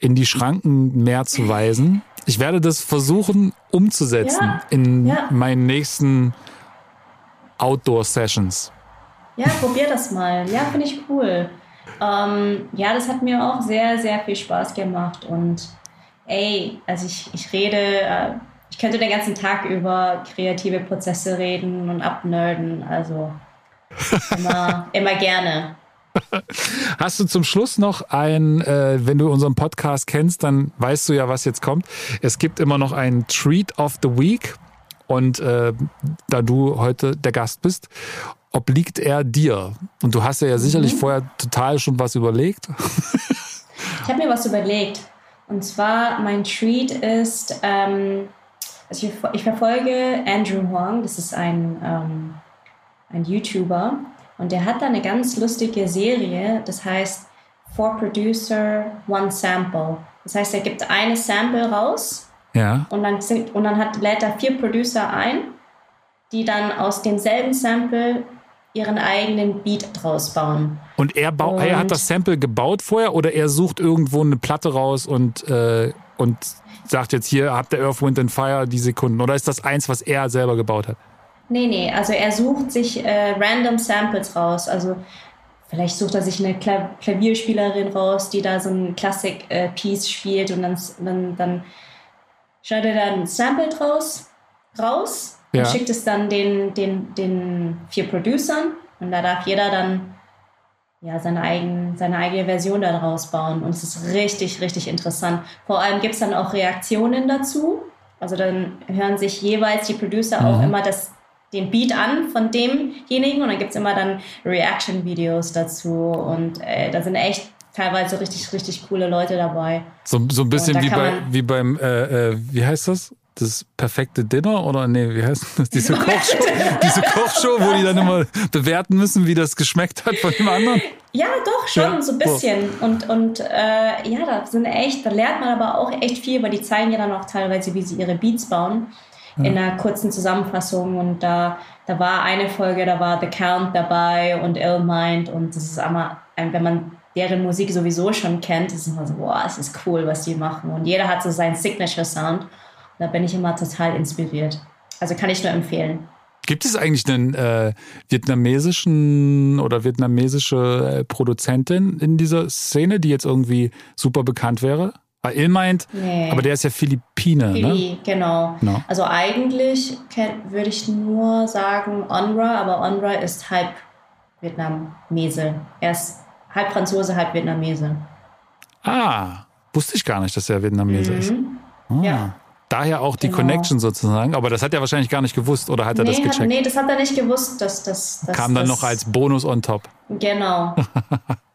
in die Schranken mehr zu weisen. Ich werde das versuchen umzusetzen ja, in ja. meinen nächsten Outdoor-Sessions. Ja, probier das mal. Ja, finde ich cool. Ähm, ja, das hat mir auch sehr, sehr viel Spaß gemacht. Und ey, also ich, ich rede äh, ich könnte den ganzen Tag über kreative Prozesse reden und abnerden. Also <laughs> immer, immer gerne. <laughs> Hast du zum Schluss noch ein, äh, wenn du unseren Podcast kennst, dann weißt du ja, was jetzt kommt. Es gibt immer noch einen Treat of the Week. Und äh, da du heute der Gast bist, obliegt er dir. Und du hast ja, ja sicherlich mhm. vorher total schon was überlegt. ich habe mir was überlegt. Und zwar, mein Treat ist, ähm, also ich, ich, verfolge Andrew Huang, das ist ein, ähm, ein YouTuber. Und der hat da eine ganz lustige Serie, das heißt Four Producer, One Sample. Das heißt, er gibt eine Sample raus ja. und dann, sind, und dann hat, lädt er vier Producer ein, die dann aus demselben Sample ihren eigenen Beat draus bauen. Und er, und er hat das Sample gebaut vorher oder er sucht irgendwo eine Platte raus und, äh, und sagt jetzt hier, habt ihr Earth, Wind and Fire die Sekunden? Oder ist das eins, was er selber gebaut hat? Nee, nee, also er sucht sich äh, random Samples raus. Also vielleicht sucht er sich eine Kla Klavierspielerin raus, die da so ein Klassik-Piece äh, spielt und dann, dann, dann schneidet er ein Sample draus raus ja. und schickt es dann den, den, den vier Producern und da darf jeder dann ja, seine, eigen, seine eigene Version daraus bauen. Und es ist richtig, richtig interessant. Vor allem gibt es dann auch Reaktionen dazu. Also dann hören sich jeweils die Producer mhm. auch immer das den Beat an von demjenigen und dann gibt es immer dann Reaction-Videos dazu und äh, da sind echt teilweise richtig, richtig coole Leute dabei. So, so ein bisschen wie, bei, wie beim, äh, äh, wie heißt das? Das perfekte Dinner oder nee, wie heißt das? <laughs> Diese Kochshow, diese Kochshow, wo die dann immer bewerten müssen, wie das geschmeckt hat von dem anderen. Ja, doch, schon, ja, so ein bisschen. Und, und äh, ja, da sind echt, da lernt man aber auch echt viel, weil die zeigen ja dann auch teilweise, wie sie ihre Beats bauen in einer kurzen Zusammenfassung. Und da, da war eine Folge, da war The Count dabei und Ill Mind. Und das ist immer, wenn man deren Musik sowieso schon kennt, ist es immer so, wow, es ist cool, was die machen. Und jeder hat so seinen Signature-Sound. Da bin ich immer total inspiriert. Also kann ich nur empfehlen. Gibt es eigentlich einen äh, vietnamesischen oder vietnamesische äh, Produzentin in dieser Szene, die jetzt irgendwie super bekannt wäre? Weil Il meint, nee. aber der ist ja Philippine, ne? Philly, ne? genau. No. Also eigentlich würde ich nur sagen Onra, aber Onra ist halb Vietnamese. Er ist halb Franzose, halb Vietnamese. Ah, wusste ich gar nicht, dass er Vietnamese mhm. ist. Ah. Ja. Daher auch die genau. Connection sozusagen. Aber das hat er wahrscheinlich gar nicht gewusst, oder hat er nee, das gecheckt? nee, das hat er nicht gewusst. Dass, dass, dass, Kam dann noch als Bonus on top. Genau.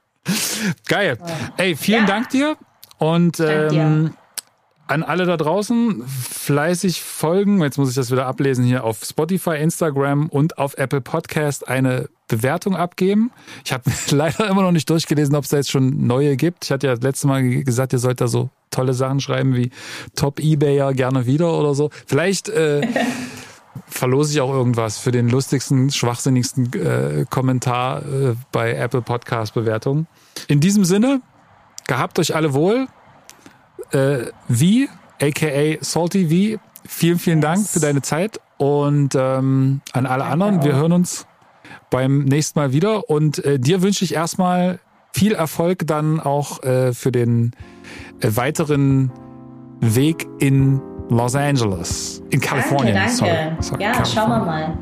<laughs> Geil. Ey, vielen ja. Dank dir. Und ähm, an alle da draußen fleißig folgen. Jetzt muss ich das wieder ablesen hier auf Spotify, Instagram und auf Apple Podcast eine Bewertung abgeben. Ich habe <laughs> leider immer noch nicht durchgelesen, ob es da jetzt schon neue gibt. Ich hatte ja das letzte Mal gesagt, ihr sollt da so tolle Sachen schreiben wie Top Ebayer gerne wieder oder so. Vielleicht äh, <laughs> verlose ich auch irgendwas für den lustigsten, schwachsinnigsten äh, Kommentar äh, bei Apple Podcast Bewertungen. In diesem Sinne, Gehabt euch alle wohl. Äh, wie, aka Salty V, vielen, vielen Dank für deine Zeit und ähm, an alle anderen. Wir hören uns beim nächsten Mal wieder und äh, dir wünsche ich erstmal viel Erfolg dann auch äh, für den äh, weiteren Weg in Los Angeles, in Kalifornien. Danke, danke. Sorry, sorry, ja, schauen wir mal.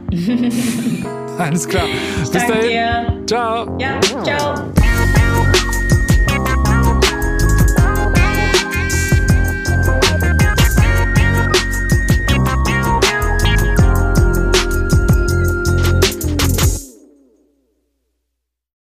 <laughs> Alles klar. Bis dahin. Dir. Ciao. Ja, ciao.